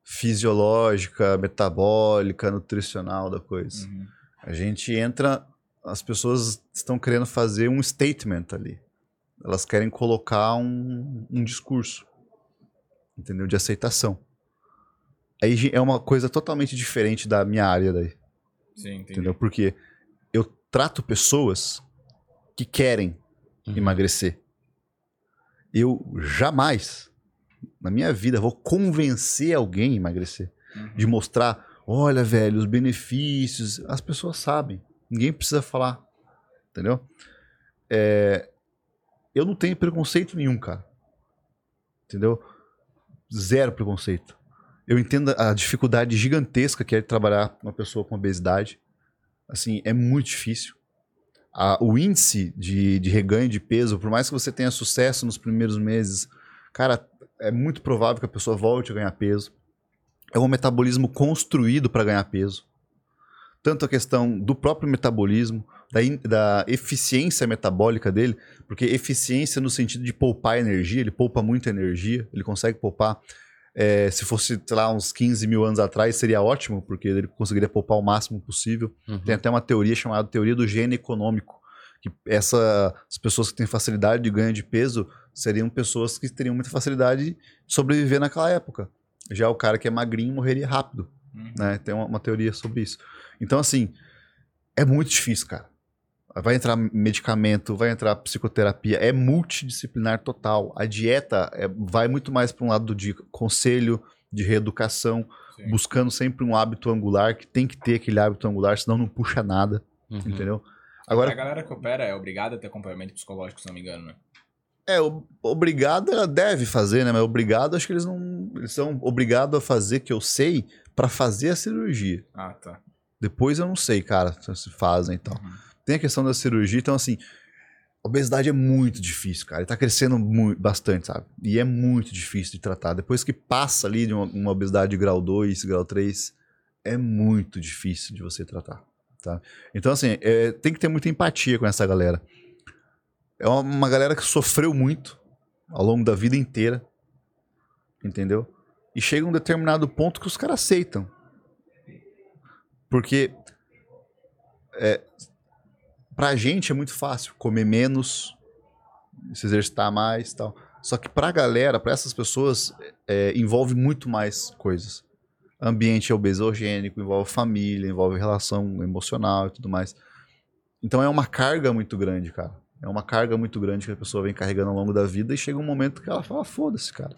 fisiológica, metabólica, nutricional da coisa. Uhum. A gente entra. As pessoas estão querendo fazer um statement ali. Elas querem colocar um, um discurso, entendeu? De aceitação. Aí é uma coisa totalmente diferente da minha área daí, Sim, entendi. entendeu? Porque eu trato pessoas que querem Uhum. emagrecer. Eu jamais, na minha vida, vou convencer alguém a emagrecer Uhum. de mostrar, olha, velho, os benefícios, as pessoas sabem. Ninguém precisa falar, entendeu? É, eu não tenho preconceito nenhum, cara. Entendeu? Zero preconceito. Eu entendo a dificuldade gigantesca que é trabalhar uma pessoa com obesidade. Assim, é muito difícil. A- o índice de, de reganho de peso, por mais que você tenha sucesso nos primeiros meses, cara, é muito provável que a pessoa volte a ganhar peso é um metabolismo construído para ganhar peso. Tanto a questão do próprio metabolismo, da, da eficiência metabólica dele, porque eficiência no sentido de poupar energia, ele poupa muita energia, ele consegue poupar. é, se fosse, sei lá, uns 15 mil anos atrás, seria ótimo, porque ele conseguiria poupar o máximo possível. Uhum. Tem até uma teoria chamada teoria do gene econômico, que essa, as pessoas que têm facilidade de ganho de peso seriam pessoas que teriam muita facilidade de sobreviver naquela época. Já o cara que é magrinho morreria rápido, Uhum. né? Tem uma, uma teoria sobre isso. Então, assim, é muito difícil, cara. Vai entrar medicamento, vai entrar psicoterapia, é multidisciplinar total. A dieta é- vai muito mais para um lado de conselho, de reeducação, Sim. buscando sempre um hábito angular, que tem que ter aquele hábito angular, senão não puxa nada, Uhum. entendeu? A Agora, galera que opera é obrigada a ter acompanhamento psicológico, se não me engano, né? é, o- obrigado ela deve fazer, né? Mas obrigado, acho que eles não. Eles são obrigados a fazer, que eu sei, para fazer a cirurgia. Ah, tá. Depois eu não sei, cara, se fazem e tal. Uhum. Tem a questão da cirurgia, então assim, obesidade é muito difícil, cara. Ele tá crescendo muito, bastante, sabe? E é muito difícil de tratar. Depois que passa ali de uma, uma obesidade de grau 2, grau 3, é muito difícil de você tratar, tá? Então assim, é, tem que ter muita empatia com essa galera. É uma, uma galera que sofreu muito ao longo da vida inteira, entendeu? E chega um determinado ponto que os caras aceitam. Porque é, pra gente é muito fácil comer menos, se exercitar mais tal. Só que pra galera, pra essas pessoas, é, envolve muito mais coisas. Ambiente obesogênico, envolve família, envolve relação emocional e tudo mais. Então é uma carga muito grande, cara. É uma carga muito grande que a pessoa vem carregando ao longo da vida e chega um momento que ela fala, foda-se, cara.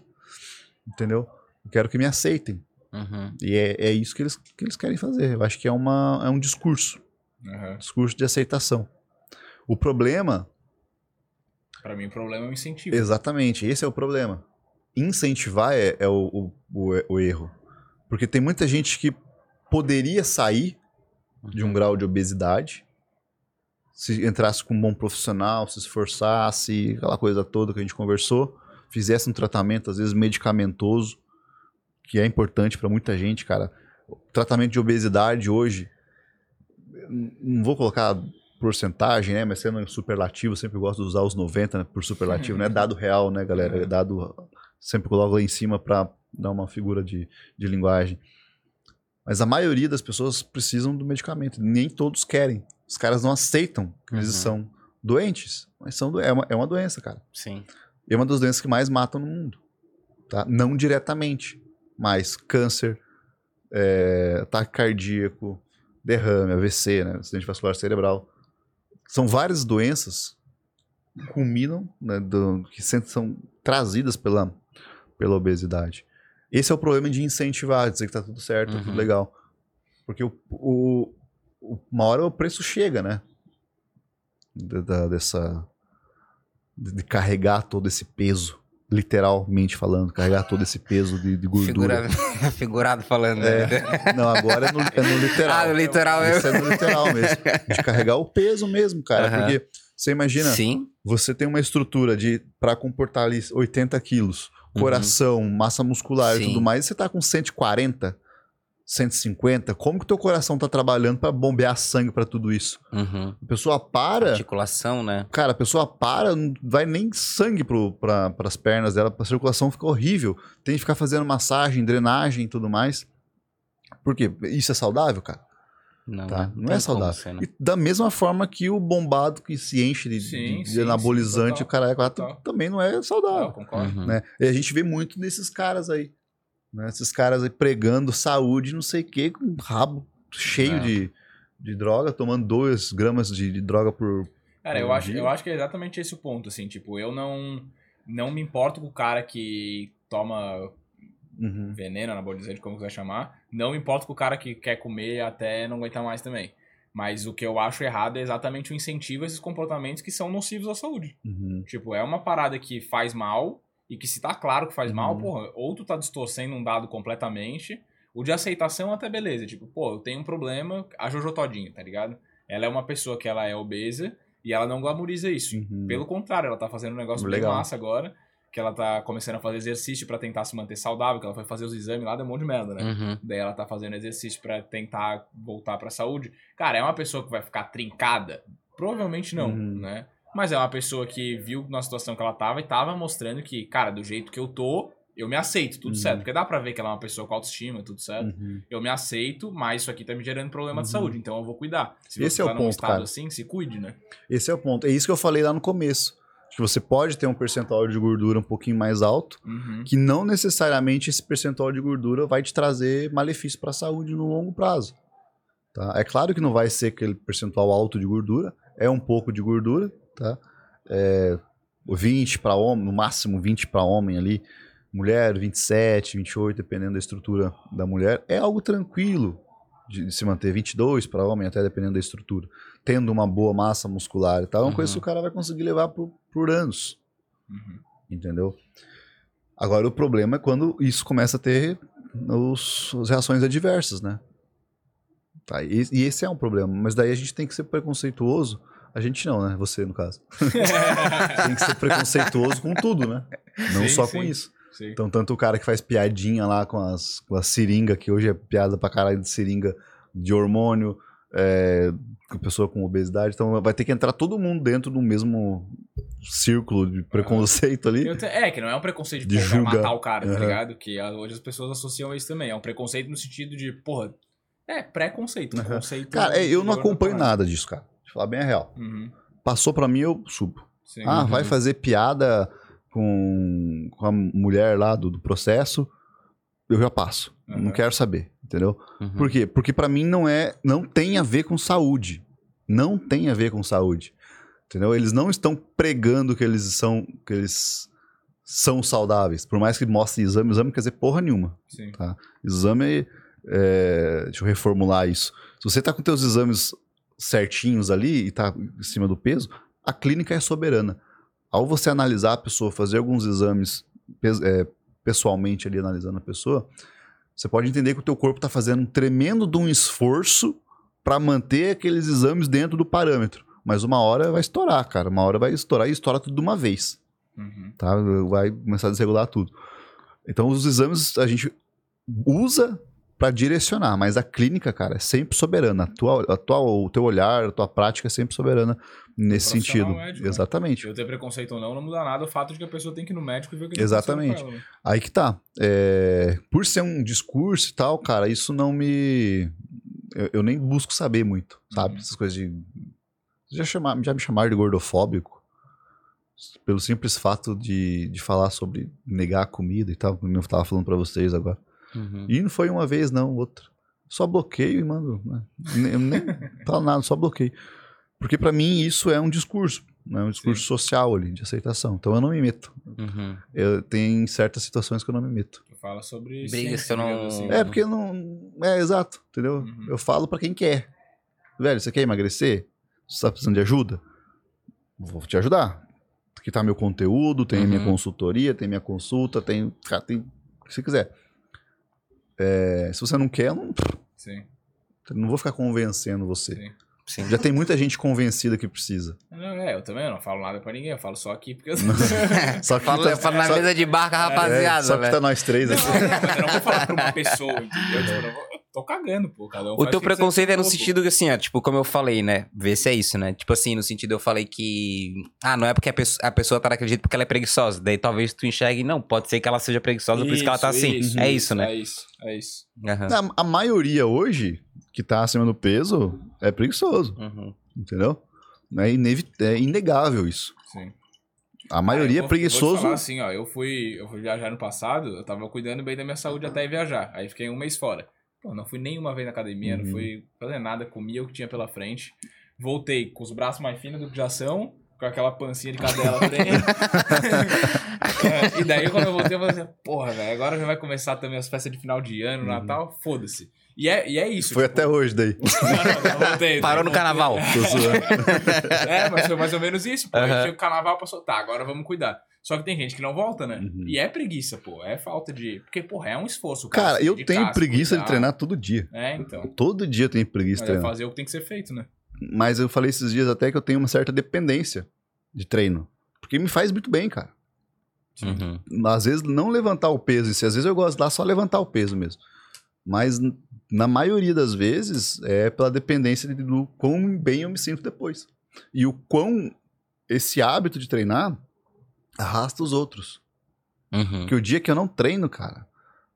Entendeu? Eu quero que me aceitem. Uhum. E é, é isso que eles, que eles querem fazer. Eu acho que é, uma, é um discurso. Aham. Discurso de aceitação. O problema, Pra mim, o problema é o incentivo. exatamente, esse é o problema. Incentivar é, é o, o, o, o erro. Porque tem muita gente que poderia sair de um grau de obesidade se entrasse com um bom profissional, se esforçasse, aquela coisa toda que a gente conversou, fizesse um tratamento, às vezes medicamentoso, que é importante para muita gente, cara. O tratamento de obesidade hoje, não vou colocar porcentagem, né, mas sendo superlativo, sempre gosto de usar os 90 né, por superlativo, não é dado real, né, galera? É dado, sempre coloco lá em cima para dar uma figura de, de linguagem. Mas a maioria das pessoas precisam do medicamento. Nem todos querem. Os caras não aceitam que eles Uhum. são doentes. Mas são do- é, uma, é uma doença, cara. Sim. E é uma das doenças que mais matam no mundo. Tá? Não diretamente, mas câncer, é, ataque cardíaco, derrame, AVC, né? acidente vascular cerebral. São várias doenças que culminam, né, do- que sempre são trazidas pela, pela obesidade. Esse é o problema de incentivar, dizer que tá tudo certo, tá tudo Uhum. legal. Porque o, o, o- uma hora o preço chega, né? Da- da- dessa. De, de carregar todo esse peso, literalmente falando, carregar todo esse peso de, de gordura. Figura... Figurado falando. É. né? Não, agora é no, é no literal. Ah, no literal mesmo. Isso é no literal mesmo. De carregar o peso mesmo, cara. Aham. Porque você imagina, Sim. você tem uma estrutura de para comportar ali 80 quilos, coração, massa muscular e Uhum. Sim. tudo mais, e você tá com 140, 150, como que teu coração tá trabalhando para bombear sangue para tudo isso? Uhum. A pessoa para, Articulação, né? cara, a pessoa para, não vai nem sangue para as pernas dela, a circulação fica horrível. Tem que ficar fazendo massagem, drenagem e tudo mais. Por quê? Isso é saudável, cara? Não, Tá? né? Não, tem é saudável. ser, né? E da mesma forma que o bombado que se enche de, Sim, de- de sim, anabolizante, sim, o cara é total. também não é eu saudável. concordo. Uhum. Né? E a gente vê muito desses caras aí. Né? Esses caras aí pregando saúde, não sei o quê, com um rabo cheio É. de, de droga, tomando 2 gramas de, de droga por. Cara, eu Por acho, dia. eu acho que é exatamente esse o ponto, assim, tipo, eu não, não me importo com o cara que toma Uhum. veneno, anabolizante, como quiser chamar, não me importo com o cara que quer comer até não aguentar mais também. Mas o que eu acho errado é exatamente o incentivo a esses comportamentos que são nocivos à saúde. Uhum. Tipo, é uma parada que faz mal e que se tá claro que faz mal, Uhum. porra, ou tu tá distorcendo um dado completamente, o de aceitação até beleza, tipo, pô, eu tenho um problema, a Jojo Todinho, tá ligado? Ela é uma pessoa que ela é obesa e ela não glamoriza isso. Uhum. Pelo contrário, ela tá fazendo um negócio Legal. bem massa agora, que ela tá começando a fazer exercício pra tentar se manter saudável, que ela foi fazer os exames lá, deu um monte de merda, né? Uhum. Daí ela tá fazendo exercício pra tentar voltar pra saúde. Cara, é uma pessoa que vai ficar trincada? Provavelmente não, Uhum. né? Mas é uma pessoa que viu na situação que ela tava e tava mostrando que, cara, do jeito que eu tô, eu me aceito, tudo Uhum. certo. Porque dá pra ver que ela é uma pessoa com autoestima, tudo certo. Uhum. Eu me aceito, mas isso aqui tá me gerando problema de Uhum. saúde, então eu vou cuidar. Se Esse você é o tá num ponto, estado cara. assim, se cuide, né? Esse é o ponto. É isso que eu falei lá no começo. Que você pode ter um percentual de gordura um pouquinho mais alto, Uhum. que não necessariamente esse percentual de gordura vai te trazer malefício para a saúde no longo prazo. Tá? É claro que não vai ser aquele percentual alto de gordura, é um pouco de gordura, tá? É, 20 para homem, no máximo 20 para homem ali, mulher 27, 28, dependendo da estrutura da mulher, é algo tranquilo de se manter 22 para homem, até dependendo da estrutura, tendo uma boa massa muscular e tal, é uma coisa Uhum. que o cara vai conseguir levar por, por anos Uhum. entendeu? Agora o problema é quando isso começa a ter os, as reações adversas, né? Tá, e, e esse é um problema, mas daí a gente tem que ser preconceituoso. A gente não, né? Você, no caso. tem que ser preconceituoso com tudo, né? Não Sim, só sim. com isso. Sim. Então, tanto o cara que faz piadinha lá com as, com a seringa, que hoje é piada pra caralho de seringa de hormônio, é, com pessoa com obesidade. Então, vai ter que entrar todo mundo dentro do mesmo círculo de preconceito ali. É, que não é um preconceito De porra, matar o cara, tá Aham. ligado? Que ah, hoje as pessoas associam isso também. É um preconceito no sentido de, porra, É, preconceito. Aham. Conceito Cara, é, eu não acompanho nada disso, cara. Falar bem a real. Uhum. Passou pra mim, eu subo. Sim. Ah, Uhum. vai fazer piada com, com a mulher lá do, do processo, eu já passo. Uhum. Não quero saber, entendeu? Uhum. Por quê? Porque pra mim não é, não tem a ver com saúde. Não tem a ver com saúde. Entendeu? Eles não estão pregando que eles são que eles são saudáveis, por mais que mostre exame, exame não quer dizer porra nenhuma. Sim. Exame, é, deixa eu reformular isso. Se você tá com teus exames certinhos ali e tá em cima do peso, a clínica é soberana. Ao você analisar a pessoa, fazer alguns exames é, pessoalmente ali analisando a pessoa, você pode entender que o teu corpo tá fazendo um tremendo de um esforço para manter aqueles exames dentro do parâmetro. Mas uma hora vai estourar, cara. Uma hora vai estourar e estoura tudo de uma vez Uhum. tá? Vai começar a desregular tudo. Então os exames a gente usa para direcionar, mas a clínica, cara, é sempre soberana. A tua, a tua, o teu olhar, a tua prática é sempre soberana nesse sentido. médico, né? Exatamente. Eu ter preconceito ou não, não muda nada o fato de que a pessoa tem que ir no médico e ver o que Exatamente. tá acontecendo com ela, né? Aí que tá. É, por ser um discurso e tal, cara, isso não me. Eu, eu nem busco saber muito, sabe? Uhum. Essas coisas de. Já, chamar, já me chamaram de gordofóbico. Pelo simples fato de, de falar sobre negar a comida e tal, como eu tava falando pra vocês agora. Uhum. E não foi uma vez, não, outra. Só bloqueio e mando. Né? Nem- Eu nem falo nada, só bloqueio. Porque pra mim isso é um discurso, né? um discurso social ali, de aceitação. Então eu não me meto. Uhum. Eu, tem certas situações que eu não me meto. Tu fala sobre Brigas que eu não- assim, É, né? porque não. É, exato, entendeu? Uhum. Eu falo pra quem quer. Velho, você quer emagrecer? Você tá precisando de ajuda? Vou te ajudar. Aqui tá meu conteúdo, tem minha Uhum. consultoria, tem minha consulta, tem. Cara, tem o que você quiser. É, se você não quer, eu não, Sim, não vou ficar convencendo você. sim. Sim. Já tem muita gente convencida que precisa. Não, é, eu também não falo nada pra ninguém, eu falo só aqui porque eu... Só que Fala, tá- fala na só- mesa de barca, é, rapaziada, só que velho. tá nós três Não, aqui. não, mas eu não vou falar pra uma pessoa, entendeu? Tipo, eu, não vou- eu tô cagando, pô. Cada um O teu preconceito é no pô. sentido que, assim, ó, tipo, como eu falei, né? Vê se é isso, né? Tipo assim, no sentido eu falei que. Ah, não é porque a pessoa, a pessoa tá naquele jeito porque ela é preguiçosa. Daí talvez tu enxergue, não, pode ser que ela seja preguiçosa, por isso que ela tá assim. é isso, né? É isso, é isso. Aham. A, a maioria hoje, que tá acima do peso, é preguiçoso. Uhum. Entendeu? É, inevi- é inegável isso. Sim. A maioria Ah, eu é vou- vou te preguiçoso. falar assim, ó, eu fui, eu fui viajar no passado, eu tava cuidando bem da minha saúde até viajar. Aí fiquei um mês fora. Pô, não fui nenhuma vez na academia, não Uhum. fui fazer nada, comia o que tinha pela frente. Voltei com os braços mais finos do que já são, com aquela pancinha de cadela. É, e daí quando eu voltei, eu falei assim, porra, velho, agora já vai começar também as festas de final de ano, Natal, foda-se. E é, e é isso. Uhum. Foi tipo, até hoje daí. Não, não, não voltei, Parou não no carnaval. É, mas foi mais ou menos isso, pô. Aí chega o carnaval pra soltar, agora vamos cuidar. Só que tem gente que não volta, né? Uhum. E é preguiça, pô. É falta de. Porque, porra, é um esforço. Cara, se eu tenho se preguiça de treinar todo dia. É, então. Todo dia eu tenho preguiça de Mas é treinar. fazer o que tem que ser feito, né? Mas eu falei esses dias até que eu tenho uma certa dependência de treino. Porque me faz muito bem, cara. Uhum. Às vezes não levantar o peso, e se às vezes eu gosto de lá só levantar o peso mesmo. Mas na maioria das vezes é pela dependência de- do quão bem eu me sinto depois. E o quão esse hábito de treinar arrasta os outros. Uhum. Porque o dia que eu não treino, cara,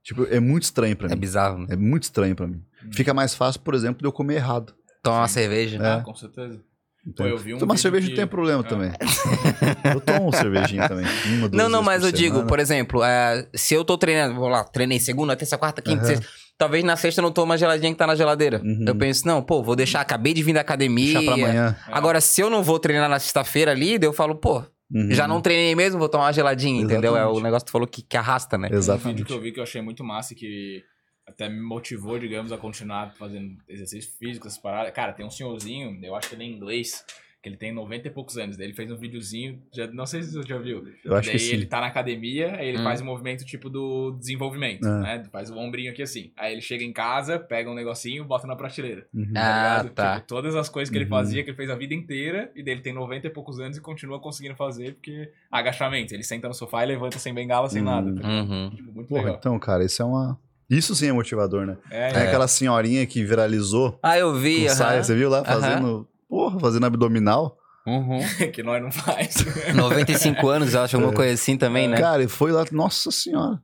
tipo, é muito estranho pra É mim. bizarro, né? É muito estranho pra mim. Hum. Fica mais fácil, por exemplo, de eu comer errado. Tomar uma cerveja. É. Ah, com certeza. Pô, entendeu? eu vi um Tomar cerveja que- não tem problema Ah. também. eu tomo cervejinha também. Uma, duas Não, não, mas eu digo, semana. por exemplo, é, se eu tô treinando, vou lá, treinei segunda, terça, quarta, quinta, Aham. sexta. Talvez na sexta eu não tome a geladinha que tá na geladeira. Uhum. Eu penso, não, pô, vou deixar, acabei de vir da academia. Deixar pra amanhã. Agora, se eu não vou treinar na sexta-feira ali, daí eu falo, pô, Uhum. já não treinei mesmo, vou tomar uma geladinha, entendeu? É o Exatamente. negócio que tu falou que, que arrasta, né? Um vídeo Exatamente. que eu vi que eu achei muito massa e que até me motivou, digamos, a continuar fazendo exercício físico, essas paradas. Cara, tem um senhorzinho, eu acho que ele é inglês, ele tem 90 e poucos anos. Daí ele fez um videozinho, já, não sei se você já viu. Eu acho daí que sim. ele tá na academia, aí ele Hum. faz um movimento tipo do desenvolvimento, Ah. né? Faz o ombrinho aqui assim. Aí ele chega em casa, pega um negocinho, bota na prateleira. Uhum. Ah, ligado? tá. Tipo, todas as coisas que ele Uhum. fazia, que ele fez a vida inteira, e dele tem 90 e poucos anos e continua conseguindo fazer, porque agachamento. Ele senta no sofá e levanta sem bengala, sem Uhum. nada. tá? Uhum. Tipo, muito Porra, legal. então, cara, isso é uma. Isso sim é motivador, né? É, É, aquela senhorinha que viralizou Ah, eu vi, com saia, você viu lá fazendo. Porra, fazendo abdominal. Uhum. que nós não faz. 95 anos, eu acho, alguma É. coisa assim também, né? Cara, e foi lá, nossa senhora.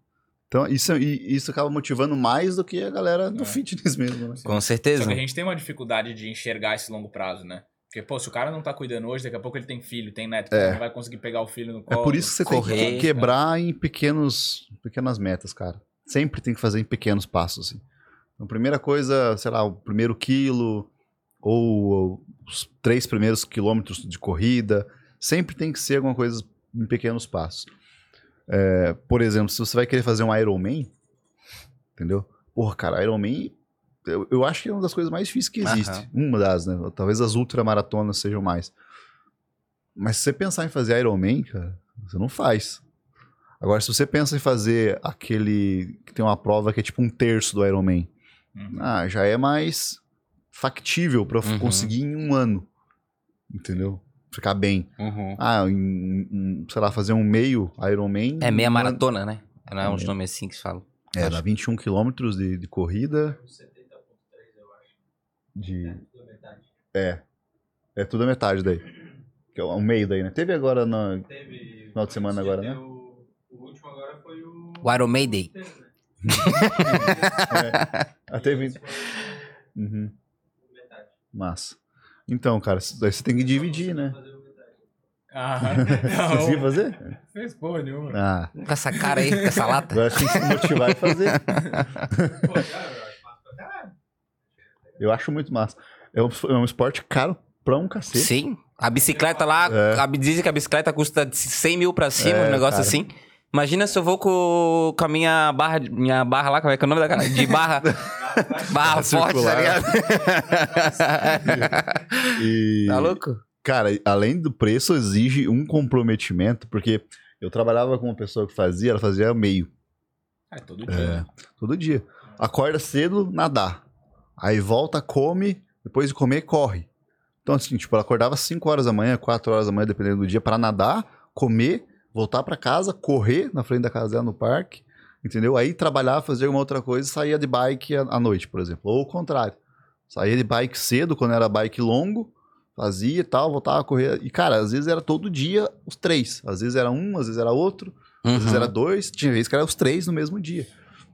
Então, isso, isso acaba motivando mais do que a galera do É. fitness mesmo, né? Com Só certeza. que a gente tem uma dificuldade de enxergar esse longo prazo, né? Porque, pô, se o cara não tá cuidando hoje, daqui a pouco ele tem filho, tem neto, É. não vai conseguir pegar o filho no É colo. por isso que você correr, tem que quebrar em pequenos, pequenas metas, cara. Sempre tem que fazer em pequenos passos, assim. Então, primeira coisa, sei lá, o primeiro quilo ou os três primeiros quilômetros de corrida. Sempre tem que ser alguma coisa em pequenos passos. É, por exemplo, se você vai querer fazer um Ironman, entendeu? Porra, cara, Ironman, eu, eu acho que é uma das coisas mais difíceis que existe. Uma das, né? Talvez as ultramaratonas sejam mais. Mas se você pensar em fazer Ironman, cara, você não faz. Agora, se você pensa em fazer aquele que tem uma prova que é tipo um terço do Ironman, Uhum. ah, já é mais factível pra Uhum. conseguir em um ano. Entendeu? Ficar bem. Uhum. Ah, em, em, sei lá, fazer um meio Ironman. É meia maratona, né? Não é É uns meia. nomes assim que se falam. É, dá 21 quilômetros de, de corrida. 70.3, eu acho. De... É, tudo metade. É. É tudo a metade daí. Que é o meio daí, né? Teve agora na. Teve. Final de semana agora, né? O, o último agora foi o. O Iron Maiden. Teve, né? Ah, teve. Esse foi Uhum, o metade. Massa. Então, cara, daí você tem que dividir, né? Fazer. Ah, Você conseguiu não. fazer? Fez porra nenhuma. Ah, Com essa cara aí, com essa lata. agora tem que se motivar e fazer. Pô, cara, eu acho massa pra caralho. Eu acho muito massa. É um, é um esporte caro pra um cacete. Sim. A bicicleta lá, É. a, dizem que a bicicleta custa de 100 mil pra cima, É, um negócio cara. assim. Imagina se eu vou com, com a minha barra, minha barra lá, como é que é o nome da cara? De barra, barra forte, tá ligado? E, tá louco? Cara, além do preço, exige um comprometimento, porque eu trabalhava com uma pessoa que fazia, ela fazia meio, É, todo dia. né? todo dia. Acorda cedo, nadar. Aí volta, come, depois de comer, corre. Então, assim, tipo, ela acordava 5 horas da manhã, 4 horas da manhã, dependendo do dia, pra nadar, comer, voltar pra casa, correr na frente da casa dela no parque, entendeu? Aí trabalhar, fazer alguma outra coisa, saía de bike à noite, por exemplo. Ou o contrário. Saía de bike cedo, quando era bike longo, fazia e tal, voltava a correr. E, cara, às vezes era todo dia os três. Às vezes era um, às vezes era outro, às vezes Uhum. era dois. Tinha vezes que era os três no mesmo dia.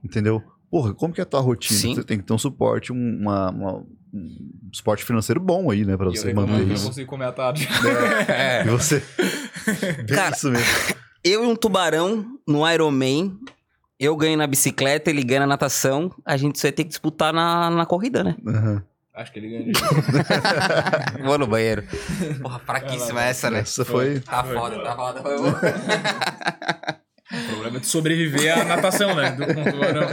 Entendeu? Porra, como que é a tua rotina? Sim. Você tem que ter um suporte, um, uma, uma- um suporte financeiro bom aí, né? Pra E eu você manter que eu não isso. consigo comer à tarde. E você. Bem Cara, isso mesmo. Eu e um tubarão no Ironman, eu ganho na bicicleta, ele ganha na natação, a gente só ter que disputar na, na corrida, né? Aham. Acho que ele ganhou. Vou no banheiro. Porra, fraquíssima essa, né? Essa foi. Tá foda, tá foda. Foi bom. O problema é de sobreviver à natação, né? Do tubarão.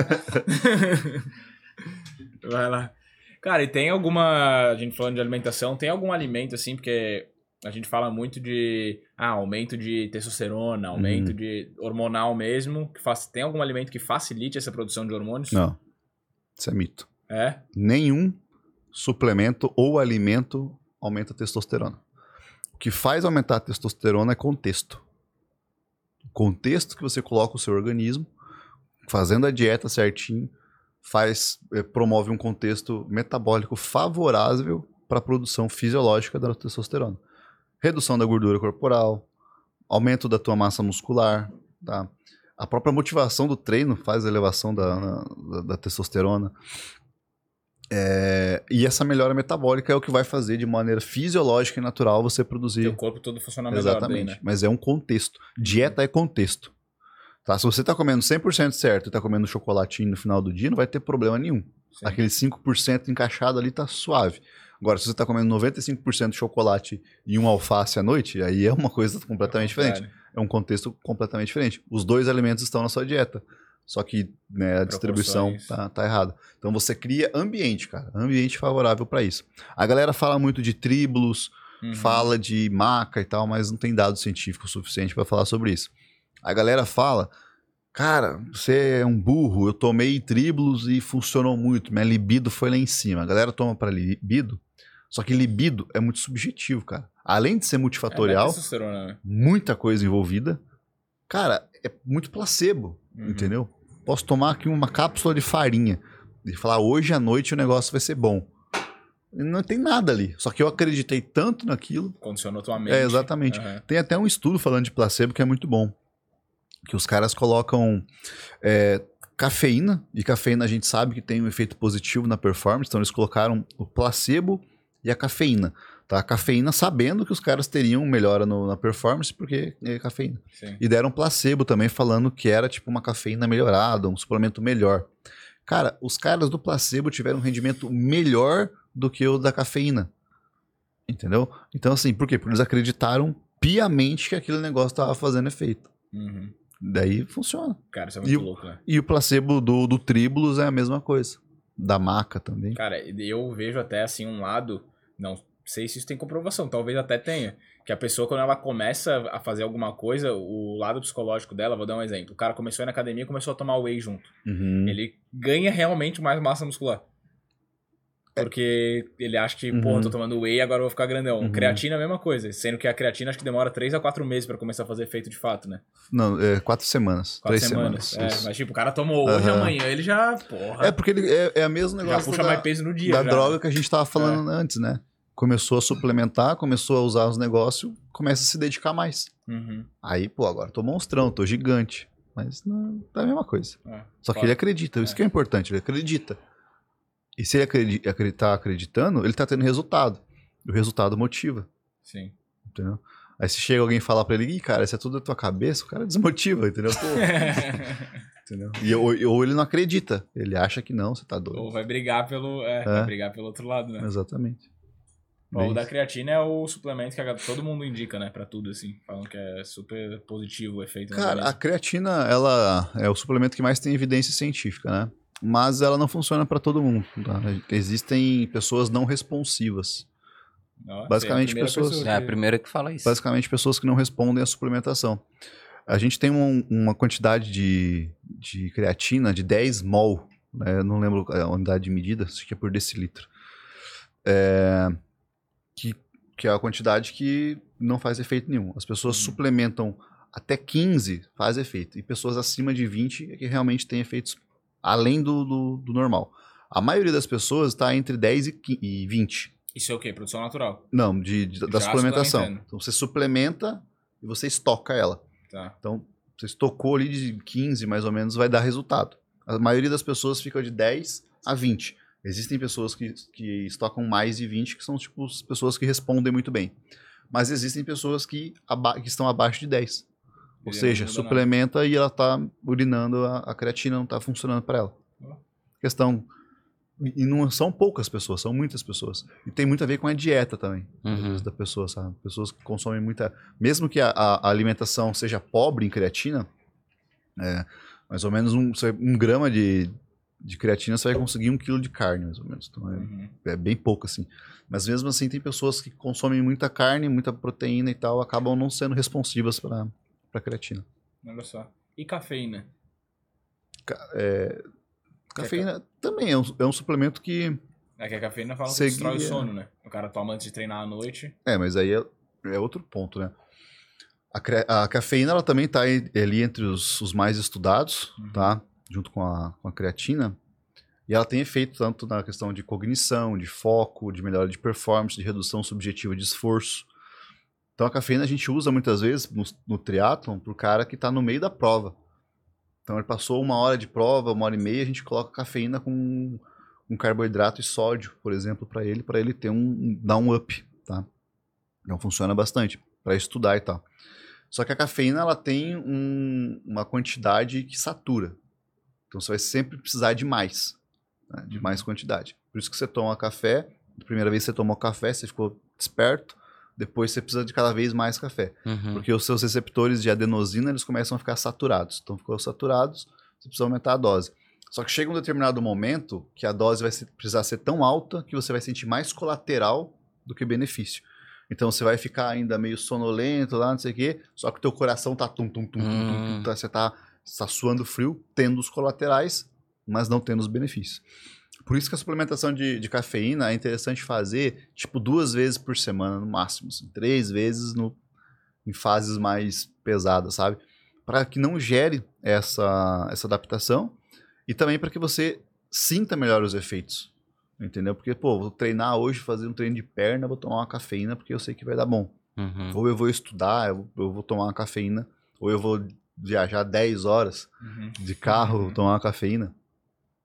Vai lá. Cara, e tem alguma. A gente falando de alimentação, tem algum alimento assim, porque a gente fala muito de ah, aumento de testosterona, aumento de hormonal mesmo. Que faz, tem algum alimento que facilite essa produção de hormônios? Não. Isso é mito. É? Nenhum suplemento ou alimento aumenta a testosterona. O que faz aumentar a testosterona é contexto. O contexto que você coloca o seu organismo, fazendo a dieta certinho, faz eh, promove um contexto metabólico favorável para a produção fisiológica da testosterona. Redução da gordura corporal, aumento da tua massa muscular, tá? A própria motivação do treino faz a elevação da, da, da testosterona. É, e essa melhora metabólica é o que vai fazer de maneira fisiológica e natural você produzir. Teu corpo todo funciona melhor Exatamente. daí, né? Mas é um contexto. Dieta é contexto. Tá? Se você tá comendo 100% certo e tá comendo chocolatinho no final do dia, não vai ter problema nenhum. Sim. Aquele 5% encaixado ali tá suave. Agora, se você tá comendo 95% de chocolate e um alface à noite, aí é uma coisa completamente diferente. Contrário. É um contexto completamente diferente. Os dois alimentos estão na sua dieta. Só que né, a distribuição tá, tá errada. Então você cria ambiente, cara. Ambiente favorável para isso. A galera fala muito de tribulus, Uhum. fala de maca e tal, mas não tem dado científico suficiente para falar sobre isso. A galera fala, cara, você é um burro, eu tomei tribulus e funcionou muito, minha libido foi lá em cima. A galera toma para libido, só que libido é muito subjetivo, cara. Além de ser multifatorial, é né? muita coisa envolvida, cara, é muito placebo, Uhum. entendeu? Posso tomar aqui uma cápsula de farinha e falar hoje à noite o negócio vai ser bom. Não tem nada ali. Só que eu acreditei tanto naquilo. Condicionou tua mente. É, exatamente. Aham. Tem até um estudo falando de placebo que é muito bom. Que os caras colocam é, cafeína, e cafeína a gente sabe que tem um efeito positivo na performance, então eles colocaram o placebo e a cafeína. Tá? A cafeína sabendo que os caras teriam melhora no- na performance porque é cafeína. Sim. E deram placebo também, falando que era tipo uma cafeína melhorada, um suplemento melhor. Cara, os caras do placebo tiveram um rendimento melhor do que o da cafeína. Entendeu? Então, assim, por quê? Porque eles acreditaram piamente que aquele negócio estava fazendo efeito. Uhum. Daí funciona. Cara, isso é E muito o- louco, né? E o placebo do, do Tribulus é a mesma coisa. Da maca também. Cara, eu vejo até assim um lado, não sei se isso tem comprovação, talvez até tenha, que a pessoa quando ela começa a fazer alguma coisa, o lado psicológico dela, vou dar um exemplo, o cara começou a ir na academia e começou a tomar whey junto. Uhum. Ele ganha realmente mais massa muscular. Porque ele acha que, pô, Uhum. eu tô tomando whey, agora eu vou ficar grandão. Uhum. Creatina é a mesma coisa, sendo que a creatina acho que demora 3 a 4 meses pra começar a fazer efeito de fato, né? Não, é quatro semanas. Quatro três semanas. semanas. É, mas tipo, o cara tomou hoje, Aham. amanhã ele já, porra, É porque ele é, é a mesmo já negócio puxa da, mais peso no dia. da já. droga que a gente tava falando antes, né? Começou a suplementar, começou a usar os negócios, começa a se dedicar mais. Uhum. Aí, pô, agora tô monstrão, tô gigante. Mas não é a mesma coisa. É. Só que ele acredita, isso É. que é importante, ele acredita. E se ele acredi- acredi- tá acreditando, ele tá tendo resultado. E o resultado motiva, Sim. entendeu? Aí se chega alguém e falar pra ele, Ih, cara, isso é tudo da tua cabeça, o cara desmotiva, entendeu? Pô, entendeu? E, ou, ou ele não acredita, ele acha que não, você tá doido. Ou vai brigar pelo. É, vai brigar pelo outro lado, né? Exatamente. Ó, o da creatina é o suplemento que todo mundo indica, né? Pra tudo, assim. Falam que é super positivo o efeito. Cara, a creatina, ela é o suplemento que mais tem evidência científica, né? Mas ela não funciona pra todo mundo. tá? Existem pessoas não responsivas. Ó, basicamente, é pessoas- pessoa É a que- primeira que fala isso. Basicamente, pessoas que não respondem à suplementação. A gente tem um- uma quantidade de, de creatina de 10 mol, né? Eu não lembro a unidade de medida, acho que é por decilitro. É, que, que é a quantidade que não faz efeito nenhum. As pessoas Uhum. suplementam até 15, faz efeito. E pessoas acima de 20 é que realmente tem efeitos além do, do, do normal. A maioria das pessoas está entre 10 e, 15 e 20. Isso é o quê? Produção natural. Não, de, de- da suplementação. Então você suplementa e você estoca ela. Tá. Então, você estocou ali de 15, mais ou menos, vai dar resultado. A maioria das pessoas fica de 10 a 20. Existem pessoas que, que estocam mais de 20, que são tipo as pessoas que respondem muito bem. Mas existem pessoas que, aba- que estão abaixo de 10. Ou seja, suplementa e ela tá urinando, a, a creatina não tá funcionando para ela. Questão. E não são poucas pessoas, são muitas pessoas. E tem muito a ver com a dieta também Uhum. da pessoa, sabe? Pessoas que consomem muita. Mesmo que a, a- alimentação seja pobre em creatina, é, mais ou menos um, um grama de, de creatina você vai conseguir um quilo de carne, mais ou menos. Então é, Uhum. é bem pouco, assim. Mas mesmo assim, tem pessoas que consomem muita carne, muita proteína e tal, acabam não sendo responsivas para para creatina. Olha só. E cafeína? Cafeína também é um, é um suplemento que. É que a cafeína fala que destrói o sono, né? O cara toma antes de treinar à noite. É, mas aí é, é outro ponto, né? A, a cafeína ela também está ali entre os, os mais estudados, Uhum. tá? Junto com a, com a creatina. E ela tem efeito tanto na questão de cognição, de foco, de melhora de performance, de redução subjetiva de esforço. Então a cafeína a gente usa muitas vezes no, no triatlon para o cara que está no meio da prova. Então ele passou uma hora de prova, uma hora e meia, a gente coloca cafeína com um carboidrato e sódio, por exemplo, para ele, para ele ter um, dar um up, tá? Então funciona bastante para estudar e tal. Só que a cafeína ela tem um- uma quantidade que satura. Então você vai sempre precisar de mais, né? de mais quantidade. Por isso que você toma café, a primeira vez que você tomou café, você ficou desperto, depois você precisa de cada vez mais café. Uhum. Porque os seus receptores de adenosina, eles começam a ficar saturados. Então, ficou saturados, você precisa aumentar a dose. Só que chega um determinado momento que a dose vai precisar ser tão alta que você vai sentir mais colateral do que benefício. Então, você vai ficar ainda meio sonolento lá, não sei o quê, só que o teu coração tá tum, tum, tum, tum, tum, tum, Hum. tá- você tá, tá suando frio, tendo os colaterais, mas não tendo os benefícios. Por isso que a suplementação de, de cafeína é interessante fazer, tipo, duas vezes por semana no máximo. assim, três vezes no, em fases mais pesadas, sabe? Para que não gere essa, essa adaptação e também para que você sinta melhor os efeitos. Entendeu? Porque, pô, vou treinar hoje, fazer um treino de perna, vou tomar uma cafeína porque eu sei que vai dar bom. Uhum. Ou eu vou estudar, eu, eu vou tomar uma cafeína, ou eu vou viajar 10 horas Uhum. de carro, Uhum. tomar uma cafeína.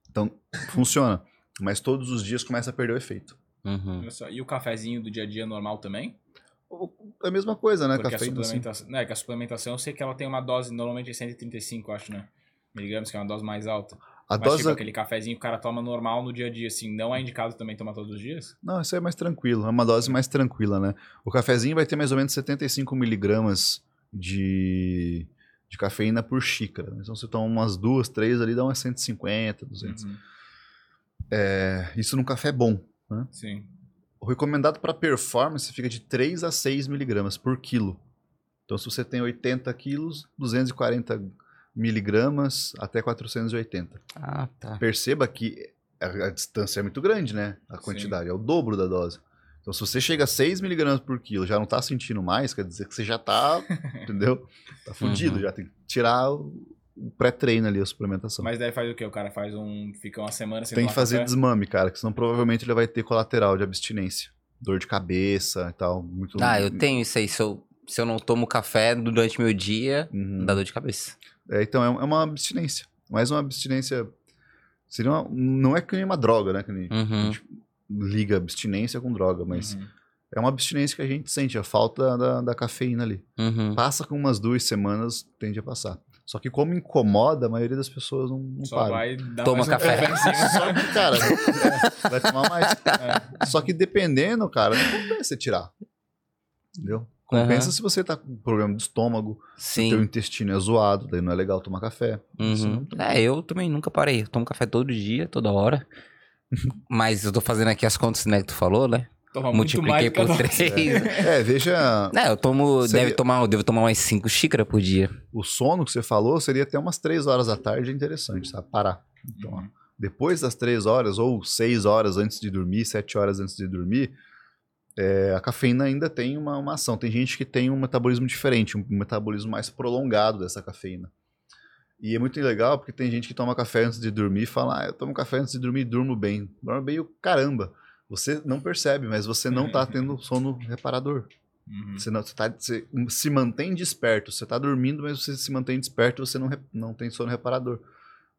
Então, funciona. Mas todos os dias começa a perder o efeito. Uhum. Só, E o cafezinho do dia a dia normal também? É a mesma coisa, né? Porque a Cafeína, assim. suplementação. Não, é que a suplementação eu sei que ela tem uma dose, normalmente é 135, eu acho, né? Miligramas, que é uma dose mais alta. A Mas dose. tipo aquele cafezinho que o cara toma normal no dia a dia, assim, não é indicado também tomar todos os dias? Não, isso aí é mais tranquilo. É uma dose mais tranquila, né? O cafezinho vai ter mais ou menos 75 miligramas de, de cafeína por xícara. Então, você toma umas duas, três ali, dá umas 150, 200. Uhum. É, isso num café bom. Sim. O recomendado para performance fica de 3 a 6 miligramas por quilo. Então, se você tem 80 quilos, 240 miligramas até 480. Ah, tá. Perceba que a, a distância é muito grande, né? A Sim. quantidade, é o dobro da dose. Então, se você chega a 6 miligramas por quilo, já não tá sentindo mais, quer dizer que você já tá, entendeu? Tá fudido, Uhum. já tem que tirar o o pré-treino ali, a suplementação. Mas daí faz o quê? O cara faz um. Fica uma semana sem Tem que fazer café? desmame, cara, que senão provavelmente ele vai ter colateral de abstinência. Dor de cabeça e tal. Muito... Ah, eu tenho isso aí. Se eu, se eu não tomo café durante meu dia, Uhum. dá dor de cabeça. É, então, é é uma abstinência. Mais uma abstinência. Seria uma- não é que nem uma droga, né? Que nem a Uhum. gente liga abstinência com droga, mas Uhum. é uma abstinência que a gente sente, a falta da, da cafeína ali. Uhum. Passa com umas duas semanas, tende a passar. Só que como incomoda, a maioria das pessoas não, não Só para. vai dar Toma mais um café. cima. Só que, cara, é, vai tomar mais. Só que dependendo, cara, não compensa você tirar. Entendeu? Compensa Aham. se você tá com problema de estômago, Sim. teu intestino é zoado, daí não é legal tomar café. Uhum. não- É, eu também nunca parei. Eu tomo café todo dia, toda hora. Mas eu tô fazendo aqui as contas, né, que tu falou, né? Toma muito mais Multipliquei por três. É, veja, É, eu tomo. Seria- Deve tomar, eu devo tomar umas 5 xícaras por dia. o sono que você falou seria até umas três horas da tarde, é interessante, sabe? Parar. Então, Uhum. depois das três horas, ou seis horas antes de dormir, sete horas antes de dormir, é, a cafeína ainda tem uma, uma ação. Tem gente que tem um metabolismo diferente, um metabolismo mais prolongado dessa cafeína. E é muito legal porque tem gente que toma café antes de dormir e fala, ah, eu tomo café antes de dormir e durmo bem. Dorme bem o caramba. Você não percebe, mas você não tá tendo sono reparador. Uhum. Você, não, você, tá- você se mantém desperto. Você tá dormindo, mas você se mantém desperto e você não, não tem sono reparador.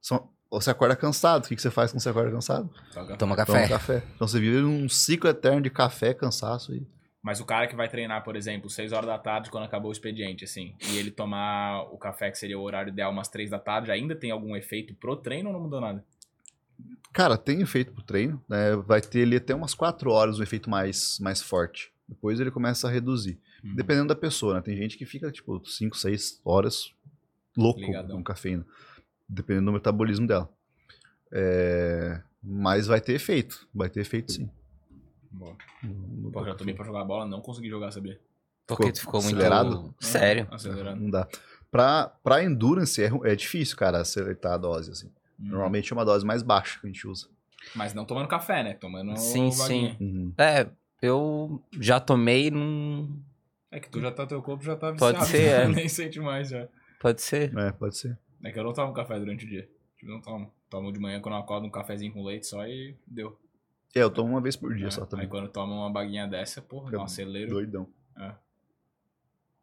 Só- você acorda cansado. O que, que você faz quando você acorda cansado? Toma Toma café. café. Então você vive num ciclo eterno de café, cansaço e. Mas o cara que vai treinar, por exemplo, 6 horas da tarde, quando acabou o expediente, assim, e ele tomar o café, que seria o horário ideal, umas 3 da tarde, ainda tem algum efeito pro treino ou não mudou nada? Cara, tem efeito pro treino. né? Vai ter ali até umas 4 horas um efeito mais, mais forte. Depois ele começa a reduzir. Uhum. Dependendo da pessoa, né? Tem gente que fica, tipo, 5, 6 horas louco Ligadão. com cafeína. Dependendo do metabolismo dela. É, Mas vai ter efeito. Vai ter efeito sim. Boa. No- Pô, já tomei pra jogar bola, não consegui jogar, sabia? Porque Ficou tu ficou muito. acelerado? Sério. Acelerando. Não dá. Pra, pra endurance é, é difícil, cara, acertar a dose, assim. Uhum. Normalmente é uma dose mais baixa que a gente usa. Mas não tomando café, né? Tomando Sim, vaguinha. Uhum. É, eu já tomei num. É que tu já tá, teu corpo já tá Pode viciado. ser, é. Nem sente mais já. Pode ser. É, pode ser. É que eu não tomo café durante o dia. Tipo, não tomo. Tomo de manhã quando eu acordo um cafezinho com leite só e deu. É, eu tomo uma vez por dia É, só também. Aí quando toma uma baguinha dessa, porra, dá um acelero. Doidão.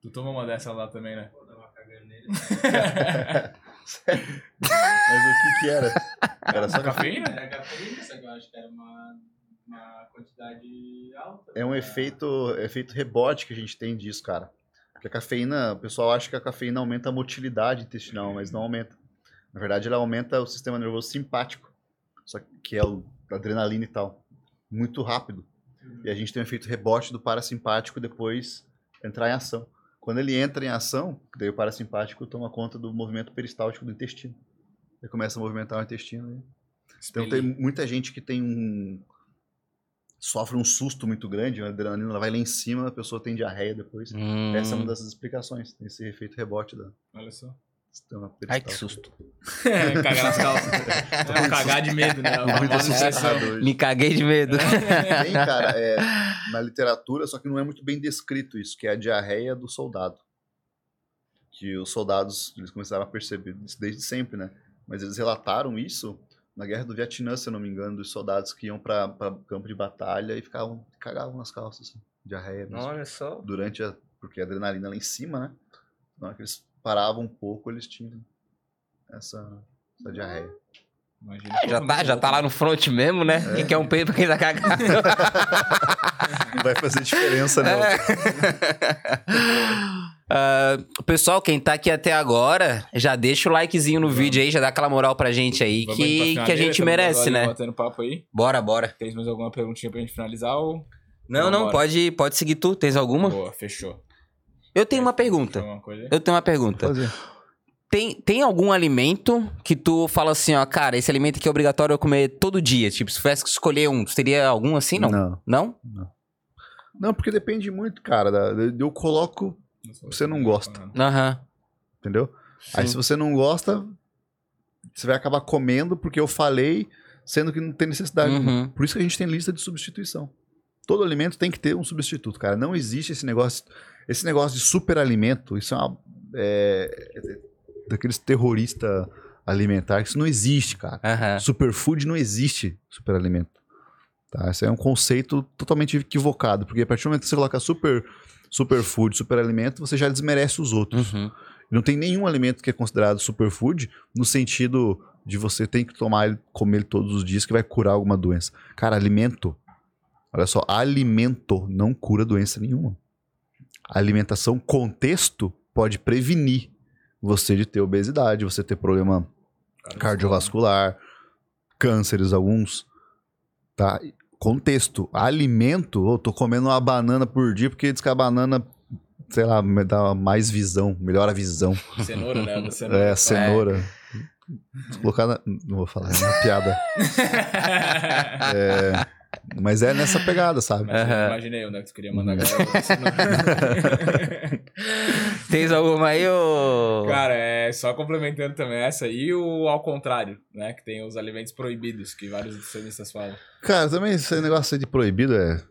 Tu toma uma dessa lá também, né? Vou dar uma cagando nele. Mas o que que era? Era só Cafeína? Era cafeína, só que eu acho que era uma, uma quantidade alta. É um efeito, efeito rebote que a gente tem disso, cara. Porque a cafeína, o pessoal acha que a cafeína aumenta a motilidade intestinal, mas não aumenta. Na verdade, ela aumenta o sistema nervoso simpático, só que é o a adrenalina e tal, muito rápido. E a gente tem um efeito rebote do parasimpático depois entrar em ação. Quando ele entra em ação, daí o parasimpático toma conta do movimento peristáltico do intestino. Ele começa a movimentar o intestino. Então tem muita gente que tem um. sofre um susto muito grande, a adrenalina ela vai lá em cima, a pessoa tem diarreia depois. Hum. Essa é uma das explicações, tem esse efeito rebote da Olha só. Ai, que susto. cagar nas calças. É, cagar de medo, né? Muito assustador. Me caguei de medo. Tem, cara, é, na literatura, só que não é muito bem descrito isso, que é a diarreia do soldado. Que os soldados, eles começaram a perceber isso desde sempre, né? Mas eles relataram isso na Guerra do Vietnã, se eu não me engano, dos soldados que iam para campo de batalha e ficavam, cagavam nas calças, assim, diarreia mesmo. Olha só. Durante a, porque a adrenalina lá em cima, né? Na hora que eles parava um pouco, eles tinham essa, essa diarreia. Imagina É, já tá, já tá lá no front mesmo, né? Quem quer um peito pra quem tá cagado. Não vai fazer diferença, não. É. Ah, pessoal, quem tá aqui até agora, já deixa o likezinho no vídeo aí, já dá aquela moral pra gente aí, Vamos que, que a gente estamos merece, né? Batendo papo aí. Bora, bora. Tem mais alguma perguntinha pra gente finalizar ou... Não, não, Vambora. pode, pode seguir tu. Tens alguma? Boa, fechou. Eu tenho uma pergunta. aí? Eu tenho uma pergunta. Tem, tem algum alimento que tu fala assim, ó, cara, esse alimento aqui é obrigatório eu comer todo dia? Tipo, se tivesse que escolher um, teria algum assim, não? Não. Não? Não, porque depende muito, cara. da- Eu coloco, Você não gosta. Aham. entendeu? Aí Sim. se você não gosta, você vai acabar comendo porque eu falei, sendo que não tem necessidade. Uhum. Por isso que a gente tem lista de substituição. Todo alimento tem que ter um substituto, cara. Não existe esse negócio, esse negócio de superalimento. Isso é uma é, daqueles terroristas alimentares. Isso não existe, cara. Aham. Superfood não existe superalimento. Tá? Esse é um conceito totalmente equivocado, porque a partir do momento que você coloca super superfood, superalimento, você já desmerece os outros. Uhum. Não tem nenhum alimento que é considerado superfood no sentido de você tem que tomar ele, comer ele todos os dias que vai curar alguma doença. Cara, alimento, olha só, alimento não cura doença nenhuma. A alimentação, contexto, pode prevenir você de ter obesidade, você ter problema cardiovascular, cânceres alguns, tá? Contexto, alimento, eu tô comendo uma banana por dia porque diz que a banana, sei lá, me dá mais visão, melhora a visão. Cenoura, né? Cenoura. É, cenoura. Se colocar na... Não vou falar, é uma piada. É, mas é nessa pegada, sabe? Aham. Imaginei onde é que tu queria mandar a galera. Tens alguma aí, ô... Cara, é só complementando também essa e o ao contrário, né? Que tem os alimentos proibidos, que vários nutricionistas falam. Cara, também esse negócio aí de proibido é.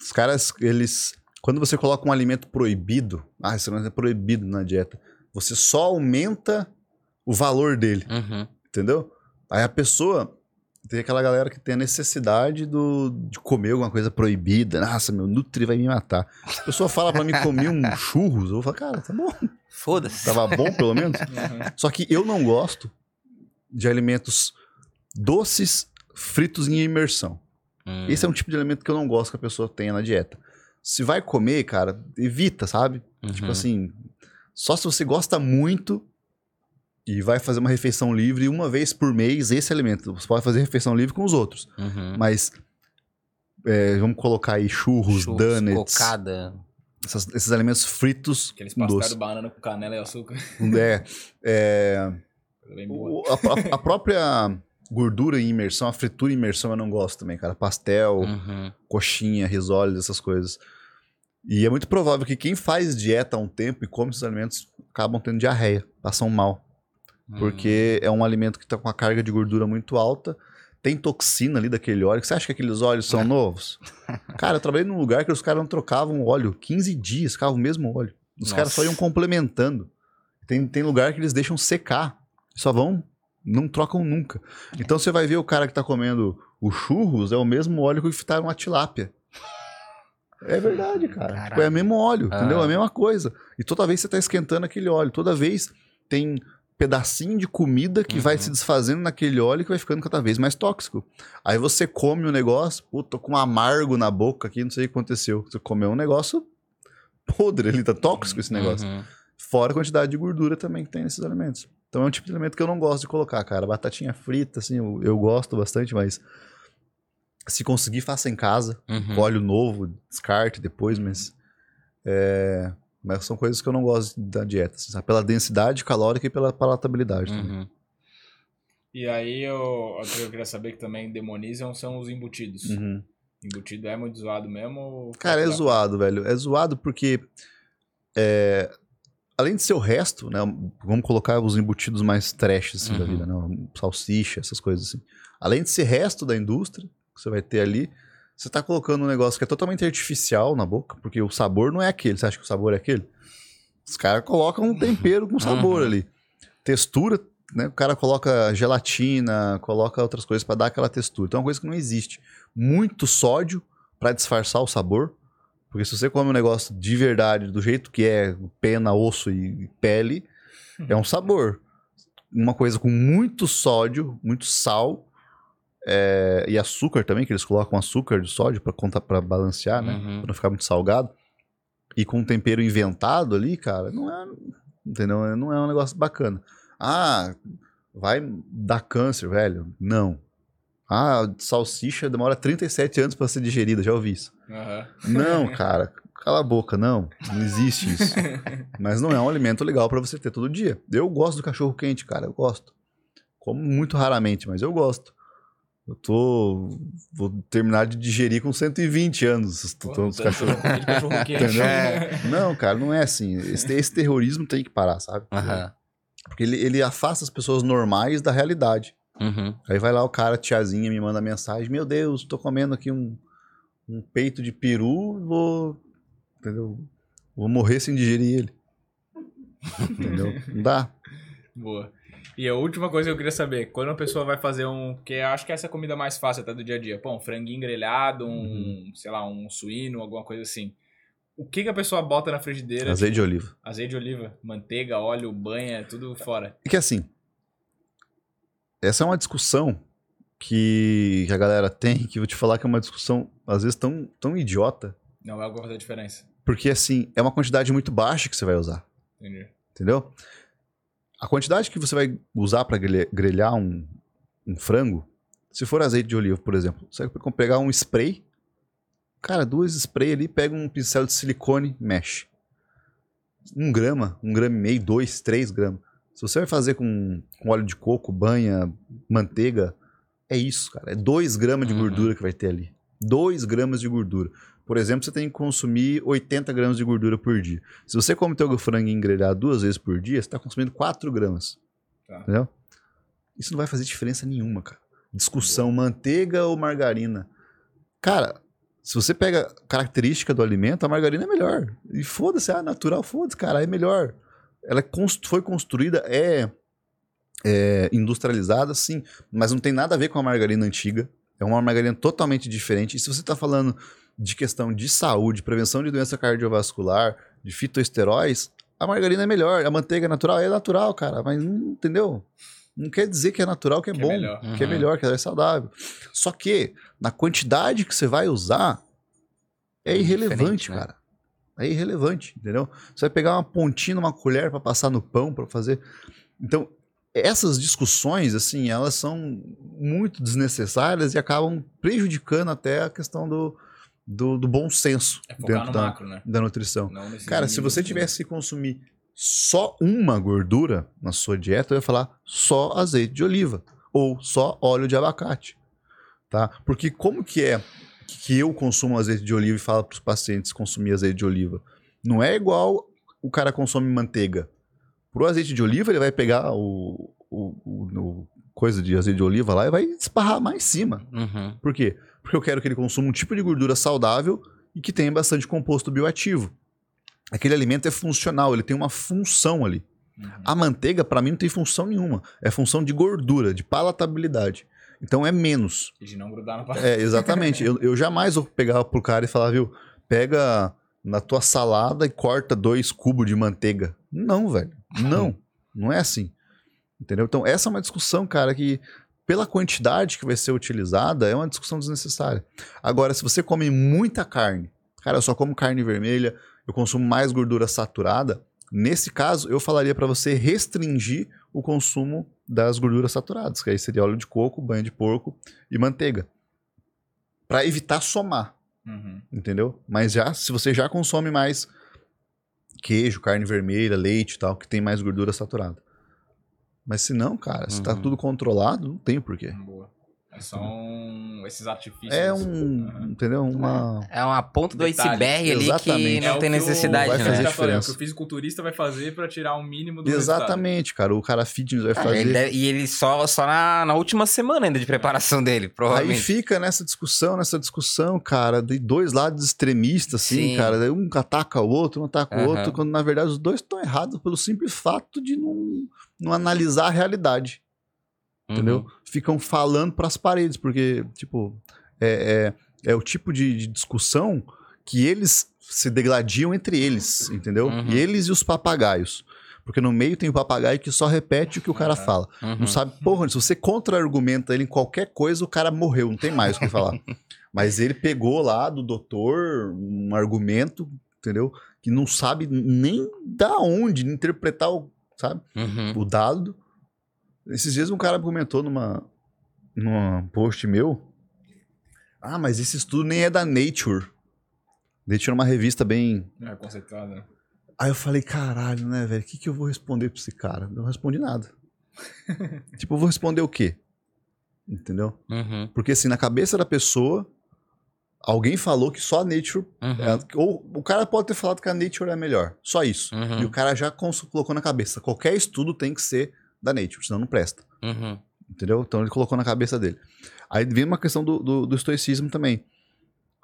Os caras, eles. Quando você coloca um alimento proibido, ah, esse alimento é proibido na dieta, você só aumenta o valor dele, Uhum. entendeu? Aí a pessoa. Tem aquela galera que tem a necessidade do, de comer alguma coisa proibida. Nossa, meu Nutri vai me matar. A pessoa fala pra mim comer um churros, eu vou falar, cara, tá bom. Foda-se. Tava bom pelo menos. Uhum. Só que eu não gosto de alimentos doces fritos em imersão. Hum. Esse é um tipo de alimento que eu não gosto que a pessoa tenha na dieta. Se vai comer, cara, evita, sabe? Uhum. Tipo assim, só se você gosta muito e vai fazer uma refeição livre uma vez por mês esse alimento. Você pode fazer refeição livre com os outros. Uhum. Mas é, vamos colocar aí churros, Churros, donuts, cocada. essas- esses alimentos fritos Aqueles pastel de banana com canela e açúcar. É, é, o- a, a própria gordura em imersão, a fritura em imersão eu não gosto também, cara. Pastel, Uhum. coxinha, risoles, essas coisas. E é muito provável que quem faz dieta há um tempo e come esses alimentos acabam tendo diarreia, passam mal. Porque é um alimento que está com uma carga de gordura muito alta, tem toxina ali daquele óleo. Você acha que aqueles óleos são novos? Cara, eu trabalhei num lugar que os caras não trocavam óleo 15 dias, ficavam o mesmo óleo. Os caras só Nossa. iam complementando. Tem, tem lugar que eles deixam secar, só vão, não trocam nunca. Então você vai ver o cara que tá comendo o churros, é o mesmo óleo que fritaram a tilápia. É verdade, cara. Tipo, é o mesmo óleo, entendeu? É Ah. a mesma coisa. E toda vez você tá esquentando aquele óleo, toda vez tem pedacinho de comida que vai Uhum. se desfazendo naquele óleo que vai ficando cada vez mais tóxico. Aí você come o negócio, pô, tô com um amargo na boca aqui, não sei o que aconteceu. Você comeu um negócio podre, ele tá tóxico esse negócio. Uhum. Fora a quantidade de gordura também que tem nesses alimentos. Então é um tipo de alimento que eu não gosto de colocar, cara. Batatinha frita, assim, eu, eu gosto bastante, mas se conseguir, faça em casa. Uhum. Óleo novo, descarte depois, mas. é, Mas são coisas que eu não gosto da dieta, assim? Pela densidade calórica e pela palatabilidade. também. Uhum. E aí eu, o que eu queria saber que também demonizam são os embutidos. Uhum. Embutido é muito zoado mesmo? Cara, é zoado, velho. É zoado porque. é, Além de ser o resto, né? Vamos colocar os embutidos mais trash assim, da Uhum. vida, né? Salsicha, essas coisas assim. Além de ser resto da indústria que você vai ter ali, você tá colocando um negócio que é totalmente artificial na boca, porque o sabor não é aquele. Você acha que o sabor é aquele? Os caras colocam um tempero com sabor Uhum. ali. Textura, né? O cara coloca gelatina, coloca outras coisas pra dar aquela textura. Então é uma coisa que não existe. Muito sódio pra disfarçar o sabor. Porque se você come um negócio de verdade, do jeito que é, pena, osso e pele, é um sabor. Uma coisa com muito sódio, muito sal é, e açúcar também, que eles colocam açúcar de sódio pra contar para balancear, né? Uhum. Pra não ficar muito salgado. E com um tempero inventado ali, cara, não é, entendeu? Não é um negócio bacana. Ah, vai dar câncer, velho? Não. Ah, salsicha demora 37 anos pra ser digerida, já ouvi isso. Aham. Não, cara, cala a boca, não. Não existe isso. Mas não é um alimento legal pra você ter todo dia. Eu gosto do cachorro quente, cara, eu gosto. Como muito raramente, mas eu gosto. Eu tô. Vou terminar de digerir com 120 anos. Pô, cachorros. aquele cachorro. Entendeu? Não, cara, não é assim. Esse, esse terrorismo tem que parar, sabe? Porque ele, ele afasta as pessoas normais da realidade. Uhum. Aí vai lá o cara, tiazinha, me manda mensagem: Meu Deus, tô comendo aqui um, um peito de peru, vou. Entendeu? Vou morrer sem digerir ele. Entendeu? Não dá. Boa. E a última coisa que eu queria saber, quando a pessoa vai fazer um. Porque acho que essa é a comida mais fácil até do dia a dia. Pô, um franguinho grelhado, um, Uhum. sei lá, um suíno, alguma coisa assim. O que, que a pessoa bota na frigideira? Azeite de oliva. Azeite de oliva, manteiga, óleo, banha, tudo fora. E que assim. Essa é uma discussão que, que a galera tem, que eu vou te falar que é uma discussão, às vezes, tão, tão idiota. Não vai fazer diferença. Porque, assim, é uma quantidade muito baixa que você vai usar. Entendi. Entendeu? A quantidade que você vai usar para grelhar um, um frango, se for azeite de oliva, por exemplo, você vai pegar um spray, cara, duas spray ali, pega um pincel de silicone, mexe. Um grama, um grama e meio, dois, três gramas. Se você vai fazer com, com óleo de coco, banha, manteiga, é isso, cara. É dois gramas de Uhum. gordura que vai ter ali. Dois gramas de gordura. Por exemplo, você tem que consumir 80 gramas de gordura por dia. Se você come teu franguinho grelhado duas vezes por dia, você está consumindo 4 gramas. Tá. Entendeu? Isso não vai fazer diferença nenhuma, cara. Discussão, manteiga ou margarina. Cara, se você pega a característica do alimento, a margarina é melhor. E foda-se, ah, natural, foda-se, cara, é melhor. Ela é foi construída, é, é industrializada, sim, mas não tem nada a ver com a margarina antiga. É uma margarina totalmente diferente. E se você está falando de questão de saúde, prevenção de doença cardiovascular, de fitoesteróis, a margarina é melhor. A manteiga natural é natural, cara, mas não entendeu? Não quer dizer que é natural, que é Que é bom, melhor. que é melhor, que é saudável. Só que, na quantidade que você vai usar, é É irrelevante, né? cara. É irrelevante, entendeu? Você vai pegar uma pontinha numa colher para passar no pão, para fazer. Então, essas discussões, assim, elas são muito desnecessárias e acabam prejudicando até a questão do, do, do bom senso É focar dentro no da, macro, né? da nutrição. Cara, se você tivesse que consumir só uma gordura na sua dieta, eu ia falar só azeite de oliva ou só óleo de abacate, tá? Porque como que é que eu consumo azeite de oliva e falo para os pacientes consumir azeite de oliva? Não é igual o cara consome manteiga. Pro azeite de oliva, ele vai pegar o, o, o- o coisa de azeite de oliva lá e vai esparrar mais em cima. Uhum. Por quê? Porque eu quero que ele consuma um tipo de gordura saudável e que tenha bastante composto bioativo. Aquele alimento é funcional, ele tem uma função ali. Uhum. A manteiga, pra mim, não tem função nenhuma. É função de gordura, de palatabilidade. Então é menos. E de não grudar na parada. É, exatamente. eu, eu jamais vou pegar pro cara e falar, viu, pega na tua salada e corta dois cubos de manteiga. Não, velho. Não. Não é assim. Entendeu? Então, essa é uma discussão, cara, que pela quantidade que vai ser utilizada, é uma discussão desnecessária. Agora, se você come muita carne, cara, eu só como carne vermelha, eu consumo mais gordura saturada, nesse caso, eu falaria para você restringir o consumo das gorduras saturadas, que aí seria óleo de coco, banho de porco e manteiga. Para evitar somar, Uhum. entendeu? Mas já, se você já consome mais queijo, carne vermelha, leite e tal, que tem mais gordura saturada. Mas se não, cara, se tá Uhum. tudo controlado, não tem porquê. Boa. É só um... esses artifícios. É um, entendeu? Uma É uma ponta do Detalhe. iceberg ali que Exatamente. não É tem que necessidade, vai né? fazer É o diferença. que o fisiculturista vai fazer pra tirar o mínimo do Exatamente, cara. O cara fitness vai Ah, fazer. ele deve- e ele só, só na, na última semana ainda de preparação dele, Aí provavelmente. fica nessa discussão, nessa discussão, cara, de dois lados extremistas, assim, Sim. cara. Daí Um ataca o outro, um ataca o outro, quando na verdade os dois estão errados pelo simples fato de não, não analisar a realidade. entendeu? Uhum. Ficam falando pras paredes, porque, tipo, é, é, é o tipo de, de discussão que eles se degladiam entre eles, entendeu? Uhum. E eles e os papagaios. Porque no meio tem o papagaio que só repete o que o cara fala. Uhum. Não sabe, porra, se você contra-argumenta ele em qualquer coisa, o cara morreu, não tem mais o que falar. Mas ele pegou lá do doutor um argumento, entendeu? Que não sabe nem da onde interpretar o, sabe? Uhum. o dado. Esses dias um cara comentou numa, numa post meu. Ah, mas esse estudo nem é da Nature. Nature é uma revista bem. É conceituado, né? Aí eu falei, caralho, né, velho? O que, que eu vou responder pra esse cara? Não respondi nada. tipo, eu vou responder o quê? Entendeu? Uhum. Porque assim, na cabeça da pessoa, alguém falou que só a Nature. Uhum. é- ou o cara pode ter falado que a Nature é melhor. Só isso. Uhum. E o cara já colocou na cabeça. Qualquer estudo tem que ser da Nature, senão não presta. Uhum. Entendeu? Então ele colocou na cabeça dele. Aí vem uma questão do, do, do estoicismo também.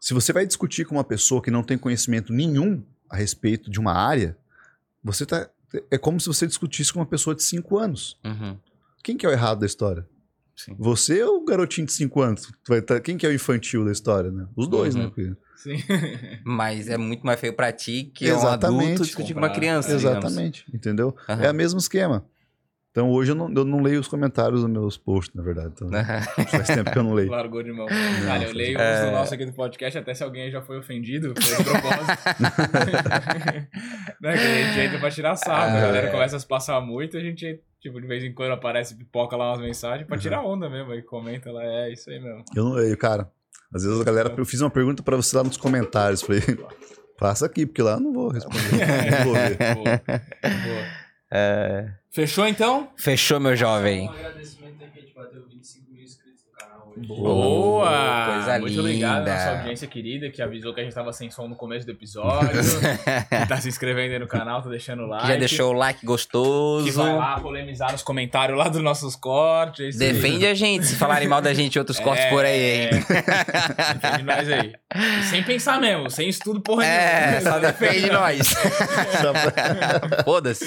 Se você vai discutir com uma pessoa que não tem conhecimento nenhum a respeito de uma área, você tá. É como se você discutisse com uma pessoa de 5 anos. Uhum. Quem que é o errado da história? Sim. Você ou o garotinho de 5 anos? Tu vai tá- Quem que é o infantil da história, né? Os dois, Uhum. né? Porque- Sim. Mas é muito mais feio pra ti que é um Exatamente. adulto discutir com uma criança. digamos. Exatamente. Entendeu? Aham. É o mesmo esquema. Então hoje eu não, eu não leio os comentários dos meus posts, na verdade. Então, faz tempo que eu não leio. Largou de mão. Cara, eu leio É. os do nosso aqui do podcast, até se alguém já foi ofendido, foi de propósito. né, que a gente entra pra tirar sarro, É. a galera começa a se passar muito, a gente, tipo, de vez em quando aparece, pipoca lá umas mensagens pra tirar onda mesmo, aí comenta lá, é isso aí mesmo. Eu não leio, cara. Às vezes a galera. Eu fiz uma pergunta pra você lá nos comentários. Falei, passa aqui, porque lá eu não vou responder. não vou ver. Boa. Boa. É, Fechou então? Fechou, meu jovem. Um agradecimento aí que a gente bateu 25 mil inscritos Boa! coisa Muito obrigado à linda. nossa audiência querida que avisou que a gente tava sem som no começo do episódio. que tá se inscrevendo aí no canal, tá deixando o like. Que já deixou o like gostoso. Que vai lá polemizar nos comentários lá dos nossos cortes. é. Defende a gente, se falarem mal da gente em outros cortes É, por aí, hein? Defende nós aí. E sem pensar mesmo, sem estudo porra É, nenhuma. só defende nós. Foda-se.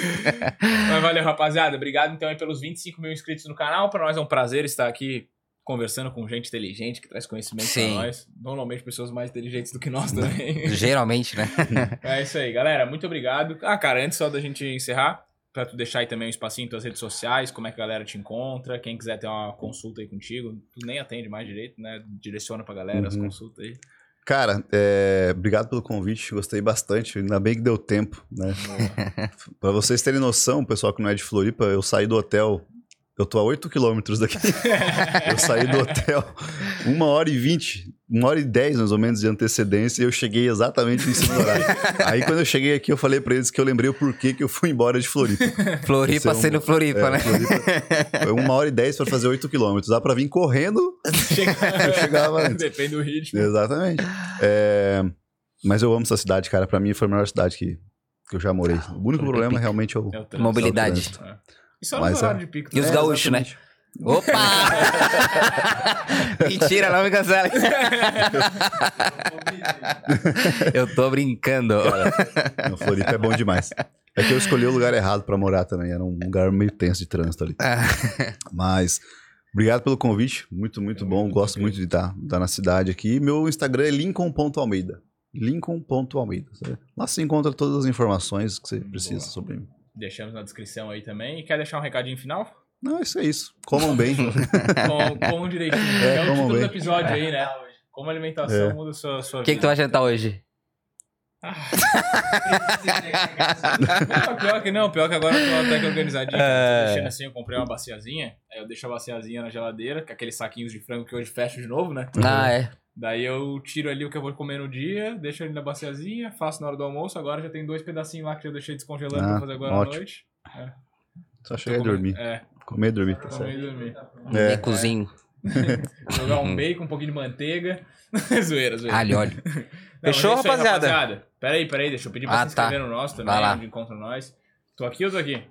Mas valeu, rapaziada. Obrigado então aí pelos 25 mil inscritos no canal. Pra nós é um prazer estar aqui conversando com gente inteligente que traz conhecimento Sim. pra nós. Normalmente pessoas mais inteligentes do que nós também. Geralmente, né? É isso aí, galera. Muito obrigado. Ah, cara, antes só da gente encerrar, pra tu deixar aí também um espacinho em tuas redes sociais, como é que a galera te encontra, quem quiser ter uma consulta aí contigo, tu nem atende mais direito, né? Direciona pra galera as Uhum. consultas aí. Cara, é, obrigado pelo convite. Gostei bastante. Ainda bem que deu tempo, né? Pra vocês terem noção, pessoal que não é de Floripa, eu saí do hotel. Eu tô a 8 quilômetros daqui. eu saí do hotel uma hora e 20, uma hora e 10 mais ou menos de antecedência e eu cheguei exatamente em cima do horário. Aí quando eu cheguei aqui, eu falei pra eles que eu lembrei o porquê que eu fui embora de Floripa. Floripa é um- sendo Floripa, É, né? Floripa, foi uma hora e 10 pra fazer 8 quilômetros. Dá pra vir correndo eu chegava antes. Depende do ritmo. Exatamente. É, mas eu amo essa cidade, cara. Pra mim foi a melhor cidade que, que eu já morei. O único Floripa problema realmente é o. É o. Mobilidade. É. E só Mas no é- horário de pico. E os né? gaúchos, né? Opa! Mentira, não me cancela. Eu tô brincando. Não, Floripa é bom demais. É que eu escolhi o lugar errado pra morar também. Era um lugar meio tenso de trânsito ali. Mas obrigado pelo convite. Muito, muito bom. muito Gosto muito de estar, estar na cidade aqui. Meu Instagram é lincoln.almeida. Lincoln.almeida. Lá você encontra todas as informações que você precisa Boa. sobre mim. Deixamos na descrição aí também. E quer deixar um recadinho final? Não, isso é isso. Comam bem. Com, com direitinho. É, É, o como título bem. do episódio aí, né? hoje. Como a alimentação É. muda a sua, sua O que, que tu vai jantar hoje? Não, pior que não, pior que agora eu tô até que organizadinho. É. Deixando assim, eu comprei uma baciazinha. Aí eu deixo a baciazinha na geladeira, com aqueles saquinhos de frango que hoje fecho de novo, né? Ah, é. Daí eu tiro ali o que eu vou comer no dia, deixo ali na baciazinha, faço na hora do almoço. Agora já tem dois pedacinhos lá que eu deixei descongelando Ah, pra fazer agora ótimo. à noite. Só chegar e dormir. É, Comer e dormir. Tá comer certo. e dormir. É. Becozinho. Jogar um bacon, um pouquinho de manteiga. zoeira, zoeira. Alho, óleo. Não, Fechou, é isso aí, rapaziada? Peraí, peraí, deixa eu pedir pra Ah, se inscrever tá. no nosso também, Vai lá. onde encontra nós. Tô aqui ou tô aqui?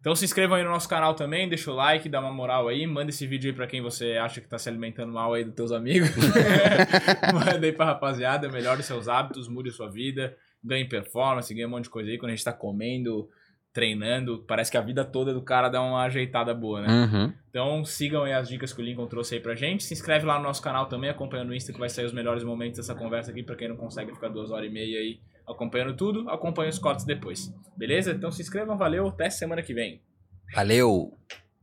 Então se inscrevam aí no nosso canal também, deixa o like, dá uma moral aí, manda esse vídeo aí pra quem você acha que tá se alimentando mal aí dos teus amigos. manda aí pra rapaziada, melhore seus hábitos, mude sua vida, ganhe performance, ganhe um monte de coisa aí quando a gente tá comendo, treinando, parece que a vida toda do cara dá uma ajeitada boa, né? Uhum. Então sigam aí as dicas que o Lincoln trouxe aí pra gente, se inscreve lá no nosso canal também, acompanha no Insta que vai sair os melhores momentos dessa conversa aqui pra quem não consegue ficar duas horas e meia aí acompanhando tudo, acompanhe os cortes depois. Beleza? Então se inscrevam, valeu, até semana que vem. Valeu!